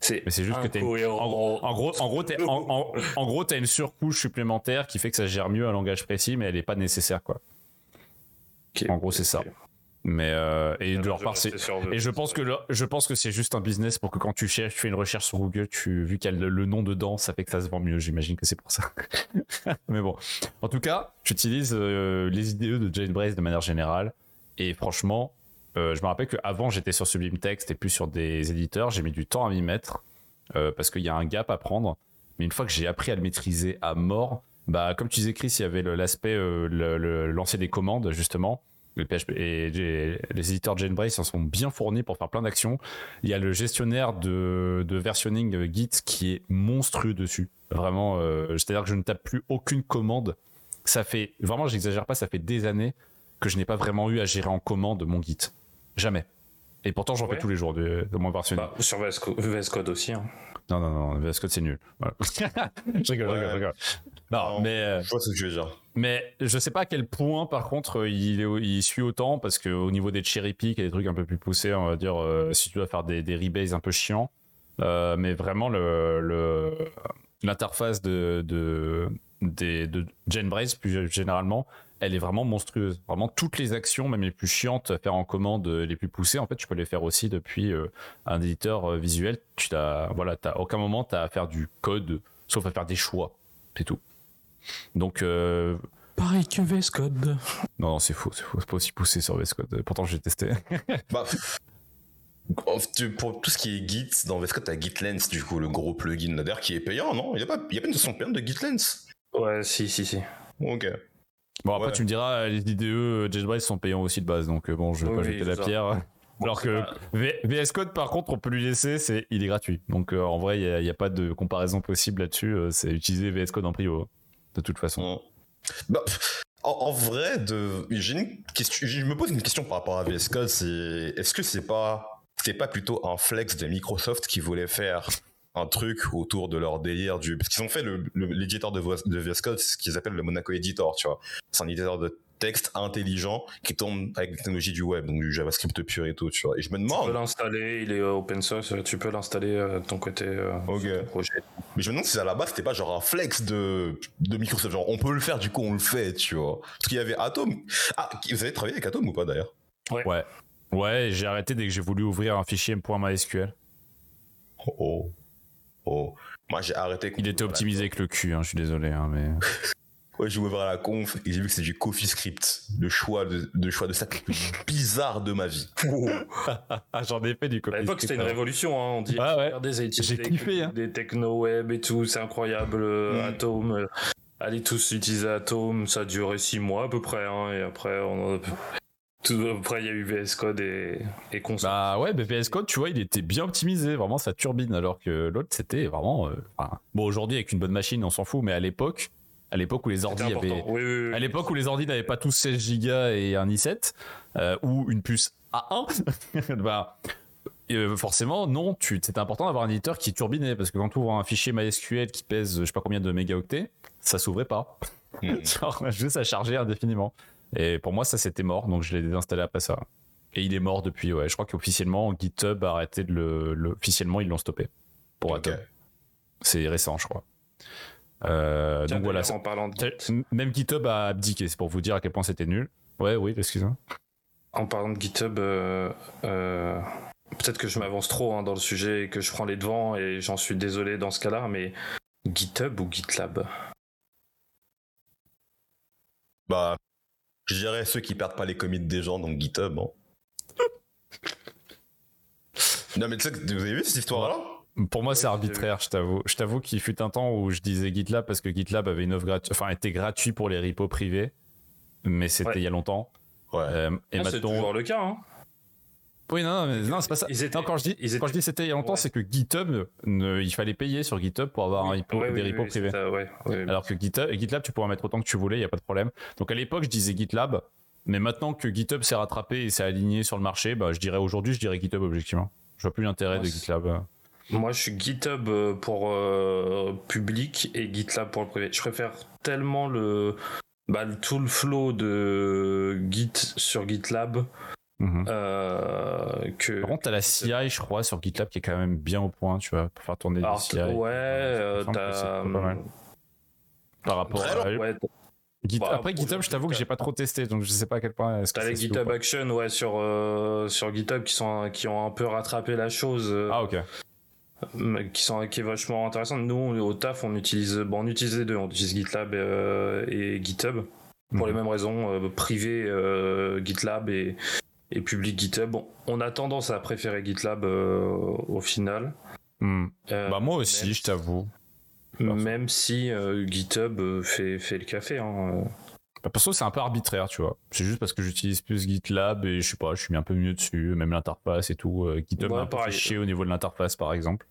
C'est Mais c'est juste que une- incohérent. En gros, en gros, en gros, t'es- en, en- en gros, t'as une surcouche supplémentaire qui fait que ça gère mieux un langage précis, mais elle est pas nécessaire quoi. En gros, c'est ça. Mais euh, et de Je leur part, c'est Et je pense que le- je pense que c'est juste un business pour que quand tu cherches, tu fais une recherche sur Google, tu vu qu'il y a le, le nom dedans, ça fait que ça se vend mieux. J'imagine que c'est pour ça. [laughs] Mais bon, en tout cas, j'utilise euh, les IDE de JetBrains de manière générale. Et franchement, euh, je me rappelle qu'avant j'étais sur Sublime Text et plus sur des éditeurs. J'ai mis du temps à m'y mettre euh, parce qu'il y a un gap à prendre. Mais une fois que j'ai appris à le maîtriser à mort, bah comme tu disais Chris, il y avait l'aspect euh, lancer des commandes justement. Le PHP et j'ai- les éditeurs JetBrains en sont bien fournis pour faire plein d'actions. Il y a le gestionnaire de, de versionning Git qui est monstrueux dessus. Vraiment, euh, c'est-à-dire que je ne tape plus aucune commande. Ça fait, vraiment, j'exagère pas, ça fait des années que je n'ai pas vraiment eu à gérer en commande mon Git. Jamais. Et pourtant, j'en Ouais. fais tous les jours de, de mon versionning. Bah, sur VS Co- VS Code aussi. hein. Non, non, non, VS Code, c'est nul. Voilà. [laughs] je rigole, je rigole, je rigole. Non, Non. mais. euh, Je vois ce que tu veux dire. mais je sais pas à quel point, par contre, euh, il, est- il suit autant, parce qu'au niveau des cherry pick et des trucs un peu plus poussés, on va dire, euh, si tu dois faire des, des rebases un peu chiants, euh, mais vraiment, le, le- l'interface de, de, des, de JetBrains, plus généralement, elle est vraiment monstrueuse. Vraiment, toutes les actions, même les plus chiantes à faire en commande, euh, les plus poussées, en fait, tu peux les faire aussi depuis euh, un éditeur euh, visuel. Tu t'as, voilà, t'as aucun moment, tu as à faire du code, sauf à faire des choix. C'est tout. Donc, euh, Pareil que VS Code. non, non, c'est faux, c'est faux. C'est pas aussi poussé sur VS Code. Pourtant, j'ai testé. [laughs] Bah, pour tout ce qui est Git, dans VS Code, t'as GitLens, du coup, le gros plugin là d'ailleurs qui est payant, non? Il n'y a, pas- il y a pas une version payante de GitLens? Ouais, si, si, si. Ok. Bon, après, Ouais. tu me diras, les IDE euh, JetBrains sont payants aussi de base, donc euh, bon, je vais Oui, pas jeter la ça. pierre. [laughs] Alors que VS Code, par contre, on peut lui laisser, c'est il est gratuit. Donc euh, en vrai, il n'y a, pas de comparaison possible là-dessus. euh, c'est utiliser VS Code en prio, de toute façon. Bah, en, en vrai, de, une question, je me pose une question par rapport à VS Code, c'est est-ce que c'est pas, c'est pas plutôt un flex de Microsoft qui voulait faire un truc autour de leur délire du, parce qu'ils ont fait le, le- l'éditeur de, VS de VS Code, c'est ce qu'ils appellent le Monaco Editor, tu vois. C'est un éditeur de texte intelligent qui tourne avec la technologie du web, donc du JavaScript pur et tout, tu vois. Et je me Tu peux demande, l'installer, il est open source, tu peux l'installer euh, de ton côté euh, Ok. sur ton projet. mais je me demande si à la base c'était pas genre un flex de, de Microsoft, genre on peut le faire, du coup on le fait, tu vois. Parce qu'il y avait Atom. Ah, vous avez travaillé avec Atom ou pas d'ailleurs? Ouais. Ouais, j'ai arrêté dès que j'ai voulu ouvrir un fichier .mysql. Oh, oh. Moi, j'ai arrêté. Il était optimisé avec le cul, hein, je suis désolé, hein, mais. [laughs] Ouais, j'ai ouvert la conf et j'ai vu que c'est du CoffeeScript. Le choix de, de choix de stack le plus [laughs] bizarre de ma vie. [laughs] j'en ai fait du À l'époque, c'était une révolution. Hein, on dit, Ah ouais. regardez, ça utilise J'ai des- kiffé, hein. Des techno-web et tout, c'est incroyable. euh, Mm. Atom. euh, Allez tous utiliser Atom, ça a duré 6 mois à peu près. Hein, et après, on a... tout, après, il y a eu VS Code et, et console. Bah ouais, mais VS Code, tu vois, il était bien optimisé, vraiment ça turbine, alors que l'autre c'était vraiment. euh, enfin, bon, aujourd'hui avec une bonne machine, on s'en fout, mais à l'époque, à l'époque où les ordi avaient, Oui, oui, oui. à l'époque où les ordi n'avaient pas tous 16 Go et un i7 euh, ou une puce A1, [laughs] bah euh, forcément non, tu c'était important d'avoir un éditeur qui turbinait parce que quand tu ouvres un fichier MySQL qui pèse je sais pas combien de mégaoctets, ça s'ouvrait pas. Mm. [laughs] Genre juste à charger indéfiniment. Et pour moi ça c'était mort, donc je l'ai désinstallé après ça. Et il est mort depuis, ouais. Je crois qu'officiellement GitHub a arrêté de le, le- officiellement ils l'ont stoppé pour Ok. Atom. C'est récent, je crois. Euh, donc voilà, en parlant de T'as- Même GitHub a abdiqué, c'est pour vous dire à quel point c'était nul. Ouais, oui, excuse-moi. En parlant de GitHub, euh, euh, peut-être que je m'avance trop hein, dans le sujet et que je prends les devants et j'en suis désolé dans ce cas-là, mais GitHub ou GitLab? Bah, je dirais ceux qui perdent pas les commits des gens, donc GitHub. hein. non, mais tu sais, que- vous avez vu cette histoire-là Pour moi, Ouais, c'est arbitraire, je t'avoue. Je t'avoue qu'il fut un temps où je disais GitLab parce que GitLab avait une offre gratuite, enfin, était gratuit pour les repos privés, mais c'était Ouais. il y a longtemps. Ouais. Euh, et Ah, C'est maintenant. toujours le cas. Hein. Oui, non, non, mais non, c'est pas ça. Ils étaient- Non, quand je dis, ils quand je dis c'était il y a longtemps, Ouais. c'est que GitHub, ne- il fallait payer sur GitHub pour avoir un repo, Ouais, des oui, repos oui, privés. ça, ouais. Alors que GitHub, GitLab, tu pourras mettre autant que tu voulais, il n'y a pas de problème. Donc à l'époque, je disais GitLab, mais maintenant que GitHub s'est rattrapé et s'est aligné sur le marché, bah, je dirais aujourd'hui, je dirais GitHub objectivement. Je vois plus l'intérêt de GitLab. Moi, je suis GitHub euh, pour euh, public et GitLab pour le privé. Je préfère tellement le, bah, le- tout le flow de Git sur GitLab Mhm. euh, que. Par contre, t'as la CI, je crois, sur GitLab qui est quand même bien au point, tu vois, pour faire tourner des CI. ouais, euh, t'as. mal. Par rapport à. Ouais, Git- Bah, Après, GitHub, je t'avoue que j'ai pas trop testé, donc je sais pas à quel point. T'as les GitHub. Action ouais, sur, euh, sur GitHub qui, sont, qui ont un peu rattrapé la chose, Ah, ok. qui, sont, qui est vachement intéressante. Nous, on- au taf, on utilise, bon, on utilise les deux. On utilise GitLab et GitHub pour les Mhm. mêmes raisons, privé GitLab et, et public GitHub. Bon, on a tendance à préférer GitLab euh, au final. Hmm. Euh, Bah, moi aussi, même- je t'avoue. Même si euh, GitHub fait, fait le café. Hein. Bah, perso, c'est un peu arbitraire, tu vois. C'est juste parce que j'utilise plus GitLab et je sais pas, je suis un peu mieux dessus, même l'interface et tout. GitHub Ouais, m'a un peu fait pareil. chier au niveau de l'interface, par exemple.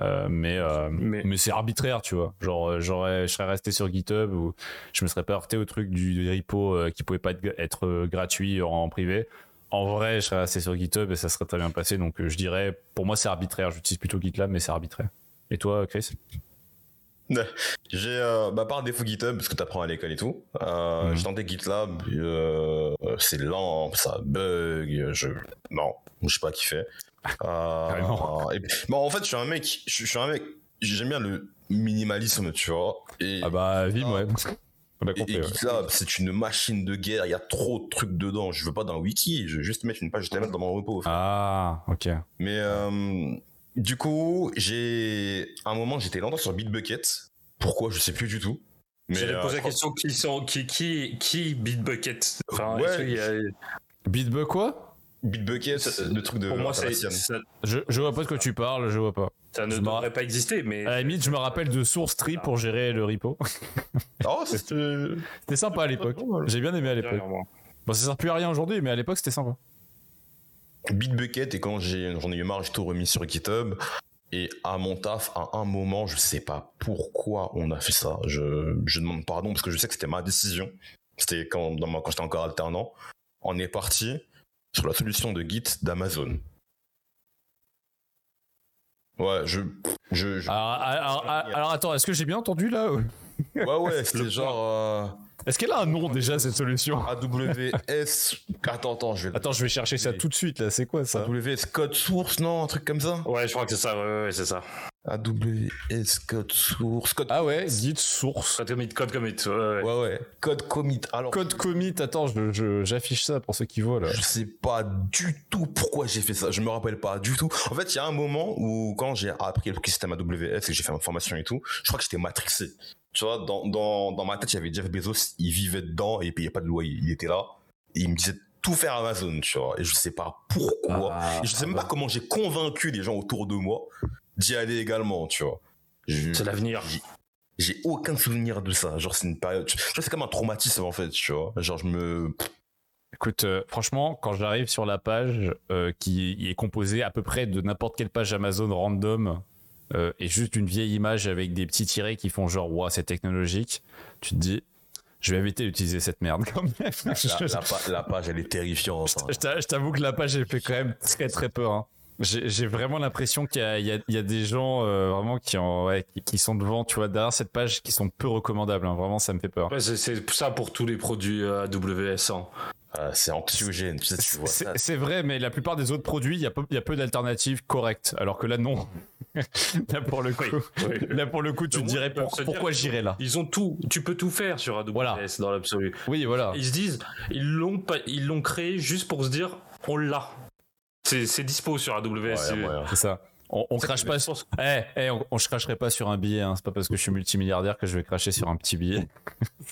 Euh, mais euh, mais, Mais- c'est arbitraire, tu vois. Genre, euh, j'aurais, je serais resté sur GitHub ou je me serais pas heurté au truc du, du repo euh, qui pouvait pas être, être, gratuit en, en privé. En vrai, je serais resté sur GitHub et ça serait très bien passé. Donc, euh, je dirais, pour moi, c'est arbitraire. J'utilise plutôt GitLab, mais c'est arbitraire. Et toi, Chris? J'ai, euh, bah, par défaut GitHub, parce que t'apprends à l'école et tout, euh, Mhm. j'ai tenté GitLab, euh, c'est lent, ça bug, je, non, je sais pas qui fait. Euh, Carrément. et bon, en fait, je suis un mec, je, je suis un mec, j'aime bien le minimalisme, tu vois, et, Ah bah, Vim, ouais. [laughs] On a et, compris. et ouais. GitLab, c'est une machine de guerre, il y a trop de trucs dedans, je veux pas d'un wiki, je veux juste mettre une page HTML dans mon repos. Ah, ok. Mais euh, du coup, j'ai à un moment j'étais longtemps sur Bitbucket. Pourquoi je sais plus du tout. Mais J'allais euh, poser la question qui, sont, qui, qui, qui Bitbucket? Enfin, Ouais. y a- Bitbug quoi? Bitbucket, le truc de Pour moi, ça, ça, je, je vois pas de quoi tu parles, je vois pas. ça ne Je devrait pas exister, mais. À la limite, je me rappelle de SourceTree pour gérer le repo. [laughs] Oh, C'était sympa à l'époque. J'ai bien aimé à l'époque. Bon, ça sert plus à rien aujourd'hui, mais à l'époque, c'était sympa. Bitbucket et quand j'ai j'en ai eu marre, j'ai tout remis sur GitHub. Et à mon taf, à un moment, je sais pas pourquoi on a fait ça. Je, je demande pardon parce que je sais que c'était ma décision. C'était quand, dans ma- quand j'étais encore alternant. On est parti sur la solution de Git d'Amazon. Ouais, je, je, je- Alors, alors, alors, alors, attends, est-ce que j'ai bien entendu là ouais, ouais, [laughs] c'était genre Est-ce qu'elle a un nom déjà cette solution [laughs] AWS. Attends, attends, je vais. Attends, je vais chercher ça tout de suite là. C'est quoi ça AWS Code Source, non, un truc comme ça. Ouais, je crois que c'est ça, ouais, ouais, c'est ça. AWS code source. Code Ah ouais, git source. Code commit, code commit. Ouais, ouais. Ouais, ouais. Code commit. Alors, Code commit, attends, je- je- j'affiche ça pour ceux qui voient là. je sais pas du tout pourquoi j'ai fait ça. Je me rappelle pas du tout. En fait, il y a un moment où, quand j'ai appris le système AWS et que j'ai fait ma formation et tout, je crois que j'étais matrixé. Tu vois, dans, dans, dans ma tête, il y avait Jeff Bezos, il vivait dedans et il payait pas de loyer. Il était là et il me disait tout faire Amazon, tu vois. Et je sais pas pourquoi. Ah, Et je sais même pas comment j'ai convaincu les gens autour de moi d'y aller également, tu vois. C'est l'avenir. j'ai- J'ai aucun souvenir de ça. Genre, c'est une période. Tu vois, c'est comme un traumatisme, en fait, tu vois. Genre, je me. Écoute, euh, franchement, quand j'arrive sur la page euh, qui est composée à peu près de n'importe quelle page Amazon random euh, et juste une vieille image avec des petits tirets qui font genre, ouah, c'est technologique, tu te dis, je vais éviter d'utiliser cette merde quand même. [laughs] La, page, elle est terrifiante. hein. Je t'a- je t'avoue que la page, elle fait quand même très très peur. hein. J'ai vraiment l'impression qu'il y, a- y y des gens euh, vraiment qui, en, ouais, qui, qui sont devant, tu vois, derrière cette page, qui sont peu recommandables. hein. Vraiment, ça me fait peur. Ouais, c'est- c'est ça pour tous les produits euh, AWS. hein. Ah, c'est anxiogène, tu sais, tu vois C'est ça. c'est vrai, mais la plupart des autres produits, il y a peu, il y a peu d'alternatives correctes. Alors que là, non. [laughs] là, pour le coup, Oui. là, pour le coup tu te dirais pour- pourquoi j'irais là? Ils ont tout. Tu peux tout faire sur AWS Voilà. dans l'absolu. Oui, voilà. Ils se disent, ils l'ont pas, ils l'ont créé juste pour se dire, on l'a. C'est c'est dispo sur AWS. Ouais, c'est- ça. On, on crache pas sur. Eh, eh, on, on- je cracherai pas sur un billet. Hein. C'est pas parce que je suis multimilliardaire que je vais cracher sur un petit billet.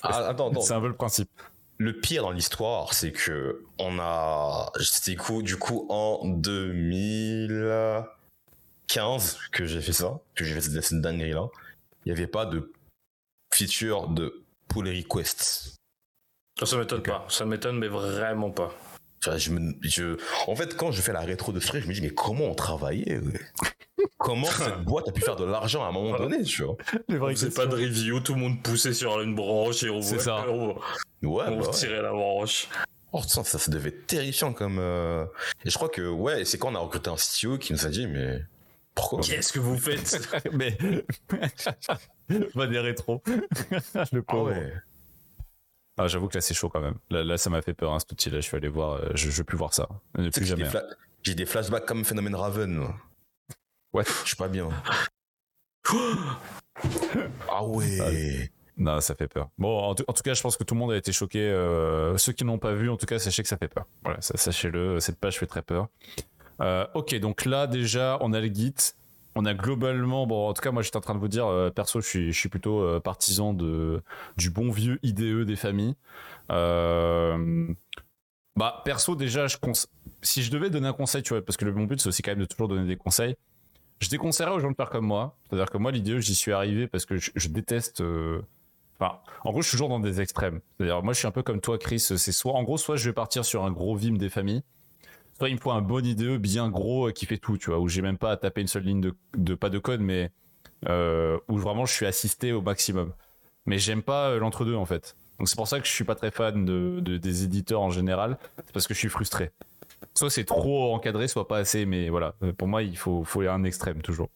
Ah, attends, attends. [laughs] C'est un peu le principe. Le pire dans l'histoire, c'est que on a. C'était du coup en 2015 que j'ai fait ça, que j'ai fait cette, cette dinguerie-là. Il n'y avait pas de feature de pull request. Ça m'étonne pas. Ça m'étonne, mais vraiment pas. Tu vois, je me, je, en fait, quand je fais la rétro de ce truc, je me dis, mais comment on travaillait ouais Comment [laughs] cette boîte a pu faire de l'argent à un moment donné, tu vois C'est pas de review, tout le monde poussait sur une branche et on C'est ça. on, Ouais, on bah ouais. tirait la branche. Oh, ça, ça, ça devait être terrifiant comme. euh, Et je crois que, ouais, c'est quand on a recruté un CTO qui nous a dit, mais pourquoi Qu'est-ce que vous faites [laughs] mais. Va des rétros. le Ah pauvre. ouais. Ah, j'avoue que là, c'est chaud quand même. Là, là ça m'a fait peur, hein, cet outil-là. Je suis allé voir. euh, je, je veux plus voir ça. Plus j'ai jamais. des, fla- j'ai des flashbacks comme phénomène Raven. moi. Ouais. Je suis pas bien. ah ouais. Non, ça fait peur. Bon, en tout, en tout cas, je pense que tout le monde a été choqué. euh, ceux qui n'ont pas vu, en tout cas, sachez que ça fait peur. Voilà, ça- sachez-le, cette page fait très peur. Euh, ok, donc là, déjà, on a le Git. On a globalement, bon, en tout cas, moi, j'étais en train de vous dire, euh, perso, je suis, je suis plutôt partisan de, du bon vieux IDE des familles. Bah, perso, déjà, je si je devais donner un conseil, tu vois, parce que le bon but, c'est aussi quand même de toujours donner des conseils. Je déconseillerais aux gens de faire comme moi. C'est-à-dire que moi, l'IDE, j'y suis arrivé parce que je, déteste. euh, Enfin, en gros, je suis toujours dans des extrêmes. C'est-à-dire, moi, je suis un peu comme toi, Chris. C'est soit, en gros, soit je vais partir sur un gros Vim des familles, soit il me faut un bon IDE bien gros euh, qui fait tout, tu vois, où j'ai même pas à taper une seule ligne de, pas de code, mais euh, où vraiment je suis assisté au maximum. Mais j'aime pas l'entre-deux, en fait. Donc, c'est pour ça que je suis pas très fan de- des éditeurs en général, c'est parce que je suis frustré. Soit c'est trop encadré, soit pas assez, mais voilà. Euh, Pour moi, il faut, faut un extrême, toujours.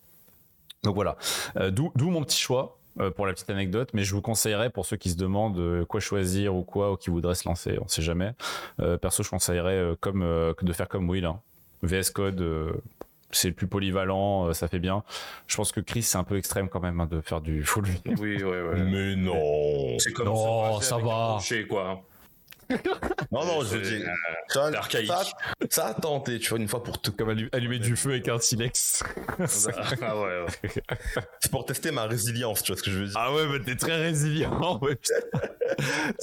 Donc voilà. Euh, D'où d'où mon petit choix euh, pour la petite anecdote, mais je vous conseillerais pour ceux qui se demandent quoi choisir ou quoi, ou qui voudraient se lancer, on sait jamais. Euh, perso, je conseillerais comme, de faire comme Will. hein. VS Code, c'est le plus polyvalent, ça fait bien. Je pense que Chris, c'est un peu extrême quand même hein, de faire du full. Oui, ouais, ouais. [laughs] Mais non. C'est comme Non, ça avec va. quoi. Non, non, je veux C'est- dire. Ça, ça, ça a tenté, tu vois, une fois pour tout. Comme allu- allumer du feu avec un silex. ah ouais, ouais. [laughs] C'est pour tester ma résilience, tu vois ce que je veux dire. Ah ouais, mais t'es très résilient. [laughs] ouais,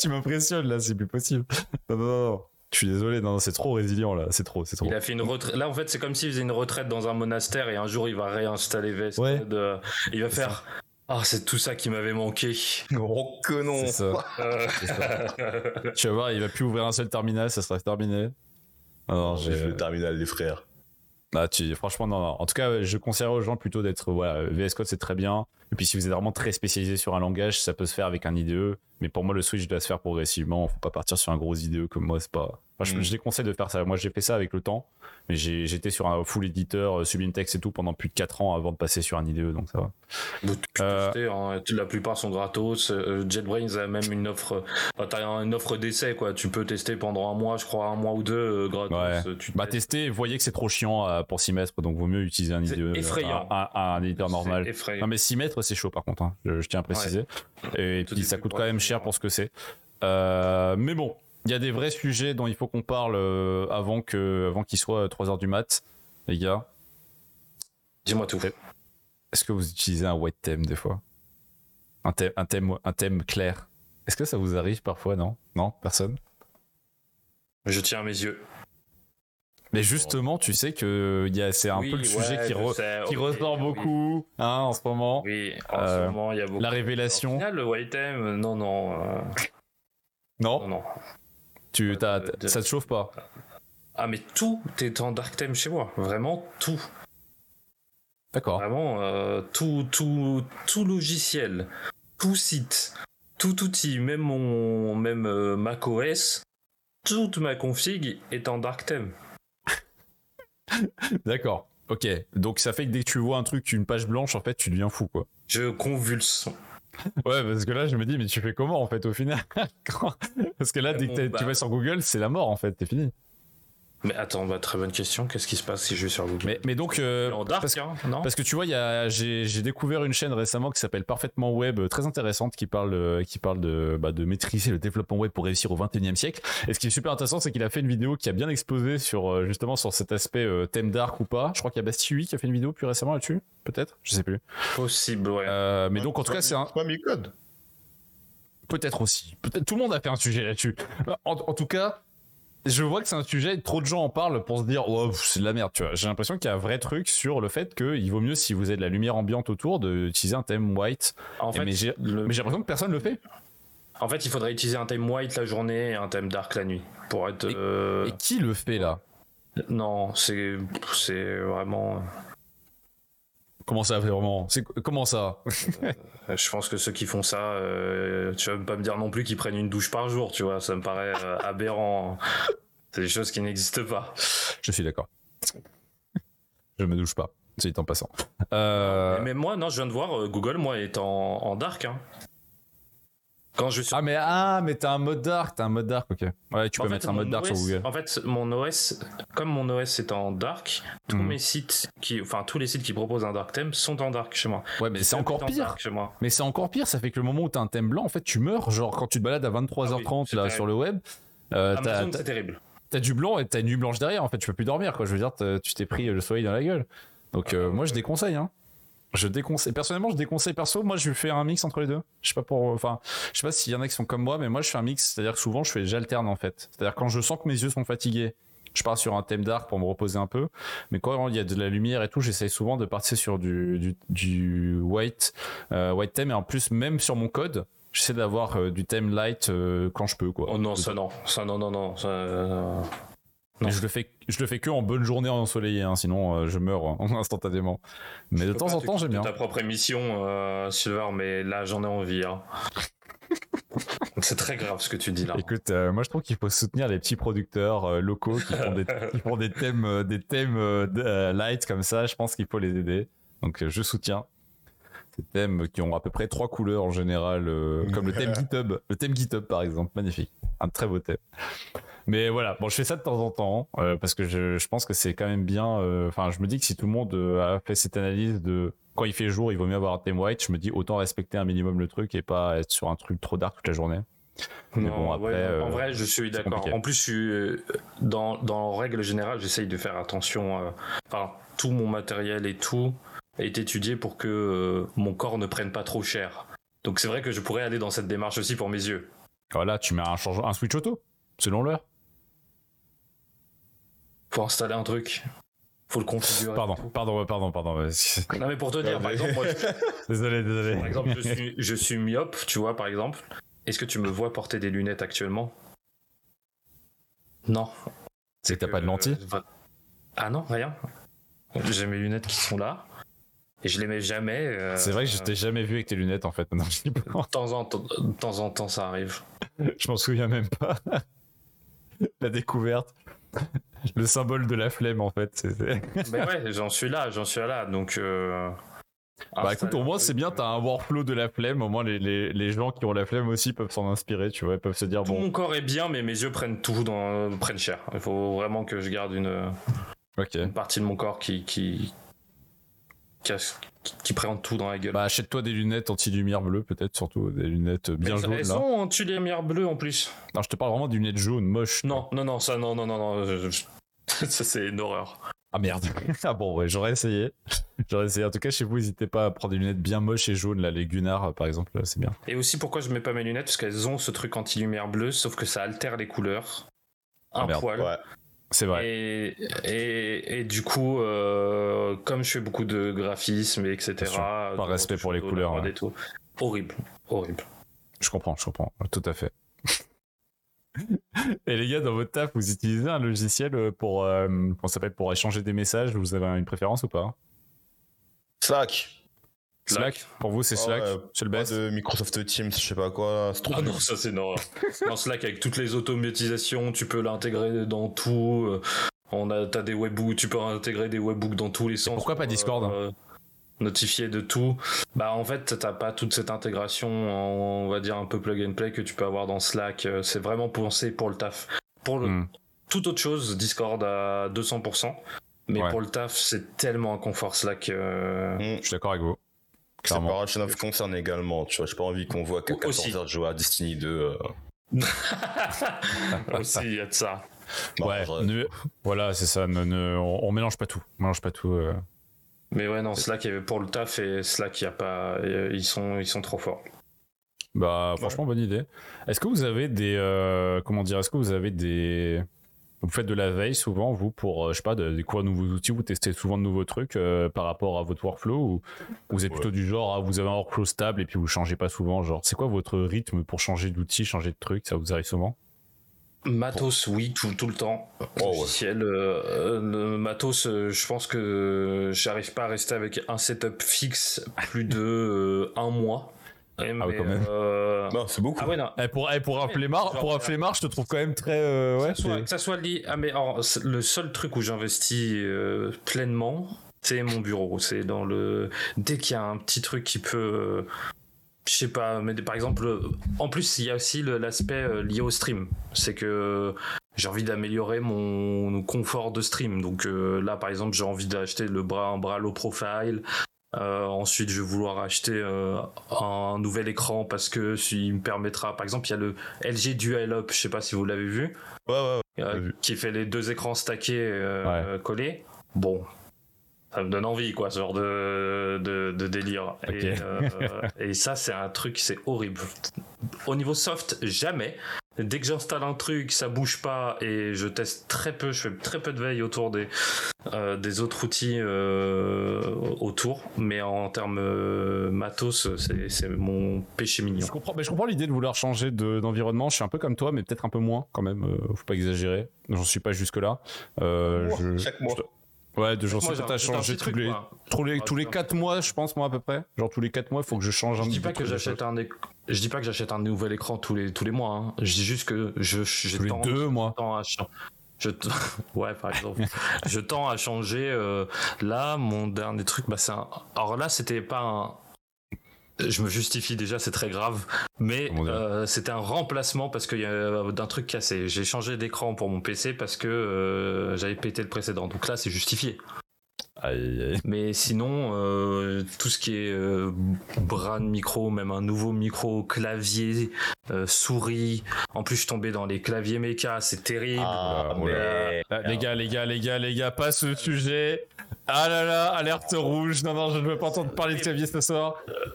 tu m'impressionnes là, c'est plus possible. Non, non, non. Je suis désolé, non, c'est trop résilient là, c'est trop, c'est trop. Il a fait une retraite. Là, en fait, c'est comme s'il faisait une retraite dans un monastère et un jour, il va réinstaller VS Ouais. Euh, il va faire. Ah, c'est tout ça qui m'avait manqué. Oh que non. Ça. [laughs] Euh, [laughs] tu vas voir, il va plus ouvrir un seul terminal, ça sera terminé. Ah non, J'ai j'ai. le terminal, les frères. Ah, tu... Franchement, non, non. En tout cas, je conseillerais aux gens plutôt d'être. Voilà, VS Code, c'est très bien. Et puis si vous êtes vraiment très spécialisé sur un langage, ça peut se faire avec un IDE. Mais pour moi, le switch doit se faire progressivement. Faut pas partir sur un gros IDE comme moi. C'est pas. Enfin, je, Mm. je déconseille de faire ça. Moi, j'ai fait ça avec le temps, mais j'étais sur un full éditeur, euh, Sublime Text et tout pendant plus de 4 ans avant de passer sur un IDE, donc ça va. Bon, Euh, tester, hein. La plupart sont gratos. Euh, JetBrains a même une offre. T'as une offre d'essai, quoi. Tu peux tester pendant un mois, je crois, un mois ou deux, gratos. Ouais. Tu Bah, tester, voyez que c'est trop chiant pour s'y mettre, donc vaut mieux utiliser un C'est IDE. effrayant. Un, un- un éditeur normal. Effrayant. Non mais 6 mètres c'est chaud par contre, hein. je, je tiens à préciser. Et Tout puis ça coûte quand même cher pour ce que c'est. Euh, mais bon, il y a des vrais sujets dont il faut qu'on parle euh, avant que avant qu'il soit 3h du mat, les gars. Dis-moi tout. Est-ce que vous utilisez un white theme des fois? Un thème, un thème, un thème clair. Est-ce que ça vous arrive parfois Non? Non? Personne? Je tiens à mes yeux. Mais justement, tu sais que y a- c'est un Oui, peu le sujet ouais, qui, je re- sais, qui ok, ressort oui. beaucoup hein, en ce moment. Oui, en Euh, ce moment, il y a beaucoup. La Au révélation. final, le white theme, non, non. euh, Non, non, non. tu, t'as- Euh, de- ça te chauffe pas? Ah, mais tout est en dark theme chez moi. Vraiment tout. D'accord. Vraiment, euh, tout, tout, tout logiciel, tout site, tout outil, même mon, même macOS, toute ma config est en dark theme. [laughs] D'accord. Ok. Donc ça fait que dès que tu vois un truc, une page blanche, en fait, tu deviens fou, quoi. Je convulse. Ouais, parce que là, je me dis, mais tu fais comment, en fait, au final? [laughs] Parce que là, dès que t'es- bah- tu vas sur Google, c'est la mort, en fait, t'es fini. Mais attends, bah, très bonne question. Qu'est-ce qui se passe si je vais sur Google Mais, mais donc, euh, En dark, parce, hein, non parce que tu vois, j'ai découvert une chaîne récemment qui s'appelle Parfaitement Web, euh, très intéressante, qui parle, euh, qui parle de, bah, de maîtriser le développement web pour réussir au 21e siècle. Et ce qui est super intéressant, c'est qu'il a fait une vidéo qui a bien explosé sur, justement, sur cet aspect euh, thème dark ou pas. Je crois qu'il y a Bastille qui a fait une vidéo plus récemment là-dessus, peut-être Je sais plus. Possible, ouais. Euh, mais donc, en tout cas, c'est un, pas mis code. Peut-être aussi. Peut-être tout le monde a fait un sujet là-dessus. En, en tout cas, je vois que c'est un sujet. Trop de gens en parlent pour se dire, oh, c'est de la merde. Tu vois, j'ai l'impression qu'il y a un vrai truc sur le fait qu'il vaut mieux si vous avez de la lumière ambiante autour d'utiliser un thème white. en, Et fait, mais j'ai le- l'impression que personne le fait. en fait, il faudrait utiliser un thème white la journée et un thème dark la nuit. Pour être. Et- euh, Et qui le fait là? Non, c'est c'est vraiment. Comment ça vraiment? C'est comment ça? Euh, Je pense que ceux qui font ça, euh, tu vas pas me dire non plus qu'ils prennent une douche par jour, tu vois. Ça me paraît euh, aberrant. C'est des choses qui n'existent pas. Je suis d'accord. Je me douche pas. C'est en passant. Mais moi, non, je viens de voir Google, moi, est en, en dark. hein. Quand je suis Ah mais ah mais t'as un mode dark, t'as un mode dark, ok. Ouais, tu En peux fait, mettre un mode dark sur Google. En fait, mon OS, comme mon OS est en dark, tous Mhm. mes sites qui, enfin tous les sites qui proposent un dark theme sont en dark chez moi. Ouais, mais c'est encore pire. chez moi. Mais c'est encore pire, ça fait que le moment où t'as un thème blanc, en fait, tu meurs. Genre, quand tu te balades à 23h30 Ah oui, là terrible. sur le web, euh, t'as, Amazon, t'as- c'est terrible. t'as du blanc et t'as une nuit blanche derrière. En fait, tu peux plus dormir, quoi. Je veux dire, tu t'es pris le soleil dans la gueule. Donc, euh, moi, je déconseille, hein. Je déconseille. Personnellement, je déconseille perso. Moi, je fais un mix entre les deux. Je sais pas pour, enfin, je sais pas s'il y en a qui sont comme moi, mais moi, je fais un mix. C'est-à-dire que souvent, je fais, j'alterne, en fait. C'est-à-dire quand je sens que mes yeux sont fatigués, je pars sur un thème dark pour me reposer un peu. Mais quand il y a de la lumière et tout, j'essaye souvent de partir sur du, du, white, euh, white theme. Et en plus, même sur mon code, j'essaie d'avoir euh, du thème light euh, quand je peux, quoi. Oh non, ça non, ça non, non, non. Ça, Non. je le fais, je le fais que en bonne journée ensoleillée, hein, sinon euh, je meurs hein, [laughs] instantanément. Mais de je temps en temps, j'aime bien. Ta propre émission, euh, Silver, mais là j'en ai envie. hein. [laughs] c'est très grave ce que tu dis là. Écoute, euh, moi je trouve qu'il faut soutenir les petits producteurs euh, locaux qui font des, [laughs] qui font des thèmes, des thèmes light comme ça. Je pense qu'il faut les aider. Donc je soutiens ces thèmes qui ont à peu près trois couleurs en général, euh, comme le thème GitHub, le thème GitHub par exemple, magnifique, un très beau thème. Mais voilà, bon, je fais ça de temps en temps euh, parce que je, je pense que c'est quand même bien. euh, Enfin, je me dis que si tout le monde a fait cette analyse de quand il fait jour, il vaut mieux avoir un thème white. Je me dis autant respecter un minimum le truc et pas être sur un truc trop dark toute la journée. Mais Non, bon, après, ouais, euh, en vrai, je suis d'accord. En plus, je suis, dans, dans règle générale, j'essaye de faire attention. Enfin, tout mon matériel et tout est étudié pour que euh, mon corps ne prenne pas trop cher. Donc c'est vrai que je pourrais aller dans cette démarche aussi pour mes yeux. Voilà, tu mets un, change- un switch auto selon l'heure. Faut installer un truc. Faut le configurer. Pardon, pardon, pardon, pardon. ouais. [laughs] Non mais pour te dire, par exemple, moi, [laughs] Désolé, désolé. par exemple, je suis, je suis myope, tu vois, par exemple. Est-ce que tu me vois porter des lunettes actuellement? Non. C'est que t'as pas de lentilles Euh, Ah non, rien. J'ai mes lunettes qui sont là. Et je mets jamais. euh, C'est vrai que je t'ai jamais vu avec tes lunettes en fait. [laughs] Non, je. De temps en temps, de temps en temps, ça arrive. je m'en souviens même pas. [laughs] La découverte. Le symbole de la flemme en fait. c'est- Mais [laughs] ouais, j'en suis là, j'en suis là. Donc. euh, Bah écoute, au moins c'est bien, t'as un workflow de la flemme. Au moins les, les, les gens qui ont la flemme aussi peuvent s'en inspirer, tu vois. Ils peuvent se dire Tout bon, mon corps est bien, mais mes yeux prennent tout dans, prennent cher. Il faut vraiment que je garde une, partie de mon corps qui qui qui, prend tout dans la gueule. Bah achète-toi des lunettes anti-lumière bleue peut-être surtout des lunettes bien Elles- jaunes Elles sont en lumière bleue en plus. Non, je te parle vraiment des lunettes jaunes moches. Non, non, non, ça, non, non, non, non. je- je- [laughs] ça, c'est une horreur. Ah merde. [laughs] ah bon ouais, j'aurais essayé. [laughs] J'aurais essayé. En tout cas chez vous, n'hésitez pas à prendre des lunettes bien moches et jaunes là, les Gunnar par exemple, c'est bien. Et aussi, pourquoi je mets pas mes lunettes? Parce qu'elles ont ce truc anti-lumière bleue, sauf que ça altère les couleurs. Un Ah, poil. Ouais. C'est vrai. Et, et, et du coup, euh, comme je fais beaucoup de graphisme, et etc. Sûr. Par de respect pour les couleurs, et tout. Horrible, horrible. Je comprends, je comprends, tout à fait. [laughs] Et les gars, dans votre taf, vous utilisez un logiciel euh, pour, euh, s'appelle, pour échanger des messages Vous avez une préférence ou pas? Slack. Slack, Pour vous, c'est Ah Slack ouais, C'est le best de Microsoft Teams, je sais pas quoi. C'est trop Ah non, ça c'est horreur. non, Slack avec toutes les automatisations, tu peux l'intégrer dans tout. euh, On a, t'as des webbooks, tu peux intégrer des webbooks dans tous les sens. pourquoi pas pour, Discord euh, Notifier de tout. Bah en fait, t'as pas toute cette intégration, en- on va dire un peu plug and play que tu peux avoir dans Slack. Euh, C'est vraiment pensé pour le taf. Pour le, Hmm. toute autre chose, Discord à 200%. Mais Ouais. pour le taf, c'est tellement un confort Slack. euh, Mm. Je suis d'accord avec vous. Clairement. Separation of Concern également, tu vois. J'ai pas envie qu'on voit qu'à Aussi. 14h de jouer à Destiny 2. euh, [laughs] Aussi, il y a de ça. bon, ouais, genre, ne- voilà, c'est ça. ne- ne- on, on mélange pas tout. On mélange pas tout. euh. Mais ouais, non, Slack, il y avait pour le taf et Slack, il y a pas, ils sont, ils sont trop forts. Bah, franchement, bonne idée. Est-ce que vous avez des, euh, comment dire, est-ce que vous avez des, vous faites de la veille souvent vous pour, euh, je sais pas, de découvrir de nouveaux outils, vous testez souvent de nouveaux trucs euh, par rapport à votre workflow ou vous êtes Ouais. plutôt du genre, ah, vous avez un workflow stable et puis vous changez pas souvent, genre, c'est quoi votre rythme pour changer d'outil, changer de truc, ça vous arrive souvent? Matos, oui, tout, tout le temps. Oh, ouais. Logiciel, euh, euh, le matos, euh, je pense que j'arrive pas à rester avec un setup fixe plus de euh, un mois. Ouais, Ah ouais, mais, quand même. euh, Non, c'est beaucoup. Ah ouais, non. Eh, pour, eh, pour un flemmard, pour un euh, flemmard, je te trouve quand même très, euh, ouais, que, ça soit, que ça soit lié. Ah, mais alors, le seul truc où j'investis euh, pleinement, c'est mon bureau. C'est dans le. Dès qu'il y a un petit truc qui peut. euh, je sais pas, mais par exemple, en plus, il y a aussi l'aspect euh, lié au stream. C'est que j'ai envie d'améliorer mon confort de stream. Donc euh, là, par exemple, j'ai envie d'acheter le bras, un bras low profile. Euh, ensuite, je vais vouloir acheter euh, un nouvel écran parce que il me permettra. Par exemple, il y a le LG Dual Up. Je sais pas si vous l'avez vu, Ouais, ouais, ouais. euh, J'ai vu. qui fait les deux écrans stackés euh, collés. Bon, ça me donne envie, quoi, ce genre de, de, de délire. Et ça, c'est un truc, c'est horrible. Au niveau soft, jamais. Dès que j'installe un truc, ça bouge pas et je teste très peu, je fais très peu de veille autour des, euh, des autres outils euh, autour. Mais en termes euh, matos, c'est mon péché mignon. Je comprends, mais je comprends l'idée de vouloir changer de- d'environnement. je suis un peu comme toi, mais peut-être un peu moins quand même. euh, faut pas exagérer. J'en suis pas jusque là. Euh, je- Chaque mois. je- Ouais, de un changer petit tous truc, les, moi. tous les, Ah, tous les putain. 4 mois, je pense, moi à peu près. Genre tous les 4 mois, il faut que je change un Je dis petit pas que j'achète un je dis pas que j'achète un nouvel écran tous les tous les mois. hein. Je dis juste que je j'ai tous les tend- deux mois. à je t- [laughs] ouais par exemple [laughs] je tends à changer euh, là mon dernier truc bah c'est un alors là c'était pas un je me justifie déjà c'est très grave mais euh, c'était un remplacement parce qu'il y a d'un truc cassé j'ai changé d'écran pour mon PC parce que euh, j'avais pété le précédent donc là c'est justifié Aïe, aïe. mais sinon, euh, tout ce qui est euh, bras de micro, même un nouveau micro, clavier, euh, souris. En plus, je suis tombé dans les claviers méca, c'est terrible. Ah, Oula, mais. Ah, les gars, les gars, les gars, les gars, pas ce sujet. Ah là là, alerte rouge. Non, non, je ne veux pas entendre parler de clavier ce soir.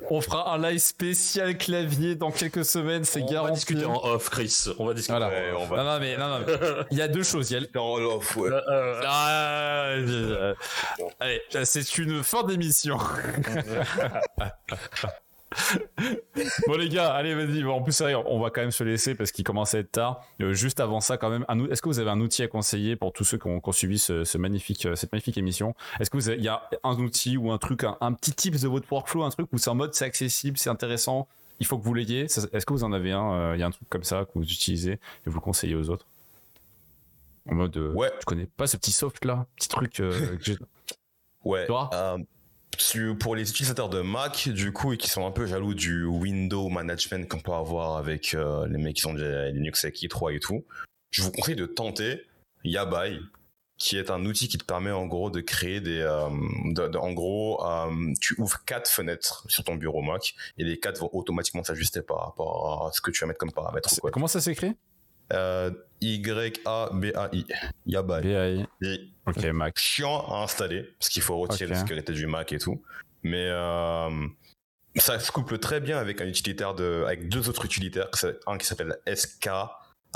On fera un live spécial clavier dans quelques semaines, c'est On va garanti. discuter en off, Chris. On va discuter. Voilà. Ouais, on va- Non, non, mais, non, non, il y a deux choses. Il y a Non, non, faut- Euh, euh, Ah, euh, Allez, c'est une fin d'émission. [laughs] [laughs] bon les gars, allez vas-y. En plus, on va quand même se laisser parce qu'il commence à être tard. Euh, juste avant ça, quand même, est-ce que vous avez un outil à conseiller pour tous ceux qui ont, suivi ce, magnifique, euh, cette magnifique émission? Est-ce que vous il y a un outil ou un truc, un, petit tips de votre workflow, un truc où c'est en mode c'est accessible, c'est intéressant, il faut que vous l'ayez? Est-ce que vous en avez un euh, Il y a un truc comme ça que vous utilisez et vous le conseillez aux autres? En mode, ouais. je connais pas ce petit soft là, petit truc que j'ai. Ouais. Toi? Pour les utilisateurs de Mac, du coup, et qui sont un peu jaloux du window management qu'on peut avoir avec euh, les mecs qui sont déjà Linux avec i3 et tout, je vous conseille de tenter Yabai, qui est un outil qui te permet en gros de créer des, euh, en gros, euh, tu ouvres quatre fenêtres sur ton bureau Mac et les quatre vont automatiquement s'ajuster par rapport à ce que tu vas mettre comme paramètre. Comment ça s'écrit? Y-A-B-A-I. Yabai. B-A-I. Ok, Mac. Chiant à installer, parce qu'il faut retirer la sécurité du Mac et tout. Mais euh, ça se couple très bien avec un utilitaire de, avec deux autres utilitaires, un qui s'appelle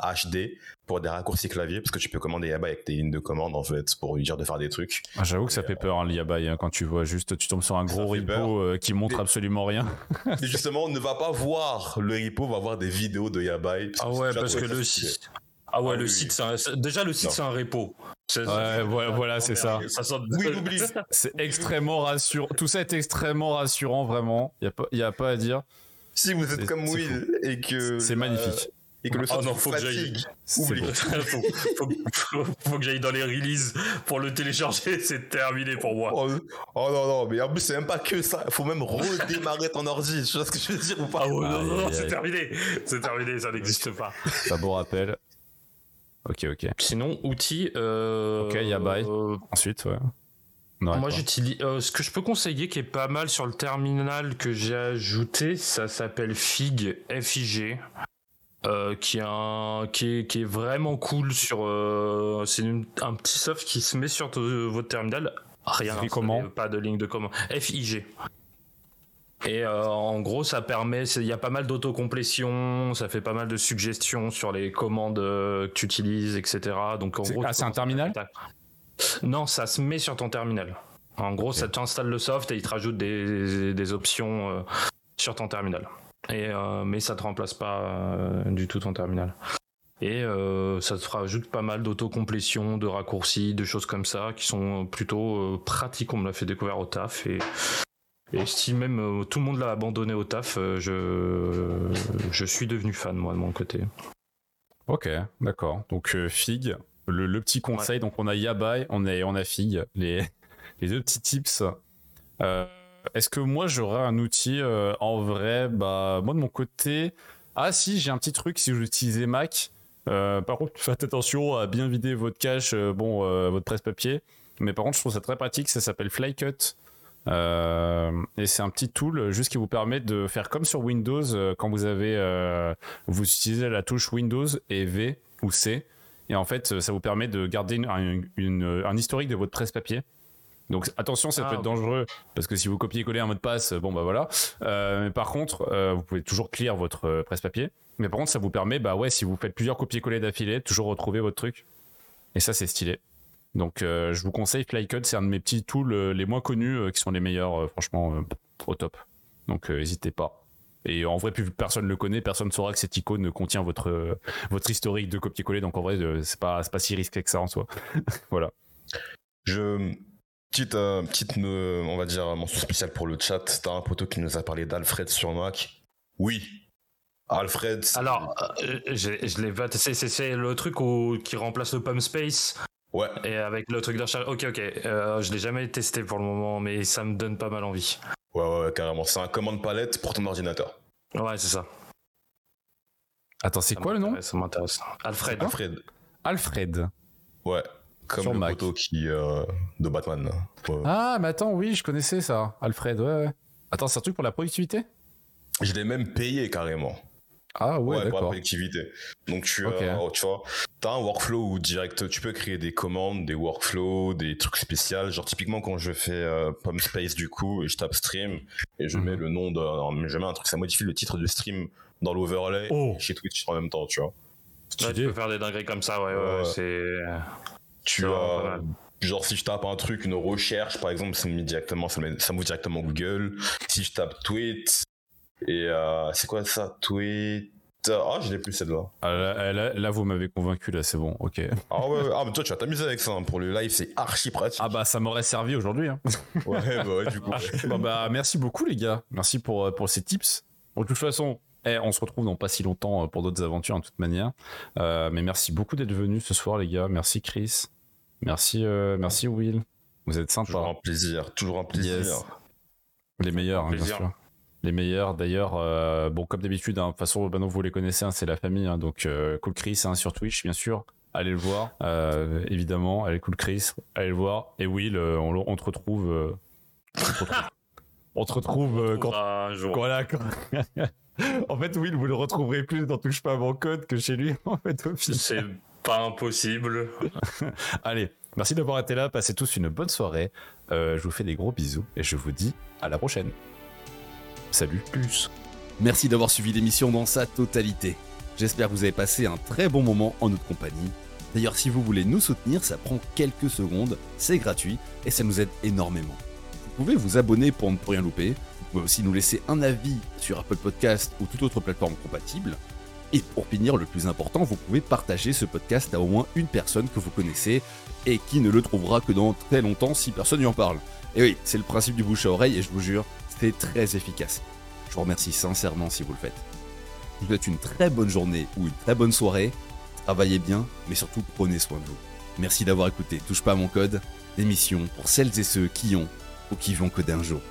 SKHD pour des raccourcis clavier, parce que tu peux commander Yabai avec tes lignes de commande en fait pour lui dire de faire des trucs. Ah, J'avoue que ça fait peur hein, Yabai hein, quand tu vois juste, tu tombes sur un gros repo euh, qui montre absolument rien. [laughs] Mais justement, on ne va pas voir le repo, on va voir des vidéos de Yabai. Ah ouais, parce que le site. Ah ouais, ah le site, déjà le site c'est un repo. Ouais, voilà, c'est ça. [laughs] Oui, [laughs] oublie. C'est extrêmement rassurant. Tout ça est extrêmement rassurant, vraiment. Il n'y a, pas à dire. Si vous êtes comme Will et que. C'est magnifique. Et que le oh non, faut que [laughs] faut, que j'aille dans les releases pour le télécharger. [laughs] C'est terminé pour moi. Oh, oh, non, non, mais en plus, c'est même pas que ça. Faut même redémarrer ton ordi. Tu vois ce que je veux dire ou pas? Ah non, non, non, c'est terminé. C'est terminé, ça n'existe pas. Ça beau rappel. Ok, ok. Sinon, outils. Euh, ok, Yabai. Euh, Ensuite, ouais. moi, j'utilise. Euh, ce que je peux conseiller qui est pas mal sur le terminal que j'ai ajouté, ça s'appelle Fig, F-I-G. Qui, est un, qui, est, qui est vraiment cool sur. c'est un petit soft qui se met sur votre terminal. Rien. Comment Pas de ligne de commande. FIG. Et euh, en gros, ça permet, il y a pas mal d'autocomplétion, ça fait pas mal de suggestions sur les commandes euh, que tu utilises, etc. Donc en gros, ah, c'est un terminal Non, ça se met sur ton terminal. En gros, ça t'installes le soft et il te rajoute des, options euh, sur ton terminal. Et mais ça te remplace pas du tout ton terminal. Et ça te rajoute pas mal d'autocomplétion, de raccourcis, de choses comme ça qui sont plutôt pratiques. On me l'a fait découvrir au taf et et si même euh, tout le monde l'a abandonné au taf, euh, je, je suis devenu fan, moi, de mon côté. Ok, d'accord. Donc, euh, Fig, le, petit conseil. Donc, on a Yabai, on a, on a Fig, les, [laughs] les deux petits tips. Est-ce que moi, j'aurais un outil en vrai? Bah, moi, de mon côté. Ah, si, j'ai un petit truc si utilisez Mac. par contre, faites attention à bien vider votre cache, bon, votre presse-papier. Mais par contre, je trouve ça très pratique. Ça s'appelle Flycut. Euh, et c'est un petit tool juste qui vous permet de faire comme sur Windows euh, quand vous avez euh, vous utilisez la touche Windows et V ou C et en fait ça vous permet de garder un historique de votre presse-papier. Donc attention, ça peut ah, être dangereux parce que si vous copiez-coller un mot de passe, bon bah voilà. mais par contre, vous pouvez toujours clear votre presse-papier. Mais par contre, ça vous permet, bah ouais, si vous faites plusieurs copier-coller d'affilée, toujours retrouver votre truc. Et ça, c'est stylé. Donc euh, je vous conseille Flycut, c'est un de mes petits tools euh, les moins connus euh, qui sont les meilleurs, franchement, au top. Donc n'hésitez pas. Et en vrai, plus personne le connaît, personne ne saura que cette icône contient votre votre historique de copier-coller. Donc en vrai, c'est pas pas si risqué que ça en soi. [laughs] voilà. Je petite petite on va dire mention spéciale pour le chat. T'as un poteau qui nous a parlé d'Alfred sur Mac. Oui. Alfred. Alors, je, l'ai pas. C'est le truc qui remplace le Palm Space? Ouais. Et avec le truc de Ok, ok. Euh, je l'ai jamais testé pour le moment, mais ça me donne pas mal envie. Ouais, ouais, carrément. C'est un commande palette pour ton ordinateur. Ouais, c'est ça. Attends, c'est quoi le nom? Ça m'intéresse. Alfred. Alfred. Alfred. Ouais. Comme le photo qui euh, de Batman. Ah, mais attends, oui, je connaissais ça. Alfred, ouais, ouais. Attends, c'est un truc pour la productivité? Je l'ai même payé carrément. Ah ouais, ouais pour la productivité. Donc tu, as, tu vois, as un workflow où direct, tu peux créer des commandes, des workflows, des trucs spéciaux. Genre typiquement quand je fais euh, Space du coup et je tape stream et je mhm. mets le nom de, je mets un truc, ça modifie le titre du stream dans l'overlay oh. chez Twitch en même temps, tu vois. tu peux faire des dingueries comme ça, ouais, ouais, c'est. Tu as genre si je tape un truc, une recherche par exemple, ça me met directement, ça me, ça me directement Google. Si je tape tweet, Et euh, c'est quoi ça Tweet? Ah, je n'ai plus celle-là. Ah, là, là, là, vous m'avez convaincu, là, c'est bon, ok. Ah ouais, ah mais toi tu vas t'amuser avec ça. hein. Pour le live, c'est archi pratique. Ah bah, ça m'aurait servi aujourd'hui. Hein. [laughs] Ouais, bah ouais, du coup. [laughs] Bon, bah, merci beaucoup, les gars. Merci pour, euh, pour ces tips. Bon, de toute façon, eh, on se retrouve dans pas si longtemps euh, pour d'autres aventures, en toute manière. Euh, mais merci beaucoup d'être venus ce soir, les gars. Merci, Chris. Merci, euh, merci, Will. Vous êtes Toujours sympa. un plaisir, toujours un plaisir. Yes. Les meilleurs, hein, bien sûr. Les meilleurs, d'ailleurs, euh, bon, comme d'habitude, hein, de toute façon, vous les connaissez, hein, c'est la famille, donc euh, Cool Chris sur Twitch, bien sûr. Allez le voir, évidemment. Allez, Cool Chris, allez le voir. Et Will, on, on te retrouve. on te retrouve, on te retrouve euh, [laughs] quand. Un jour. Voilà, quand- [laughs] en fait, Will, vous le retrouverez plus dans Touche pas à mon code que chez lui, [laughs] en fait, au final. Pas impossible. [laughs] Allez, merci d'avoir été là. Passez tous une bonne soirée. Euh, je vous fais des gros bisous et je vous dis à la prochaine. Salut. Plus. Merci d'avoir suivi l'émission dans sa totalité. J'espère que vous avez passé un très bon moment en notre compagnie. D'ailleurs, si vous voulez nous soutenir, ça prend quelques secondes, c'est gratuit et ça nous aide énormément. Vous pouvez vous abonner pour ne rien louper. Vous pouvez aussi nous laisser un avis sur Apple Podcast ou toute autre plateforme compatible. Et pour finir, le plus important, vous pouvez partager ce podcast à au moins une personne que vous connaissez et qui ne le trouvera que dans très longtemps si personne n'y en parle. Et oui, c'est le principe du bouche à oreille et je vous jure, c'est très efficace. Je vous remercie sincèrement si vous le faites. Je vous souhaite une très bonne journée ou une très bonne soirée. Travaillez bien, mais surtout prenez soin de vous. Merci d'avoir écouté Touche pas à mon code, l'émission pour celles et ceux qui ont ou qui vont coder un jour.